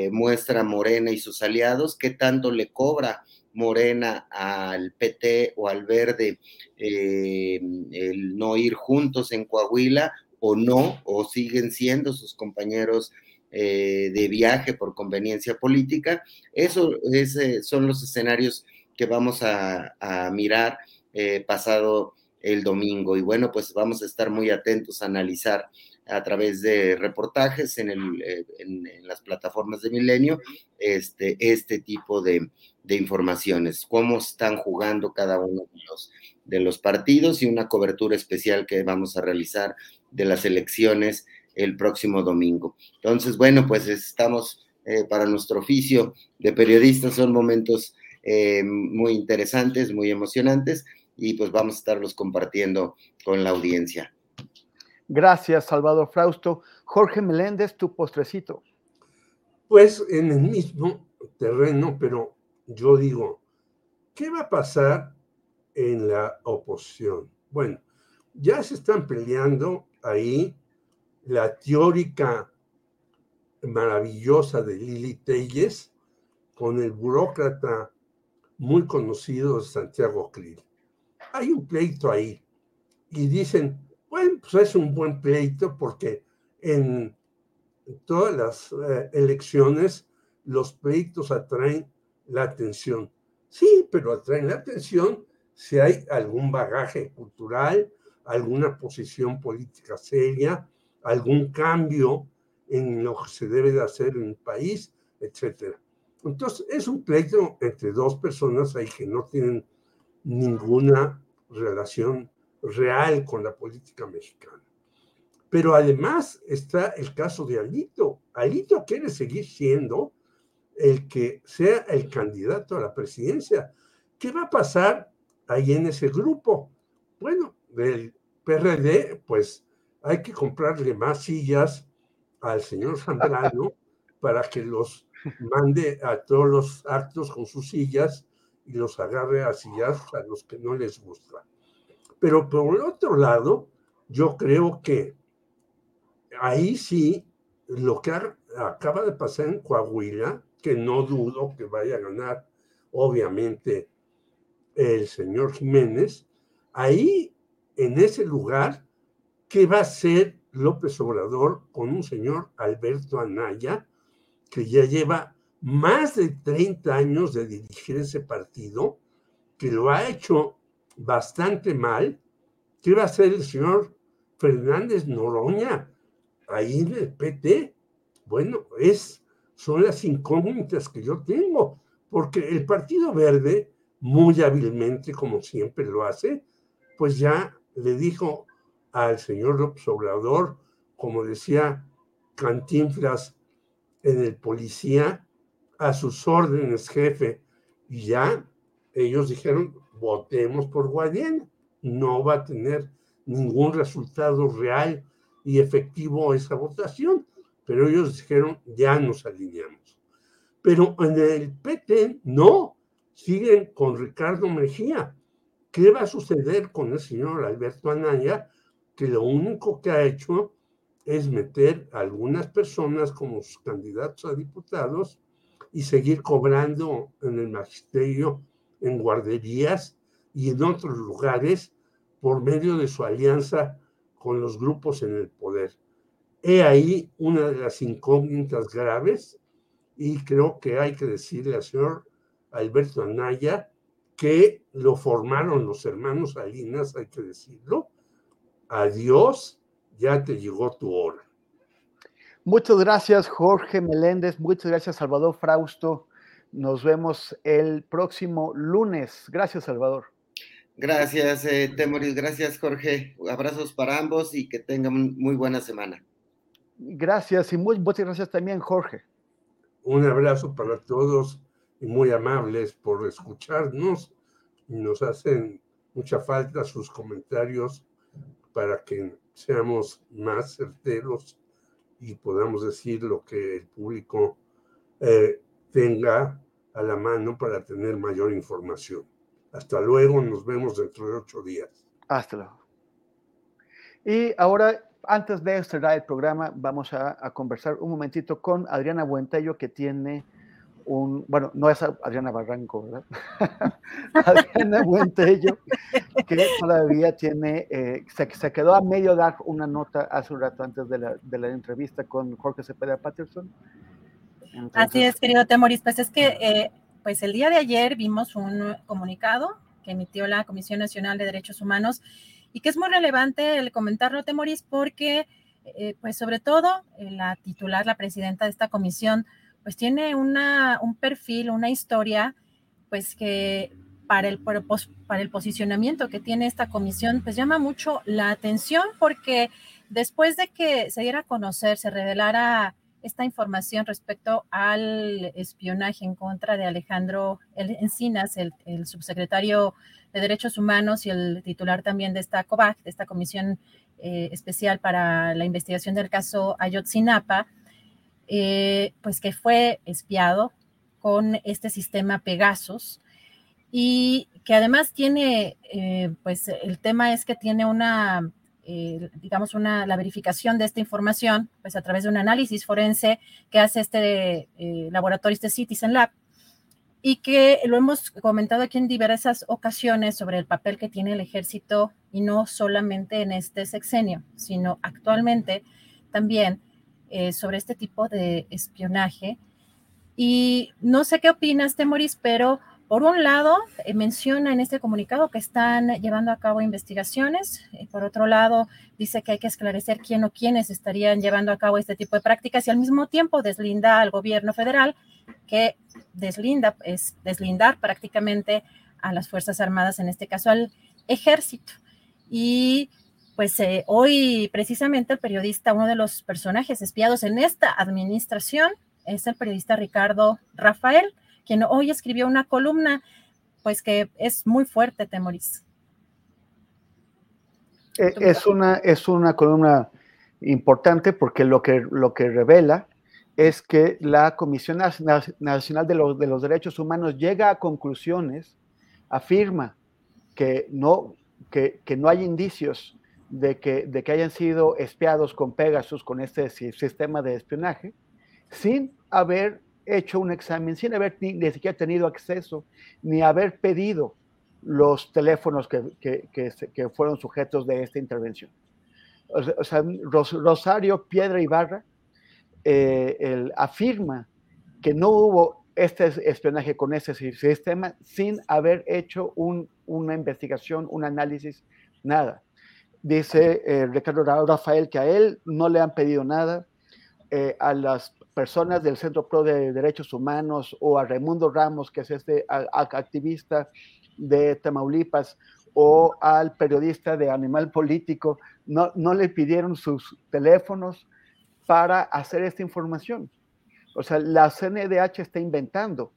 muestra Morena y sus aliados, qué tanto le cobra Morena al PT o al Verde eh, el no ir juntos en Coahuila o no, o siguen siendo sus compañeros eh, de viaje por conveniencia política. Eso son los escenarios que vamos a, mirar eh, pasado el domingo. Y bueno, pues vamos a estar muy atentos a analizar a través de reportajes en, las plataformas de Milenio este, este tipo de, de informaciones, cómo están jugando cada uno de los, de los partidos y una cobertura especial que vamos a realizar de las elecciones el próximo domingo. Entonces, bueno, pues estamos eh, para nuestro oficio de periodistas, son momentos eh, muy interesantes, muy emocionantes y pues vamos a estarlos compartiendo con la audiencia. Gracias, Salvador Frausto. Jorge Meléndez, tu postrecito. Pues en el mismo terreno, pero yo digo, ¿qué va a pasar en la oposición? Bueno, ya se están peleando ahí la teórica maravillosa de Lili Telles con el burócrata muy conocido de Santiago Krill. Hay un pleito ahí y dicen, bueno, pues es un buen pleito porque en todas las eh, elecciones los pleitos atraen la atención. Sí, pero atraen la atención si hay algún bagaje cultural, alguna posición política seria, algún cambio en lo que se debe de hacer en el país, etc. Entonces, es un pleito entre dos personas ahí que no tienen ninguna relación real con la política mexicana. Pero además está el caso de Alito. Alito quiere seguir siendo el que sea el candidato a la presidencia. ¿Qué va a pasar ahí en ese grupo? Bueno, del PRD, pues hay que comprarle más sillas al señor Zambrano para que los mande a todos los actos con sus sillas y los agarre a sillas a los que no les gusta. Pero por el otro lado, yo creo que ahí sí, lo que acaba de pasar en Coahuila, que no dudo que vaya a ganar, obviamente, el señor Jiménez, ahí, en ese lugar, ¿qué va a hacer López Obrador con un señor Alberto Anaya, que ya lleva más de 30 años de dirigir ese partido, que lo ha hecho bastante mal? ¿Qué va a hacer el señor Fernández Noroña ahí en el PT? Bueno, es son las incógnitas que yo tengo, porque el Partido Verde, muy hábilmente, como siempre lo hace, pues ya le dijo al señor López Obrador, como decía Cantinflas en el policía, a sus órdenes, jefe, y ya ellos dijeron, votemos por Guadiana, no va a tener ningún resultado real y efectivo esa votación pero ellos dijeron, ya nos alineamos. Pero en el PT no, siguen con Ricardo Mejía. ¿Qué va a suceder con el señor Alberto Anaya? Que lo único que ha hecho es meter a algunas personas como sus candidatos a diputados y seguir cobrando en el magisterio, en guarderías y en otros lugares por medio de su alianza con los grupos en el poder. He ahí una de las incógnitas graves y creo que hay que decirle al señor Alberto Anaya que lo formaron los hermanos Salinas, hay que decirlo. Adiós, ya te llegó tu hora. Muchas gracias, Jorge Meléndez. Muchas gracias, Salvador Frausto. Nos vemos el próximo lunes. Gracias, Salvador. Gracias, eh, Temoris. Gracias, Jorge. Abrazos para ambos y que tengan muy buena semana. Gracias y muy, muchas gracias también, Jorge. Un abrazo para todos y muy amables por escucharnos nos hacen mucha falta sus comentarios para que seamos más certeros y podamos decir lo que el público eh, tenga a la mano para tener mayor información. Hasta luego, nos vemos dentro de ocho días. Hasta luego. Y ahora, antes de cerrar el programa, vamos a, a conversar un momentito con Adriana Buentello, que tiene un, bueno, no es Adriana Barranco, ¿verdad? Adriana Buentello, que todavía tiene, eh, se, se, quedó a medio dar una nota hace un rato antes de la, de la entrevista con Jorge Cepeda Patterson. Entonces, Así es, querido Temoris, pues es que eh, pues el día de ayer vimos un comunicado que emitió la Comisión Nacional de Derechos Humanos y que es muy relevante el comentarlo, Temoris, porque eh, pues sobre todo la titular, la presidenta de esta comisión, pues tiene una, un perfil, una historia, pues que para el, para el posicionamiento que tiene esta comisión, pues llama mucho la atención porque después de que se diera a conocer, se revelara esta información respecto al espionaje en contra de Alejandro Encinas, el, subsecretario de Derechos Humanos y el titular también de esta COVAC, de esta Comisión eh, Especial para la Investigación del caso Ayotzinapa, eh, pues que fue espiado con este sistema Pegasus y que además tiene, eh, pues el tema es que tiene una, eh, digamos, una, la verificación de esta información, pues a través de un análisis forense que hace este eh, laboratorio, este Citizen Lab, y que lo hemos comentado aquí en diversas ocasiones sobre el papel que tiene el ejército y no solamente en este sexenio, sino actualmente también eh, sobre este tipo de espionaje. Y no sé qué opinas, Temoris, pero por un lado eh, menciona en este comunicado que están llevando a cabo investigaciones. Eh, por otro lado, dice que hay que esclarecer quién o quiénes estarían llevando a cabo este tipo de prácticas y al mismo tiempo deslinda al gobierno federal, que deslinda es deslindar prácticamente a las Fuerzas Armadas, en este caso al ejército. Y pues eh, hoy precisamente el periodista, uno de los personajes espiados en esta administración, es el periodista Ricardo Rafael, quien hoy escribió una columna, pues que es muy fuerte, Temoris. Eh, es una, es una columna importante porque lo que, lo que revela es que la Comisión Nacional de los, de los Derechos Humanos llega a conclusiones, afirma que no, que, que no hay indicios de que, de que hayan sido espiados con Pegasus, con este sistema de espionaje, sin haber hecho un examen, sin haber ni, ni siquiera tenido acceso, ni haber pedido los teléfonos que, que, que, fueron sujetos de esta intervención. O sea, Rosario Piedra Ibarra eh, afirma que no hubo este espionaje con ese sistema sin haber hecho un, una investigación, un análisis, nada. Dice eh, Ricardo Rafael que a él no le han pedido nada, eh, a las personas del Centro Pro de Derechos Humanos o a Raimundo Ramos, que es este activista de Tamaulipas, o al periodista de Animal Político, no, no le pidieron sus teléfonos para hacer esta información. O sea, la CNDH está inventando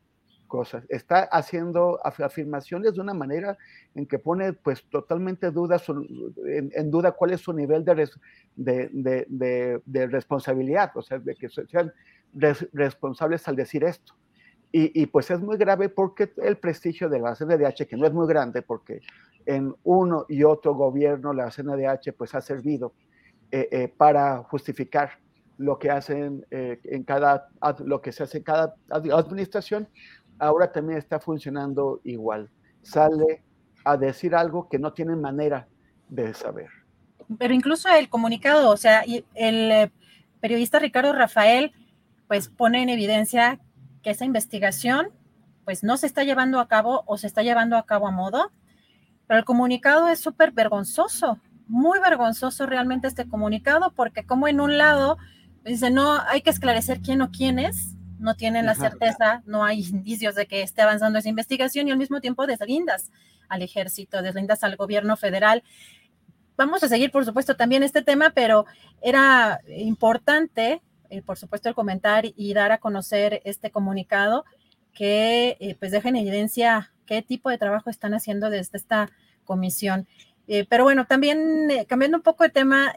cosas, está haciendo afirmaciones de una manera en que pone pues totalmente duda en, en, duda cuál es su nivel de, res, de, de, de, responsabilidad, o sea, de que sean res, responsables al decir esto. Y, y, pues es muy grave porque el prestigio de la CNDH, que no es muy grande, porque en uno y otro gobierno la CNDH pues ha servido eh, eh, para justificar lo que hacen eh, en cada, lo que se hace en cada administración, ahora también está funcionando igual. Sale a decir algo que no tienen manera de saber. Pero incluso el comunicado, o sea, el eh, periodista Ricardo Rafael, pues pone en evidencia que esa investigación, pues no se está llevando a cabo o se está llevando a cabo a modo, pero el comunicado es súper vergonzoso, muy vergonzoso realmente este comunicado, porque como en un lado dice, no, hay que esclarecer quién o quién es, no tienen la certeza, no hay indicios de que esté avanzando esa investigación y al mismo tiempo deslindas al ejército, deslindas al gobierno federal. Vamos a seguir, por supuesto, también este tema, pero era importante, eh, por supuesto, el comentar y dar a conocer este comunicado que eh, pues deja en evidencia qué tipo de trabajo están haciendo desde esta comisión. Eh, pero bueno, también cambiando un poco de tema,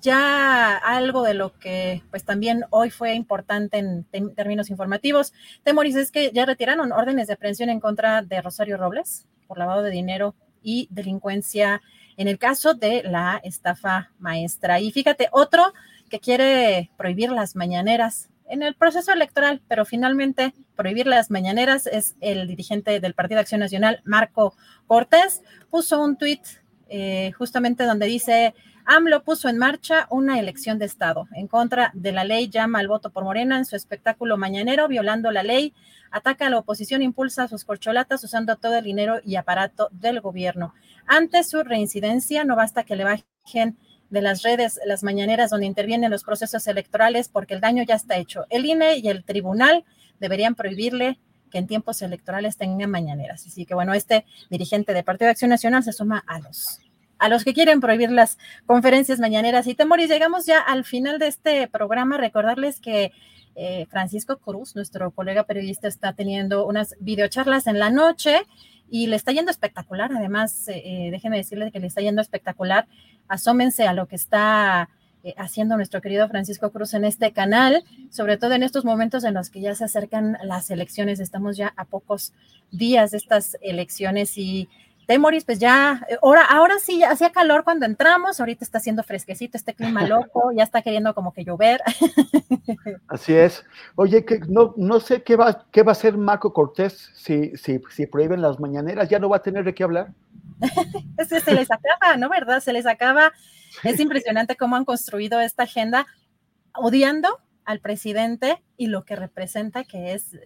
ya algo de lo que pues también hoy fue importante en términos informativos, Temoris, es que ya retiraron órdenes de aprehensión en contra de Rosario Robles por lavado de dinero y delincuencia en el caso de la estafa maestra. Y fíjate, otro que quiere prohibir las mañaneras en el proceso electoral, pero finalmente prohibir las mañaneras es el dirigente del Partido Acción Nacional, Marco Cortés, puso un tuit eh, justamente donde dice AMLO puso en marcha una elección de Estado en contra de la ley, llama al voto por Morena en su espectáculo mañanero, violando la ley, ataca a la oposición, impulsa sus corcholatas usando todo el dinero y aparato del gobierno. Ante su reincidencia, no basta que le bajen de las redes las mañaneras donde intervienen los procesos electorales porque el daño ya está hecho. El INE y el tribunal deberían prohibirle que en tiempos electorales tengan mañaneras. Así que bueno, este dirigente de Partido de Acción Nacional se suma a los a los que quieren prohibir las conferencias mañaneras. Y Temoris, llegamos ya al final de este programa. Recordarles que eh, Francisco Cruz, nuestro colega periodista, está teniendo unas videocharlas en la noche y le está yendo espectacular. Además, eh, eh, déjenme decirles que le está yendo espectacular. Asómense a lo que está haciendo nuestro querido Francisco Cruz en este canal, sobre todo en estos momentos en los que ya se acercan las elecciones. Estamos ya a pocos días de estas elecciones y Temoris, pues ya, eh, ahora, ahora sí, ya hacía calor cuando entramos, ahorita está haciendo fresquecito este clima loco, ya está queriendo como que llover. Así es. Oye, que no, no sé qué va, qué va a hacer Marco Cortés si, si, si prohíben las mañaneras, ya no va a tener de qué hablar. que se les acaba, ¿no? ¿Verdad? Se les acaba. Es impresionante cómo han construido esta agenda odiando al presidente y lo que representa, que es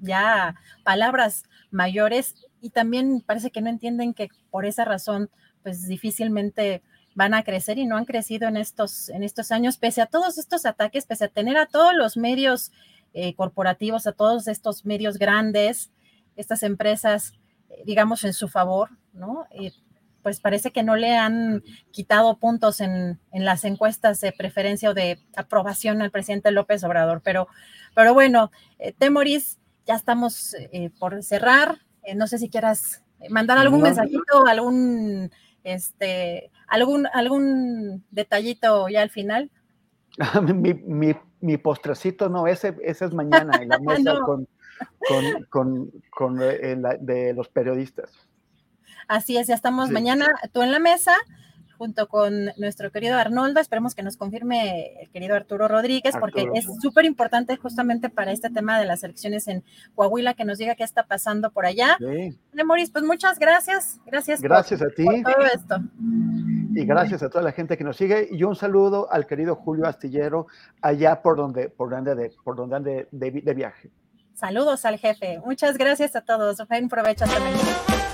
ya palabras mayores y también parece que no entienden que por esa razón pues difícilmente van a crecer y no han crecido en estos, en estos años, pese a todos estos ataques, pese a tener a todos los medios eh, corporativos, a todos estos medios grandes, estas empresas, eh, digamos, en su favor, ¿no? pues parece que no le han quitado puntos en, en, las encuestas de preferencia o de aprobación al presidente López Obrador. Pero, pero bueno, eh, Temoris, ya estamos por cerrar. Eh, no sé si quieras mandar algún mensajito, algún, este, algún, algún detallito ya al final. mi, mi, mi, postrecito, no, ese, ese es mañana en la mesa con, con, con, con eh, de los periodistas. Así es, ya estamos mañana tú en la mesa junto con nuestro querido Arnoldo. Esperemos que nos confirme el querido Arturo Rodríguez, porque es súper importante justamente para este tema de las elecciones en Coahuila, que nos diga qué está pasando por allá. Sí. Moris, pues muchas gracias. Gracias, gracias a ti. Por todo esto. Y gracias a toda la gente que nos sigue. Y un saludo al querido Julio Astillero, allá por donde, por donde, de, por donde ande de, de viaje. Saludos al jefe. Muchas gracias a todos. Buen provecho también.